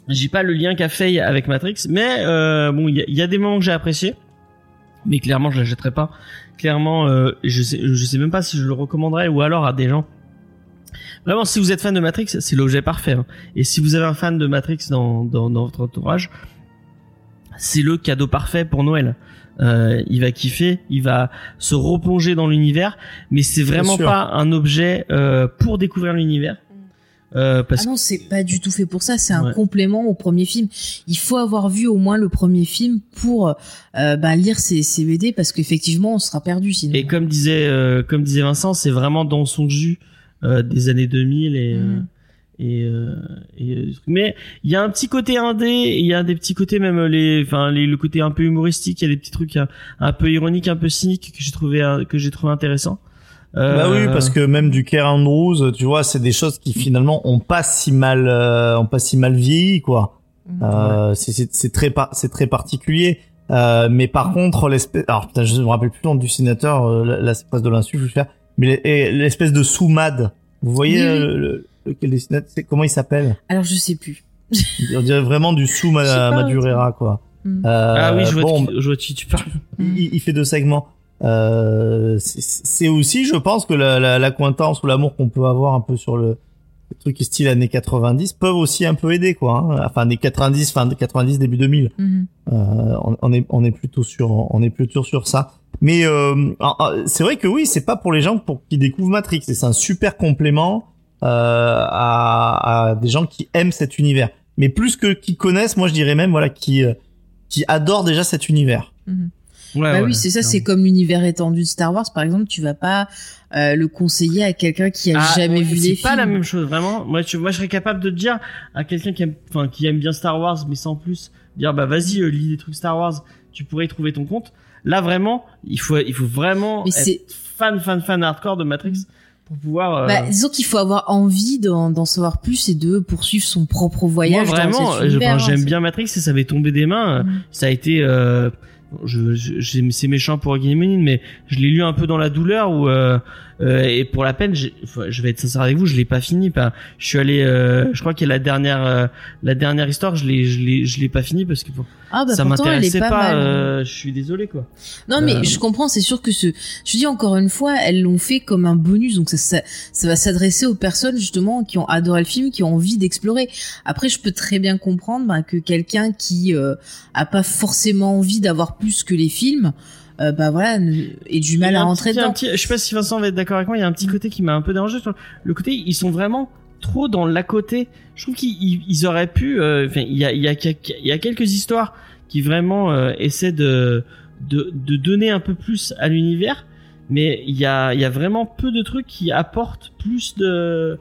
j'ai pas le lien qu'a fait avec Matrix, mais euh, bon, il y a, il y a des moments que j'ai appréciés, mais clairement, je l'achèterai pas. Clairement, euh, je sais, je sais même pas si je le recommanderais ou alors à des gens. Vraiment, si vous êtes fan de Matrix, c'est l'objet parfait. hein. Et si vous avez un fan de Matrix dans, dans, dans votre entourage, c'est le cadeau parfait pour Noël. Euh, il va kiffer, il va se replonger dans l'univers, mais c'est vraiment pas un objet euh, pour découvrir l'univers. Euh, parce Ah non, c'est pas du tout fait pour ça. C'est un Ouais. complément au premier film. Il faut avoir vu au moins le premier film pour euh, bah, lire ces, ces BD parce qu'effectivement, on sera perdu sinon. Et comme disait, euh, comme disait Vincent, c'est vraiment dans son jus euh, des années 2000 et euh, et, euh, et mais il y a un petit côté indé, il y a des petits côtés même les, enfin les, le côté un peu humoristique, il y a des petits trucs un, un peu ironiques, un peu cyniques que j'ai trouvé que j'ai trouvé intéressant. Euh, Bah oui, parce que même du Care Andrews, tu vois, c'est des choses qui finalement ont pas si mal, euh, ont pas si mal vieilli, quoi. Mhm. Euh, c'est- c'est c'est très par- c'est très particulier. Euh, mais par contre, l'espèce, alors putain, je me rappelle plus le nom du sénateur, euh, là, c'est pas de l'insu, je vais le faire. Mais l'espèce de soumad, vous voyez Oui, oui. euh, le, lequel dessinateur, c'est comment il s'appelle? Alors je sais plus. On dirait vraiment du sous Madurera, quoi. Mhm. Euh, ah oui, je vois, bon, qui- je vois qui tu parles. il, il fait deux segments. Euh, c'est- aussi, je pense, que la, la, la cointance ou l'amour qu'on peut avoir un peu sur le, le truc style années 90 peuvent aussi un peu aider, quoi. hein. Enfin, années 90, fin de 90, début 2000. Mhm. Euh, on, on est, on est plutôt sur, on est plutôt sur ça. Mais euh, c'est vrai que oui, c'est pas pour les gens pour qui découvrent Matrix. C'est un super complément euh, à, à des gens qui aiment cet univers. Mais plus que qui connaissent, moi je dirais même voilà qui euh, qui adorent déjà cet univers. Mhm. Ouais, bah ouais, oui, c'est ça, c'est comme l'univers étendu de Star Wars, par exemple, tu vas pas euh, le conseiller à quelqu'un qui a Ah, jamais ouais, vu les C'est films. pas la même chose, vraiment. Moi, tu, moi, je serais capable de dire à quelqu'un qui aime, enfin, qui aime bien Star Wars, mais sans plus, dire, bah, vas-y, euh, lis des trucs Star Wars, tu pourrais y trouver ton compte. Là, vraiment, il faut, il faut vraiment Mais c'est- être fan, fan, fan hardcore de Matrix pour pouvoir. euh, Bah, disons qu'il faut avoir envie d'en savoir plus et de poursuivre son propre moi voyage. vraiment, univers, enfin, hein, j'aime c'est- bien Matrix et ça avait tombé des mains. Mm. Ça a été. Euh, je, je, c'est méchant pour Guillemot, mais je l'ai lu un peu dans la douleur où euh, euh, et pour la peine, je vais être sincère avec vous, je l'ai pas fini. Pas, je suis allé, euh, je crois que la dernière, euh, la dernière histoire, je l'ai, je l'ai, je l'ai pas fini parce que Ah bah ça m'intéressait pas, pas. hein. euh, je suis désolé quoi. Non mais Euh, je comprends, c'est sûr que ce, je dis encore une fois, elles l'ont fait comme un bonus, donc ça, ça, ça va s'adresser aux personnes justement qui ont adoré le film, qui ont envie d'explorer. Après, je peux très bien comprendre bah, que quelqu'un qui euh, a pas forcément envie d'avoir plus que les films, euh, bah voilà, ait du mal à rentrer dedans. petit- je sais pas si Vincent va être d'accord avec moi. Il y a un petit côté qui m'a un peu dérangé. sur Le côté, ils sont vraiment trop dans l'à côté. Je trouve qu'ils ils- ils auraient pu. euh, il y a, il y a, il y a quelques histoires qui vraiment euh, essaient de, de de donner un peu plus à l'univers, mais il y a il y a vraiment peu de trucs qui apportent plus de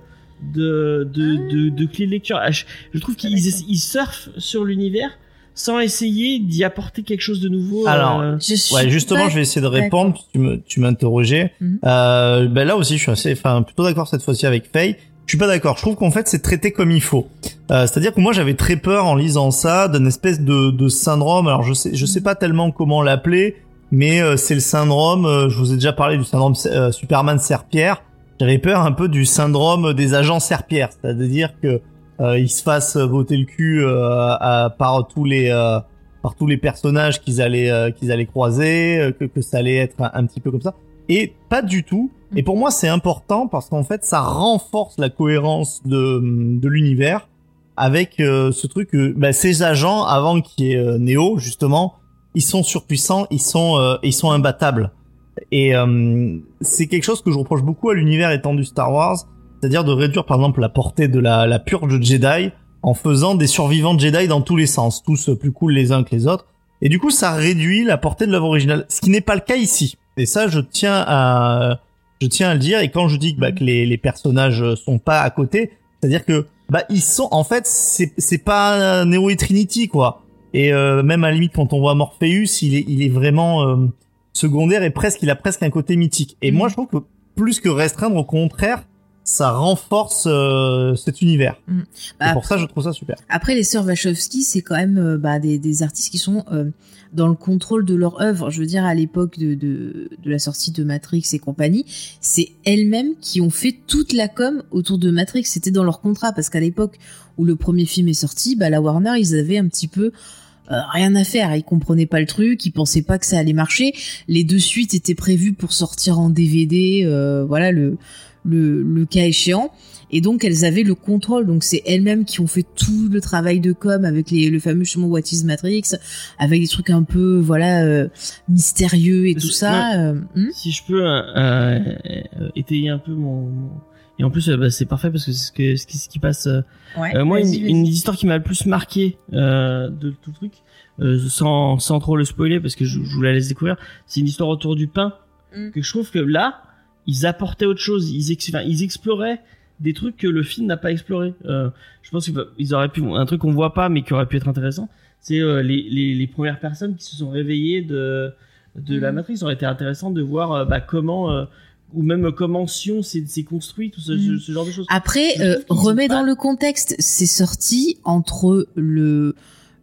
de de de, de clés de lecture. Ah, Je, je trouve qu'ils d'accord. essa- ils surfent sur l'univers sans essayer d'y apporter quelque chose de nouveau. Alors, euh, Je suis Ouais, justement, je vais essayer de répondre. Tu me, tu m'interrogeais. Mhm. Euh, ben là aussi, je suis assez, enfin, plutôt d'accord cette fois-ci avec Faye. Je suis pas d'accord. Je trouve qu'en fait, c'est traité comme il faut. Euh, c'est-à-dire que moi, j'avais très peur en lisant ça d'une espèce de, de syndrome. Alors, je sais, je sais pas tellement comment l'appeler, mais euh, c'est le syndrome. euh, je vous ai déjà parlé du syndrome euh, Superman Serpierre. J'avais peur un peu du syndrome des agents Serpierre, c'est-à-dire que euh, ils se fassent voter le cul euh, à- par tous les euh, par tous les personnages qu'ils allaient euh, qu'ils allaient croiser, euh, que, que ça allait être un, petit peu comme ça. Et pas du tout. Et pour moi, c'est important parce qu'en fait, ça renforce la cohérence de, de l'univers avec euh, ce truc que bah, ces agents, avant qu'il y ait euh, Neo, justement, ils sont surpuissants, ils sont euh, ils sont imbattables. Et euh, c'est quelque chose que je reproche beaucoup à l'univers étendu Star Wars, c'est-à-dire de réduire par exemple la portée de la, la purge Jedi en faisant des survivants Jedi dans tous les sens, tous plus cool les uns que les autres. Et du coup, ça réduit la portée de l'œuvre originale, ce qui n'est pas le cas ici. Et ça, je tiens à, je tiens à le dire. Et quand je dis que, bah, que les, les personnages sont pas à côté, c'est-à-dire que, bah, ils sont, en fait, c'est, c'est pas Neo et Trinity, quoi. Et euh, même à la limite, quand on voit Morpheus, il est, il est vraiment euh, secondaire et presque, il a presque un côté mythique. Et Mhm. moi, je trouve que plus que restreindre, au contraire, ça renforce euh, cet univers. Mhm. et Bah, pour ça, je trouve ça super. Après, les sœurs Wachowski, c'est quand même euh, bah, des, des artistes qui sont euh, dans le contrôle de leur œuvre. Je veux dire, à l'époque de, de, de la sortie de Matrix et compagnie, c'est elles-mêmes qui ont fait toute la com autour de Matrix. C'était dans leur contrat, parce qu'à l'époque où le premier film est sorti, bah, la Warner, ils avaient un petit peu euh, rien à faire. Ils comprenaient pas le truc, ils pensaient pas que ça allait marcher. Les deux suites étaient prévues pour sortir en DVD, euh, voilà le, le, le cas échéant. Et donc elles avaient le contrôle, donc c'est elles-mêmes qui ont fait tout le travail de com avec les, le fameux chemin What is Matrix, avec des trucs un peu voilà euh, mystérieux et tout ça. euh, hmm si je peux euh, euh, étayer un peu mon, et en plus euh, bah, c'est parfait parce que c'est ce, que, ce, qui, ce qui passe euh, moi une, une histoire qui m'a le plus marqué euh, de tout le truc euh, sans, sans trop le spoiler parce que je, je vous la laisse découvrir c'est une histoire autour du pain Mm. que je trouve que là ils apportaient autre chose ils, ex- ils exploraient des trucs que le film n'a pas exploré euh, je pense qu'ils auraient pu un truc qu'on voit pas mais qui aurait pu être intéressant c'est euh, les, les, les premières personnes qui se sont réveillées de de la Mhm. matrice ça aurait été intéressant de voir euh, bah, comment ou même comment Sion s'est construit tout ce, Mhm. ce, genre de choses Après, euh, remets dans le contexte, c'est sorti entre le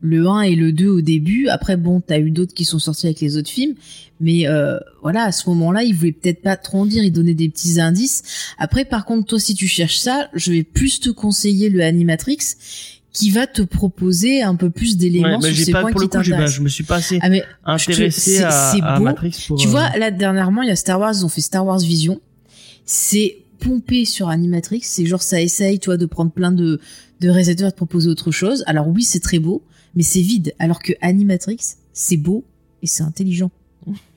le 1 et le 2 au début. Après, bon, t'as eu d'autres qui sont sortis avec les autres films. Mais euh, voilà, à ce moment-là, ils voulaient peut-être pas trop en dire, ils donnaient des petits indices. Après, par contre, toi, si tu cherches ça, je vais plus te conseiller le Animatrix, qui va te proposer un peu plus d'éléments Ouais, mais sur ces pas points pour le qui coup j'ai pas- t'intéressent. je me suis pas assez Ah mais intéressé c'est- à, à beau. Matrix pour tu euh, vois, là dernièrement, il y a Star Wars, ils ont fait Star Wars Vision. C'est pompé sur Animatrix. C'est genre ça essaye, tu vois, de prendre plein de de réalisateurs de proposer autre chose. Alors oui, c'est très beau, mais c'est vide. Alors que Animatrix, c'est beau et c'est intelligent.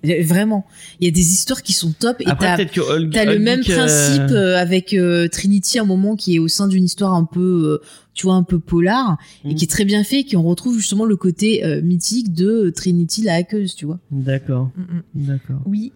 Vraiment, il y a des histoires qui sont top et t'as le même euh, principe euh, avec euh, Trinity à un moment qui est au sein d'une histoire un peu, euh, tu vois, un peu polar et Mhm. qui est très bien fait, et qui on retrouve justement le côté euh, mythique de Trinity la hackeuse, tu vois. d'accord d'accord Oui,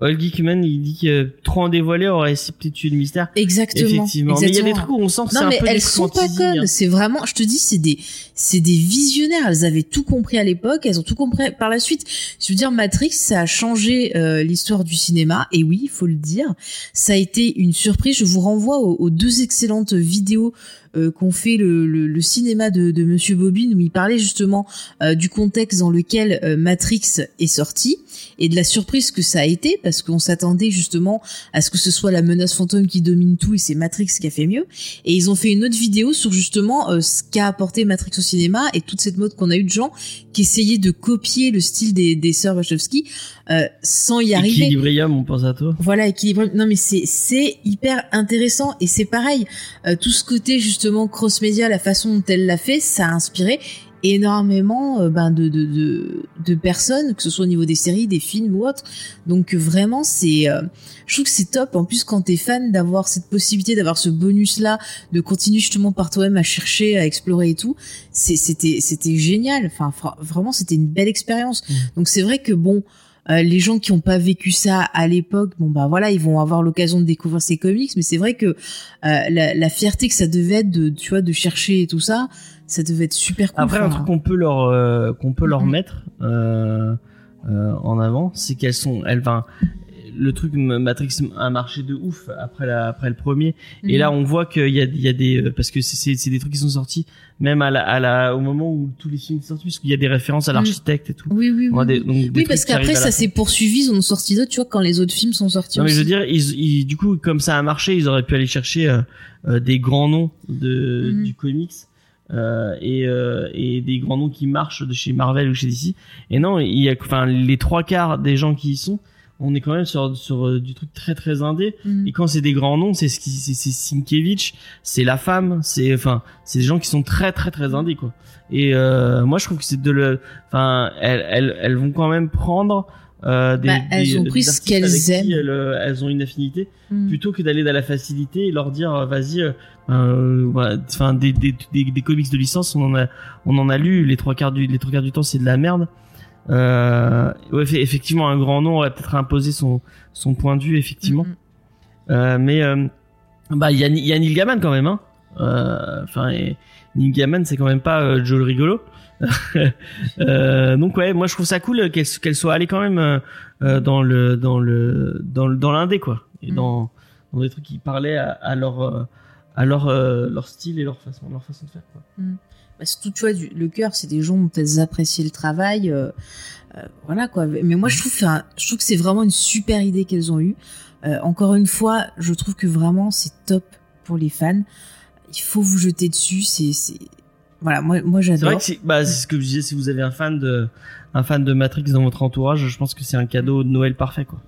Hulk Geekman il dit que trop en dévoilé aurait peut-être tué le mystère exactement. effectivement mais il y a des trucs où on sent que c'est Non un mais peu elles sont pas fantaisies, connes. hein. C'est vraiment, je te dis, c'est des, c'est des visionnaires. Elles avaient tout compris à l'époque, elles ont tout compris par la suite. Je veux dire, Matrix, ça a changé euh, l'histoire du cinéma. Et oui, il faut le dire, ça a été une surprise. Je vous renvoie aux, deux excellentes vidéos euh, qu'ont fait le, le, le cinéma de, de Monsieur Bobine, où il parlait justement euh, du contexte dans lequel euh, Matrix est sorti et de la surprise que ça a été, parce qu'on s'attendait justement à ce que ce soit la menace fantôme qui domine tout et c'est Matrix qui a fait mieux. Et ils ont fait une autre vidéo sur justement euh, ce qu'a apporté Matrix au cinéma et toute cette mode qu'on a eu de gens qui essayaient de copier le style des, des sœurs Wachowski euh, sans y arriver. Equilibrium, on pense à toi. Voilà, équilibre. Non, mais c'est c'est hyper intéressant et c'est pareil. Euh, tout ce côté justement cross-média, la façon dont elle l'a fait, ça a inspiré énormément euh, ben de, de de de personnes, que ce soit au niveau des séries, des films ou autres. Donc vraiment, c'est euh, je trouve que c'est top. En plus, quand t'es fan, d'avoir cette possibilité, d'avoir ce bonus là, de continuer justement par toi-même à chercher, à explorer et tout, c'est c'était c'était génial. Enfin, vraiment, c'était une belle expérience. Mmh. Donc c'est vrai que bon. Euh, les gens qui ont pas vécu ça à l'époque, bon bah voilà, ils vont avoir l'occasion de découvrir ces comics, mais c'est vrai que euh, la, la fierté que ça devait être de, tu vois, de chercher et tout ça, ça devait être super cool. Après, un truc qu'on peut leur euh, qu'on peut leur Mhm. mettre euh, euh, en avant, c'est qu'elles sont, elles, enfin, le truc Matrix a marché de ouf après la, après le premier. Et Mhm. là, on voit qu'il y a, il y a des, parce que c'est- des trucs qui sont sortis même à la, à la, au moment où tous les films sont sortis, parce qu'il y a des références à Mhm. l'architecte et tout. oui, oui, oui. des- donc des oui, parce qu'après ça s'est poursuivi, ils ont sorti d'autres, tu vois, quand les autres films sont sortis. Non mais je veux dire, ils, ils- du coup, comme ça a marché, ils auraient pu aller chercher des grands noms de Mhm. du comics euh, et euh, et des grands noms qui marchent de chez Marvel ou chez DC. Et non, il y a, enfin, les trois quarts des gens qui y sont, on est quand même sur sur euh, du truc très très indé. Mhm. Et quand c'est des grands noms, c'est c'est Sienkiewicz, c'est la femme, c'est enfin, c'est des gens qui sont très très très indés quoi. Et euh, moi je trouve que c'est de le, enfin, elles, elles elles vont quand même prendre euh, des, Bah, elles des- ont des pris ce qu'elles aiment. Elles, euh, elles ont une affinité Mhm. plutôt que d'aller dans la facilité et leur dire vas-y euh, voilà, enfin des, des, des, des comics de licence on en a on en a lu. Les trois quarts du les trois quarts du temps c'est de la merde. Euh, ouais, effectivement un grand nom aurait peut-être imposé son son point de vue effectivement. Mhm. euh, mais euh, bah il y a, y a Neil Gaiman quand même hein. Enfin Neil Gaiman c'est quand même pas Joe le rigolo. [LAUGHS] Donc ouais moi je trouve ça cool qu'elle soit allée quand même dans le dans le dans le dans l'indé quoi. Et Mm. dans dans des trucs qui parlaient à, à leur à leur euh, leur style et leur façon leur façon de faire quoi. Bah, surtout, tu vois, du- le cœur, c'est des gens dont elles apprécient le travail, euh, euh, voilà quoi. Mais moi, je trouve, je trouve que c'est vraiment une super idée qu'elles ont eue. Encore une fois, je trouve que vraiment c'est top pour les fans. Il faut vous jeter dessus. C'est, c'est, voilà, moi, moi C'est vrai j'adore. que c'est bah c'est ce que je disais si vous avez un fan de un fan de Matrix dans votre entourage, je pense que c'est un cadeau de Noël parfait quoi.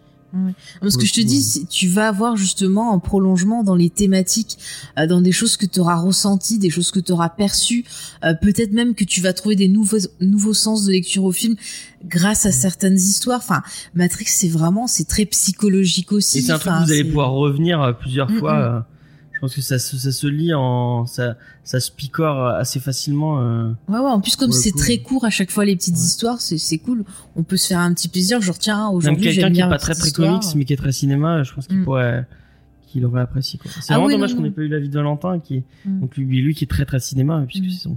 Ce que je te dis, tu vas avoir justement un prolongement dans les thématiques, euh, dans des choses que tu auras ressenties, des choses que tu auras perçues, euh, peut-être même que tu vas trouver des nouveaux nouveaux sens de lecture au film grâce à certaines histoires. Enfin, Matrix, c'est vraiment, c'est très psychologique aussi. Et c'est un truc que vous allez pouvoir revenir euh, plusieurs Mm, fois. mm. euh, Je pense que ça se ça se lit en ça ça se picore assez facilement. euh. Ouais, ouais. En plus, comme c'est très court à chaque fois les petites Ouais. histoires, c'est c'est cool. On peut se faire un petit plaisir. Genre tiens, Même aujourd'hui quelqu'un j'aime qui est bien pas très très comics mais qui est très cinéma, je pense qu'il Mm. pourrait qu'il aurait apprécié quoi. C'est Ah vraiment oui, dommage qu'on non. ait pas eu l'avis de Valentin qui est Mm. donc lui lui qui est très très cinéma puisque Mm. c'est son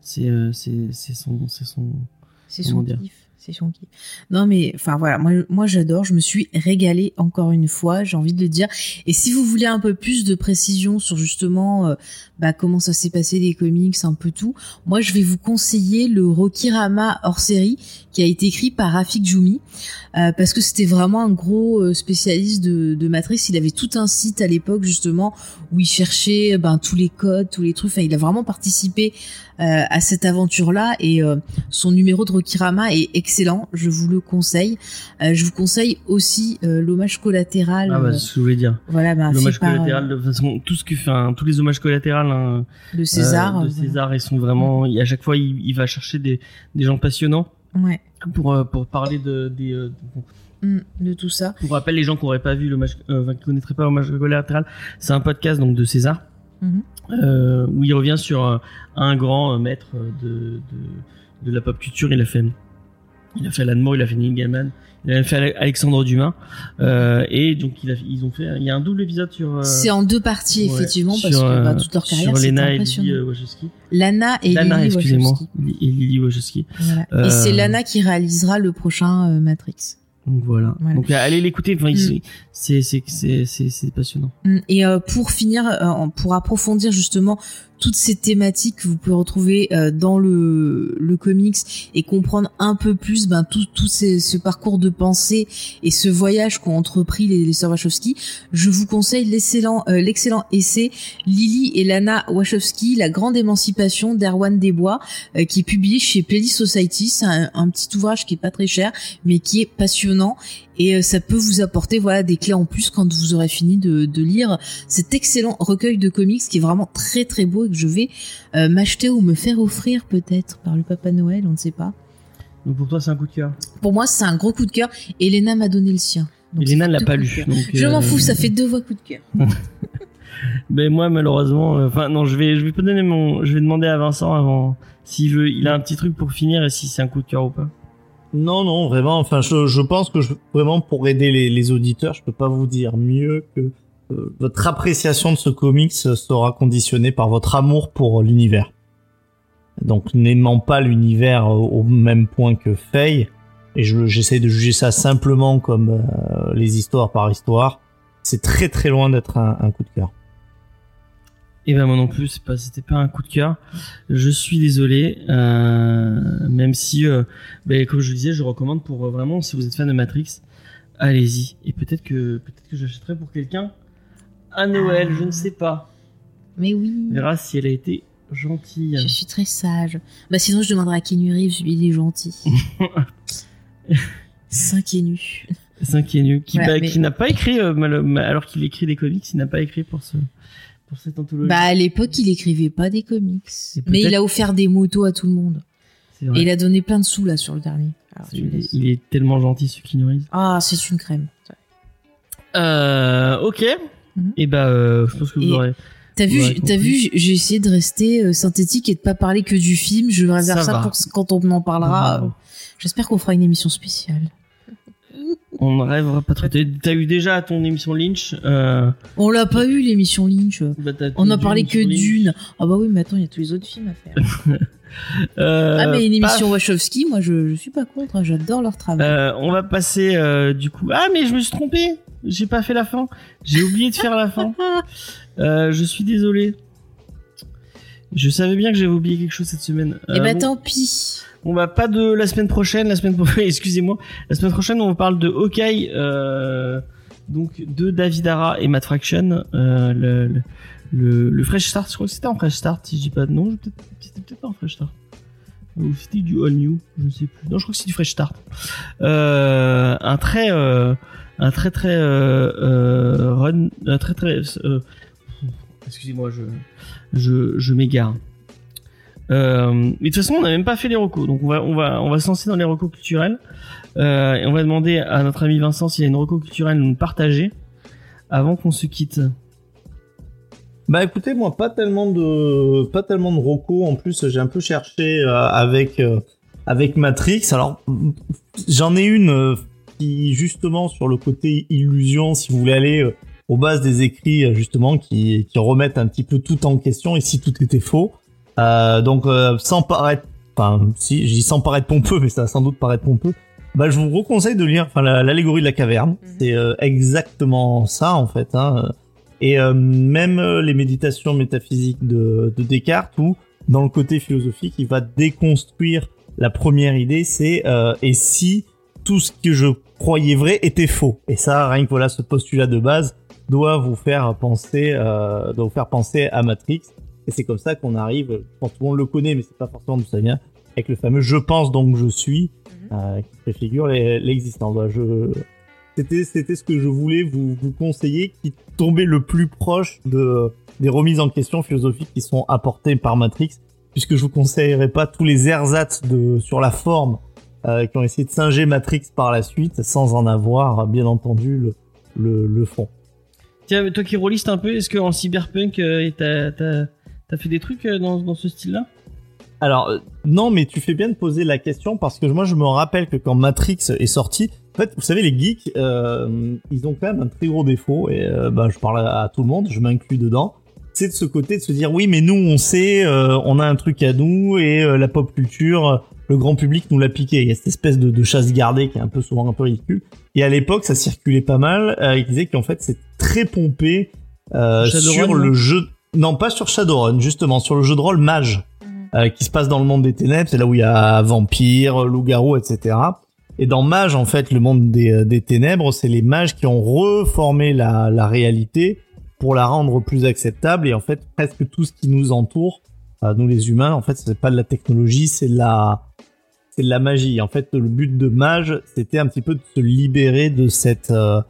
c'est euh, c'est c'est son c'est son C'est son Non mais enfin voilà, moi j'adore, je me suis régalée encore une fois, j'ai envie de le dire. Et si vous voulez un peu plus de précision sur justement euh, bah, comment ça s'est passé les comics, un peu tout, moi je vais vous conseiller le Rokirama hors série qui a été écrit par Rafik Djoumi euh, parce que c'était vraiment un gros euh, spécialiste de, de Matrix. Il avait tout un site à l'époque justement où il cherchait ben tous les codes, tous les trucs. Il a vraiment participé euh, à cette aventure-là et euh, son numéro de Rokirama est excellent. Je vous le conseille. Euh, je vous conseille aussi l'hommage collatéral. ah bah ce que je voulais dire. voilà, ben, L'hommage fait par, collatéral de toute façon tout ce que fait tous les hommages collatéraux hein, de César. de César ils sont vraiment il- à chaque fois il, il va chercher des des gens passionnants Ouais. pour pour parler de des de- Mm, de tout ça. Pour rappel, les gens qui n'auraient pas vu l'hommage, qui connaîtraient pas l'hommage collatéral, c'est un podcast donc de César, Euh, où il revient sur euh, un grand euh, maître de, de de la pop culture. Il a fait Il a fait Alan Moore, il a fait Neil Gaiman, il a fait Ale- Alexandre Dumas, euh, et donc il a, ils ont fait, il y a un double épisode sur. euh, C'est en deux parties, ouais, effectivement, parce sur, que bah, toute leur carrière, sur c'est impressionnant. Lily Wachowski. Lana et Lana, Lily excusez-moi, Wachowski. et Lily Wachowski. Voilà. Euh, Et c'est Lana qui réalisera le prochain Matrix. Donc voilà. Voilà. Donc allez l'écouter. Enfin, Mm. c'est c'est c'est c'est passionnant. Mm. Et euh, pour finir, euh, pour approfondir justement toutes ces thématiques que vous pouvez retrouver euh, dans le, le comics et comprendre un peu plus ben, tout, tout ces- ce parcours de pensée et ce voyage qu'ont entrepris les, les sœurs Wachowski, je vous conseille l'excellent euh, l'excellent essai Lily et Lana Wachowski, La grande émancipation d'Erwan Desbois, euh, qui est publié chez Playlist Society. C'est un, un petit ouvrage qui est pas très cher, mais qui est passionnant et euh, ça peut vous apporter voilà des clés en plus quand vous aurez fini de, de lire cet excellent recueil de comics qui est vraiment très très beau et que je vais euh, m'acheter ou me faire offrir peut-être par le Papa Noël, on ne sait pas. Donc pour toi, c'est un coup de cœur? Pour moi, c'est un gros coup de cœur. Elena m'a donné le sien. Donc, Elena fait l'a pas lu. donc, Je euh, m'en fous, ça fait deux fois coup de cœur. Mais [LAUGHS] moi, malheureusement, euh, enfin non, je vais je vais pas donner mon, je vais demander à Vincent avant s'il veut. Il a un petit truc pour finir et si c'est un coup de cœur ou pas. Non, non, vraiment. Enfin, je, je pense que vraiment pour aider les, auditeurs, je peux pas vous dire mieux que euh, votre appréciation de ce comics sera conditionnée par votre amour pour l'univers. Donc, n'aimant pas l'univers au, même point que Faye, et je- j'essaie de juger ça simplement comme euh, les histoires par histoire, c'est très très loin d'être un, un coup de cœur. Et ben moi non plus, c'est pas, c'était pas un coup de cœur. Je suis désolé, euh, même si, euh, ben, comme je le disais, je recommande pour euh, vraiment, si vous êtes fan de Matrix, allez-y. Et peut-être que peut-être que j'achèterai pour quelqu'un à Noël, je ne sais pas. Mais oui, On verra si elle a été gentille. je suis très sage. Bah sinon, je demanderai à Keanu Reeves, lui, il est gentil. Cinq et nu. C'est qui qui, Voilà, bah, mais- qui n'a pas écrit, alors qu'il écrit des comics, il n'a pas écrit pour ce, pour cette anthologie. Bah à l'époque, il écrivait pas des comics. Mais il a offert des motos à tout le monde. Et il a donné plein de sous là sur le dernier. Alors, je il, est, il est tellement gentil ce qui nourrit. Ah, c'est une crème. Euh, ok. Mhm. Et bah, euh, je pense que vous Et- aurez. T'as vu, Ouais, j'ai- t'as compris. vu, j'ai- j'ai essayé de rester euh, synthétique et de pas parler que du film. Je réserve Ça ça, pour quand on en parlera. J'espère qu'on fera une émission spéciale. On ne rêvera pas trop. T'as eu déjà ton émission Lynch. Euh, On l'a pas eu l'émission Lynch. bah, On a parlé que d'une. Ah bah oui, mais attends, il y a tous les autres films à faire. [LAUGHS] Euh, ah mais une paf. émission Wachowski, moi je, je suis pas contre. hein, J'adore leur travail. Euh, on va passer du coup. Ah mais je me suis trompé. J'ai pas fait la fin. J'ai oublié de faire la fin. [LAUGHS] Je suis désolé. Je savais bien que j'avais oublié quelque chose cette semaine. Eh bah bon, tant pis. On va pas de la semaine prochaine. La semaine prochaine, [LAUGHS] excusez-moi. La semaine prochaine, on parle de Hawkeye. Euh, donc de David Ara et Matt Fraction. Euh, le, le, le, Fresh Start. Je crois que c'était en Fresh Start. Si je dis pas de nom, c'était peut-être pas en Fresh Start. Ou c'était du All New, je ne sais plus. Non, je crois que c'est du Fresh Start. Euh, un très, euh, un très très euh, euh, run, un très très. excusez-moi, je, je, je m'égare. Euh, mais de toute façon, on n'a même pas fait les recos, donc on va, on va, on va se lancer dans les recos culturels. Euh, et on va demander à notre ami Vincent s'il a une reco culturelle à nous partager avant qu'on se quitte. Bah écoutez, moi pas tellement de pas tellement de rocos. En plus, j'ai un peu cherché euh, avec euh, avec Matrix. Alors j'en ai une qui justement sur le côté illusion, si vous voulez aller aux bases des écrits justement, qui qui remettent un petit peu tout en question et si tout était faux. Euh, donc euh, sans paraître, enfin si je dis sans paraître pompeux, mais ça va sans doute paraître pompeux. Bah je vous reconseille de lire enfin la- l'allégorie de la caverne. C'est euh, exactement ça en fait. Hein et euh, même euh, les méditations métaphysiques de, de Descartes où dans le côté philosophique il va déconstruire la première idée c'est euh, et si tout ce que je croyais vrai était faux? Et ça rien que voilà ce postulat de base doit vous faire penser euh, doit vous faire penser à Matrix et c'est comme ça qu'on arrive je pense tout le monde le connaît mais c'est pas forcément d'où ça vient avec le fameux je pense donc je suis euh, qui préfigure l'existence Voilà, je c'était c'était ce que je voulais vous vous conseiller qui tombait le plus proche de des remises en question philosophiques qui sont apportées par Matrix puisque je vous conseillerais pas tous les ersatz de sur la forme euh, qui ont essayé de singer Matrix par la suite sans en avoir bien entendu le le, le fond. Tiens, mais toi qui rôlistes un peu, est-ce qu'en cyberpunk, euh, t'as, t'as, fait des trucs euh, dans, dans ce style-là? Alors euh, non, mais tu fais bien de poser la question parce que moi je me rappelle que quand Matrix est sorti, en fait, vous savez les geeks, euh, ils ont quand même un très gros défaut et euh, bah, je parle à, à tout le monde, je m'inclus dedans. C'est de ce côté de se dire oui, mais nous on sait, euh, on a un truc à nous et la pop culture, le grand public nous l'a piqué. Il y a cette espèce de, de chasse gardée qui est un peu souvent un peu ridicule. Et à l'époque, ça circulait pas mal. Ils disaient qu'en fait c'est très pompé sur le jeu. Non, pas sur Shadowrun, justement, sur le jeu de rôle Mage euh, qui se passe dans le monde des ténèbres. C'est là où il y a vampires, loups-garous, etc. Et dans Mage, en fait, le monde des, euh, des ténèbres, c'est les mages qui ont reformé la, la réalité pour la rendre plus acceptable. Et en fait, presque tout ce qui nous entoure, euh, nous les humains, en fait, c'est pas de la technologie, c'est de la, c'est de la magie. En fait, le but de Mage, c'était un petit peu de se libérer de cette, euh,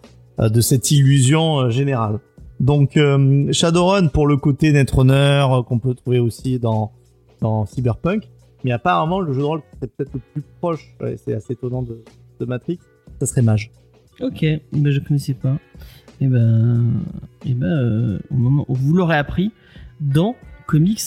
euh, de cette illusion euh, générale. Donc, euh, Shadowrun pour le côté Netrunner euh, qu'on peut trouver aussi dans Cyberpunk. Mais apparemment, le jeu de rôle serait peut-être le plus proche, c'est assez étonnant de, Matrix, ça serait Mage. Ok, ben je connaissais pas. Et ben, et ben, euh, au moment où vous l'aurez appris dans Comics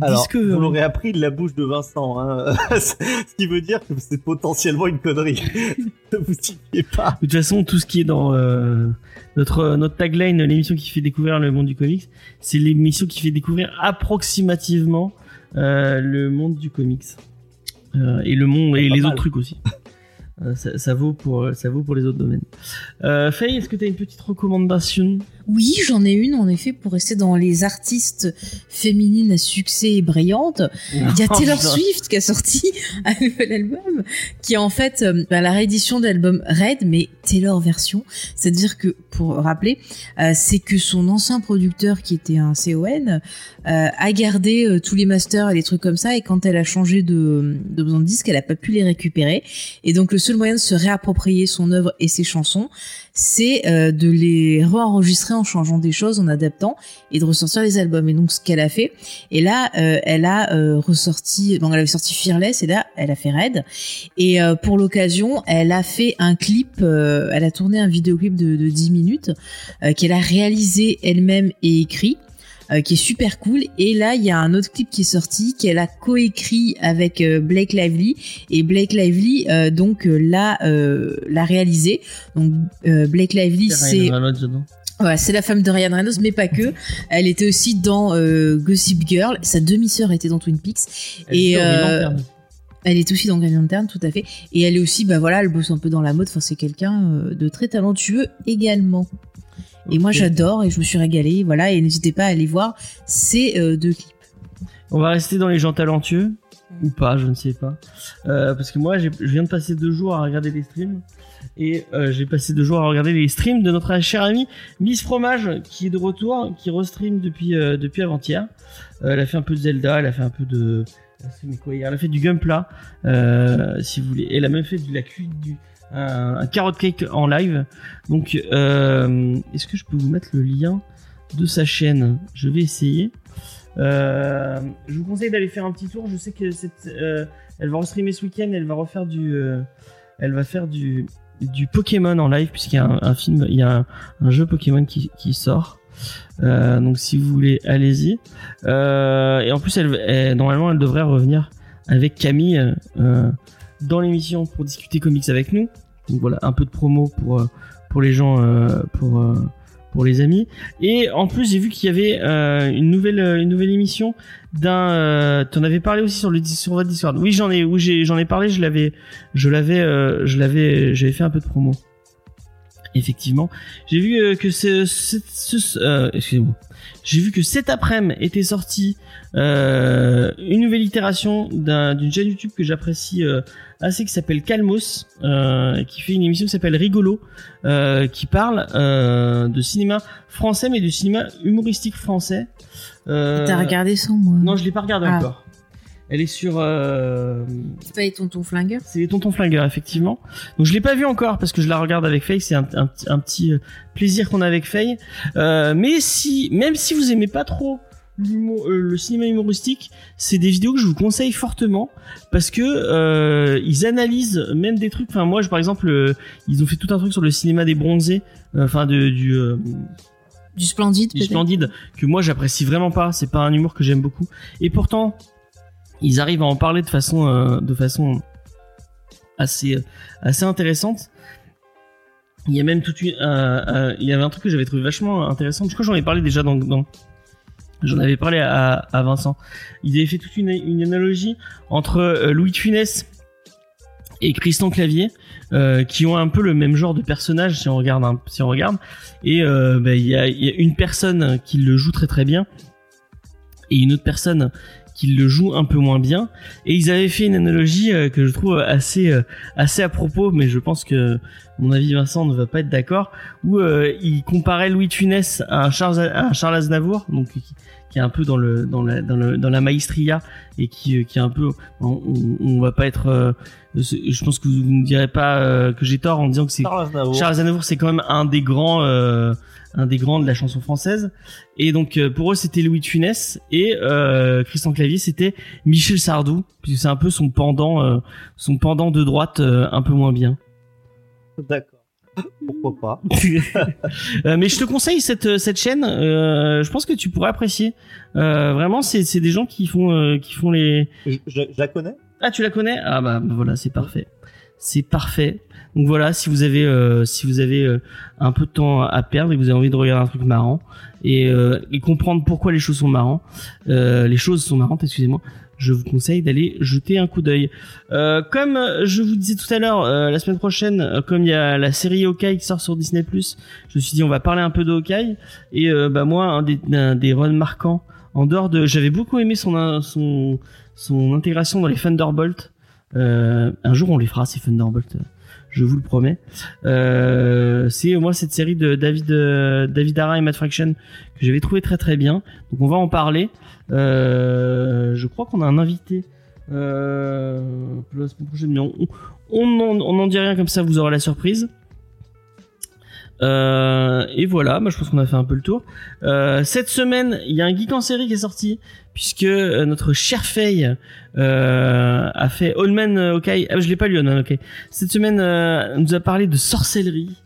Alors, Discovery. vous l'aurez appris de la bouche de Vincent, hein. [LAUGHS] ce qui veut dire que c'est potentiellement une connerie. [LAUGHS] ne vous y pas. De toute façon, tout ce qui est dans euh, notre notre tagline, l'émission qui fait découvrir le monde du comics, c'est l'émission qui fait découvrir approximativement euh, le monde du comics Euh, et le monde et les mal. autres trucs aussi. [LAUGHS] Euh, ça, ça vaut pour ça vaut pour les autres domaines. Euh, Faye, est-ce que tu as une petite recommandation? Oui, j'en ai une en effet pour rester dans les artistes féminines à succès et brillantes. Il y a [LAUGHS] Oh, Taylor. Swift qui a sorti [LAUGHS] un nouvel album qui est en fait euh, bah, la réédition de l'album Red mais Taylor version. C'est-à-dire que pour rappeler, euh, c'est que son ancien producteur qui était un CON euh, a gardé euh, tous les masters et les trucs comme ça et quand elle a changé de, de besoin de disque, elle a pas pu les récupérer et donc le seul moyen de se réapproprier son œuvre et ses chansons, c'est euh, de les re-enregistrer en changeant des choses, en adaptant et de ressortir les albums. Et donc ce qu'elle a fait. Et là, euh, elle a euh, ressorti, donc elle avait sorti Fearless et là, elle a fait Red. Et pour l'occasion, elle a fait un clip, elle a tourné un vidéoclip de, de 10 minutes qu'elle a réalisé elle-même et écrit. Euh, qui est super cool et là il y a un autre clip qui est sorti qu'elle a coécrit avec euh, Blake Lively et Blake Lively euh, donc euh, l'a l'a réalisé donc Blake Lively c'est Ryan Reynolds dedans. Ouais, c'est la femme de Ryan Reynolds, mais pas que. Elle était aussi dans euh, Gossip Girl. Sa demi-sœur était dans Twin Peaks. Elle Et, euh. Elle est aussi dans Green Lantern, tout à fait. Et elle est aussi, bah voilà, elle bosse un peu dans la mode. Enfin, c'est quelqu'un de très talentueux également. Et moi, j'adore et je me suis régalée. Voilà, et n'hésitez pas à aller voir ces euh, deux clips. On va rester dans les gens talentueux ou pas, je ne sais pas. Euh, parce que moi, je viens de passer deux jours à regarder des streams et euh, j'ai passé deux jours à regarder les streams de notre chère amie Miss Fromage qui est de retour, qui restream depuis euh, depuis avant-hier. Elle a fait un peu de Zelda, elle a fait un peu de elle a fait, quoi, elle a fait du Gunpla, si vous voulez. Elle a même fait de la cu- du un, un carrot cake en live. Donc, euh, est-ce que je peux vous mettre le lien de sa chaîne? Je vais essayer. Euh, je vous conseille d'aller faire un petit tour. Je sais que cette, euh, elle va restreamer ce week-end. Elle va refaire du, euh, elle va faire du, du Pokémon en live puisqu'il y a un, film, il y a un, jeu Pokémon qui, sort. Euh, donc si vous voulez, allez-y. Euh, et en plus, elle, elle- normalement, elle devrait revenir avec Camille euh, dans l'émission pour discuter comics avec nous. Donc voilà, un peu de promo pour euh, pour les gens, euh, pour euh, pour les amis. Et en plus, j'ai vu qu'il y avait une nouvelle une nouvelle émission d'un. T'en avais parlé aussi sur le sur votre Discord. Oui, j'en ai, oui, j'en ai parlé. Je l'avais, je l'avais, je l'avais, j'avais fait un peu de promo. Effectivement, j'ai vu euh, que ce, ce, ce- euh, excusez-moi, j'ai vu que cet après-midi était sorti euh, une nouvelle itération d'un- d'une chaîne YouTube que j'apprécie euh, assez qui s'appelle Calmos, qui fait une émission qui s'appelle Rigolo, qui parle de cinéma français mais du cinéma humoristique français. T'as regardé sans moi Non, je l'ai pas regardé Ah. encore. Elle est sur. euh, C'est pas les tontons flingueurs c'est les tontons flingueurs, effectivement. Donc je l'ai pas vu encore parce que je la regarde avec Faye. C'est un, un, petit- un petit euh, plaisir qu'on a avec Faye. Euh, mais si, même si vous aimez pas trop euh, le cinéma humoristique, c'est des vidéos que je vous conseille fortement parce que euh, ils analysent même des trucs. Enfin moi, je, par exemple, euh, ils ont fait tout un truc sur le cinéma des bronzés. Enfin de, du euh, Du Splendide, du splendide que moi j'apprécie vraiment pas. C'est pas un humour que j'aime beaucoup. Et pourtant, ils arrivent à en parler de façon, euh, de façon assez, assez intéressante. Il y a même toute une, euh, euh, il y avait un truc que j'avais trouvé vachement intéressant. Je crois que j'en ai parlé déjà dans, j'en avais parlé à, Vincent. Il avait fait toute une, une analogie entre Louis de Funès et Christian Clavier, qui ont un peu le même genre de personnage si on regarde, si on regarde. Et a, il y a une personne qui le joue très très bien et une autre personne qui le joue un peu moins bien. Et ils avaient fait une analogie euh, que je trouve assez euh, assez à propos, mais je pense que mon avis Vincent ne va pas être d'accord, où euh, il comparait Louis Funès à un Charles, à un Charles Aznavour, donc qui, qui est un peu dans le dans la dans, le, dans la maestria et qui euh, qui est un peu on, on, va pas être euh, je pense que vous ne me direz pas euh, que j'ai tort en disant que c'est Charles Aznavour. Charles Aznavour, c'est quand même un des grands, euh, un des grands de la chanson française. Et donc euh, pour eux, c'était Louis de Funès et euh, Christian Clavier, c'était Michel Sardou, puisque c'est un peu son pendant, euh, son pendant de droite, euh, un peu moins bien. D'accord. Pourquoi pas [LAUGHS] Euh, mais je te conseille cette cette chaîne. euh, je pense que tu pourrais apprécier. Euh, vraiment, c'est c'est des gens qui font euh, qui font les. je, je- je la connais? Ah, tu la connais? Ah bah voilà, c'est parfait. C'est parfait. Donc voilà, si vous avez euh, si vous avez euh, un peu de temps à perdre et que vous avez envie de regarder un truc marrant et, euh, comprendre pourquoi les choses sont marrantes, les choses sont marrantes, excusez-moi, je vous conseille d'aller jeter un coup d'œil. Comme je vous disais tout à l'heure, la semaine prochaine, comme il y a la série Hawkeye qui sort sur Disney+, je me suis dit on va parler un peu de Hawkeye et bah moi un des, un des runs marquants en dehors de, j'avais beaucoup aimé son son son intégration dans les Thunderbolts. Un jour on les fera ces Thunderbolts, je vous le promets. Euh, c'est moi cette série de David euh, David Ara et Matt Fraction que j'avais trouvé très très bien. Donc on va en parler. Euh, je crois qu'on a un invité euh, la semaine on on n'en on n'en dit rien comme ça, vous aurez la surprise. Euh, et voilà, moi je pense qu'on a fait un peu le tour. Euh, cette semaine, il y a un geek en série qui est sorti puisque euh, notre cher Faye euh, a fait All Man Hawkeye. Ah, je l'ai pas lu, All Man. Cette semaine, euh, nous a parlé de sorcellerie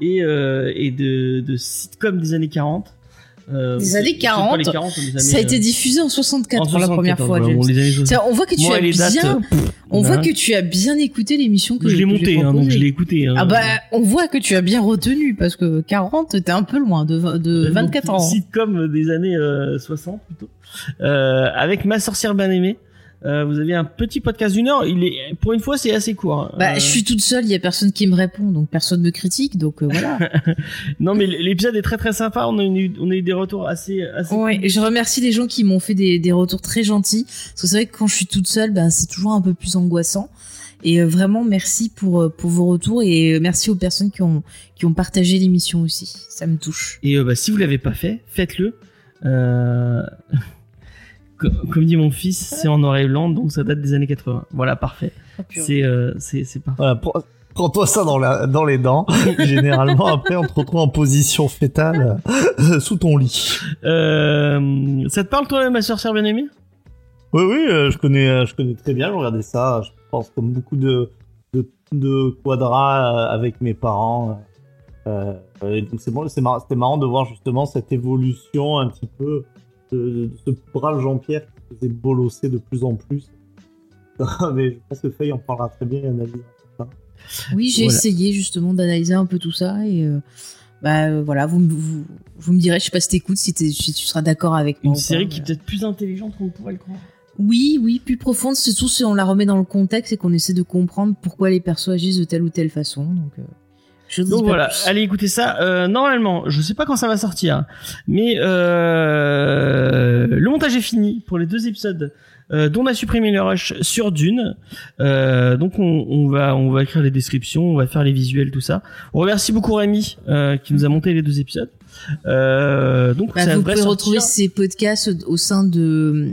et, euh, et de, de sitcom des années 40. Euh, Des années c'est pas 40, les 40, les années, Ça a été euh, diffusé en 64 en pour la première 74, fois, bon, les années 60. Ça, on voit que tu Moi, as les dates, bien, euh, on bah, voit que tu as bien écouté l'émission que je l'ai que j'ai monté, hein, donc je l'ai écouté. hein. Ah bah, on voit que tu as bien retenu parce que 40, t'es un peu loin de, de 24 ans. Sitcom des années euh, 60 plutôt. Euh, avec ma sorcière bien aimée. Euh, vous avez un petit podcast d'une heure. Il est, pour une fois, c'est assez court. hein. Bah, Euh, je suis toute seule, il y a personne qui me répond, donc personne me critique, donc euh, voilà. [LAUGHS] Non, mais l'épisode est très très sympa. On a eu, on a eu des retours assez, assez. ouais, et je remercie les gens qui m'ont fait des, des retours très gentils, parce que c'est vrai que quand je suis toute seule, ben c'est toujours un peu plus angoissant. Et euh, vraiment, merci pour euh, pour vos retours et euh, merci aux personnes qui ont qui ont partagé l'émission aussi. Ça me touche. Et euh, bah, si vous l'avez pas fait, faites-le. Euh... [LAUGHS] co- Comme dit mon fils, c'est en noir et blanc, donc ça date des années 80. Voilà, parfait. C'est euh, c'est parfait. Voilà, prends-toi ça dans, la, dans les dents. [LAUGHS] Généralement, après, on te retrouve en position fétale euh, sous ton lit. Euh, ça te parle toi, ma soeur bien aimée Oui, oui, euh, je connais, je connais très bien. Je regardais ça, je pense, comme beaucoup de, de, de quadras avec mes parents. Et donc c'est bon, c'était marrant de voir justement cette évolution un petit peu de, de ce brave Jean-Pierre qui faisait bolosser de plus en plus. [LAUGHS] Mais je pense que Faye en parlera très bien et analysera ça. Oui, j'ai Voilà. essayé justement d'analyser un peu tout ça et euh, bah euh, voilà, vous, me- vous vous me direz, je sais pas si t'écoutes, si, si tu seras d'accord avec moi. Une pas, série qui est peut-être plus intelligente qu'on pourrait le croire. Oui, oui, plus profonde, c'est tout si on la remet dans le contexte et qu'on essaie de comprendre pourquoi les persos agissent de telle ou telle façon. Donc, euh, je Donc voilà, plus. allez écouter ça. Euh, normalement, je sais pas quand ça va sortir, mais euh, le montage est fini pour les deux épisodes euh, dont on a supprimé le rush sur Dune. Euh, donc on, on va on va écrire les descriptions, on va faire les visuels, tout ça. On remercie beaucoup Rémi euh, qui nous a monté les deux épisodes. Euh, donc Bah, ça vous pouvez sortir. retrouver ces podcasts au sein de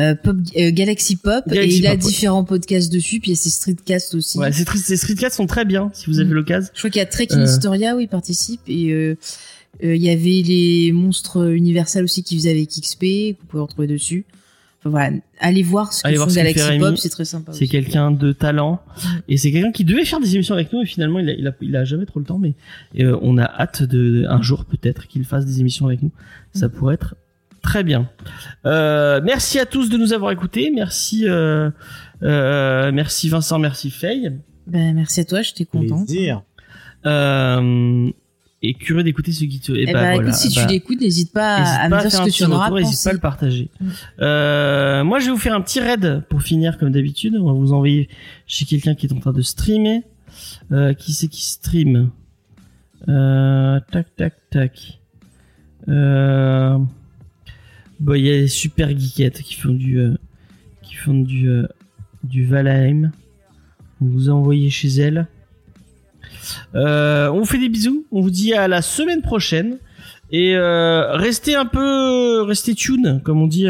euh, Pop, euh, Galaxy Pop Galaxy et il a ouais. différents podcasts dessus, puis il y a ces streetcasts aussi. Ouais, tri- ces streetcasts sont très bien si vous avez Mm. l'occasion. Je crois qu'il y a Trek in Euh. Historia où il participe et il y avait les monstres universels aussi qui faisaient avec XP, que vous pouvez retrouver dessus. Enfin voilà, allez voir ce que Allez font Galaxy. Pop, c'est très sympa. C'est quelqu'un de talent et c'est quelqu'un qui devait faire des émissions avec nous et finalement il a, il a, il a jamais trop le temps mais euh, on a hâte de un jour peut-être qu'il fasse des émissions avec nous. Ça pourrait être Très bien. Euh, merci à tous de nous avoir écoutés. Merci, euh, euh, merci Vincent, merci Faye. Ben, merci à toi, j'étais contente. Plaisir. Euh, et curieux d'écouter ce qui te. Eh ben, ben, voilà. si Bah, tu l'écoutes, n'hésite pas à- me dire ce que tu en auras n'hésite pas à le partager. Mm. Euh, moi, je vais vous faire un petit raid pour finir, comme d'habitude. On va vous envoyer chez quelqu'un qui est en train de streamer. Euh, qui c'est qui stream? Euh, Tac, tac, tac. Euh, bon, il y a les super geekettes qui font du, euh, qui font du, euh, du Valheim. On vous a envoyé chez elle. Euh, on vous fait des bisous. On vous dit à la semaine prochaine. Et restez un peu, restez tune, comme on dit,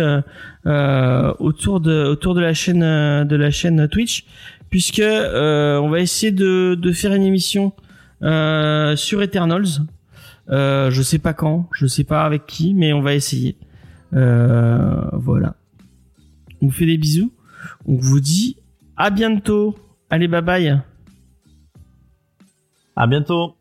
autour de la chaîne de la chaîne Twitch, puisque on va essayer de, de faire une émission sur Eternals. Je sais pas quand, je sais pas avec qui, mais on va essayer. Euh, voilà. On vous fait des bisous. On vous dit à bientôt. Allez, bye bye. À bientôt.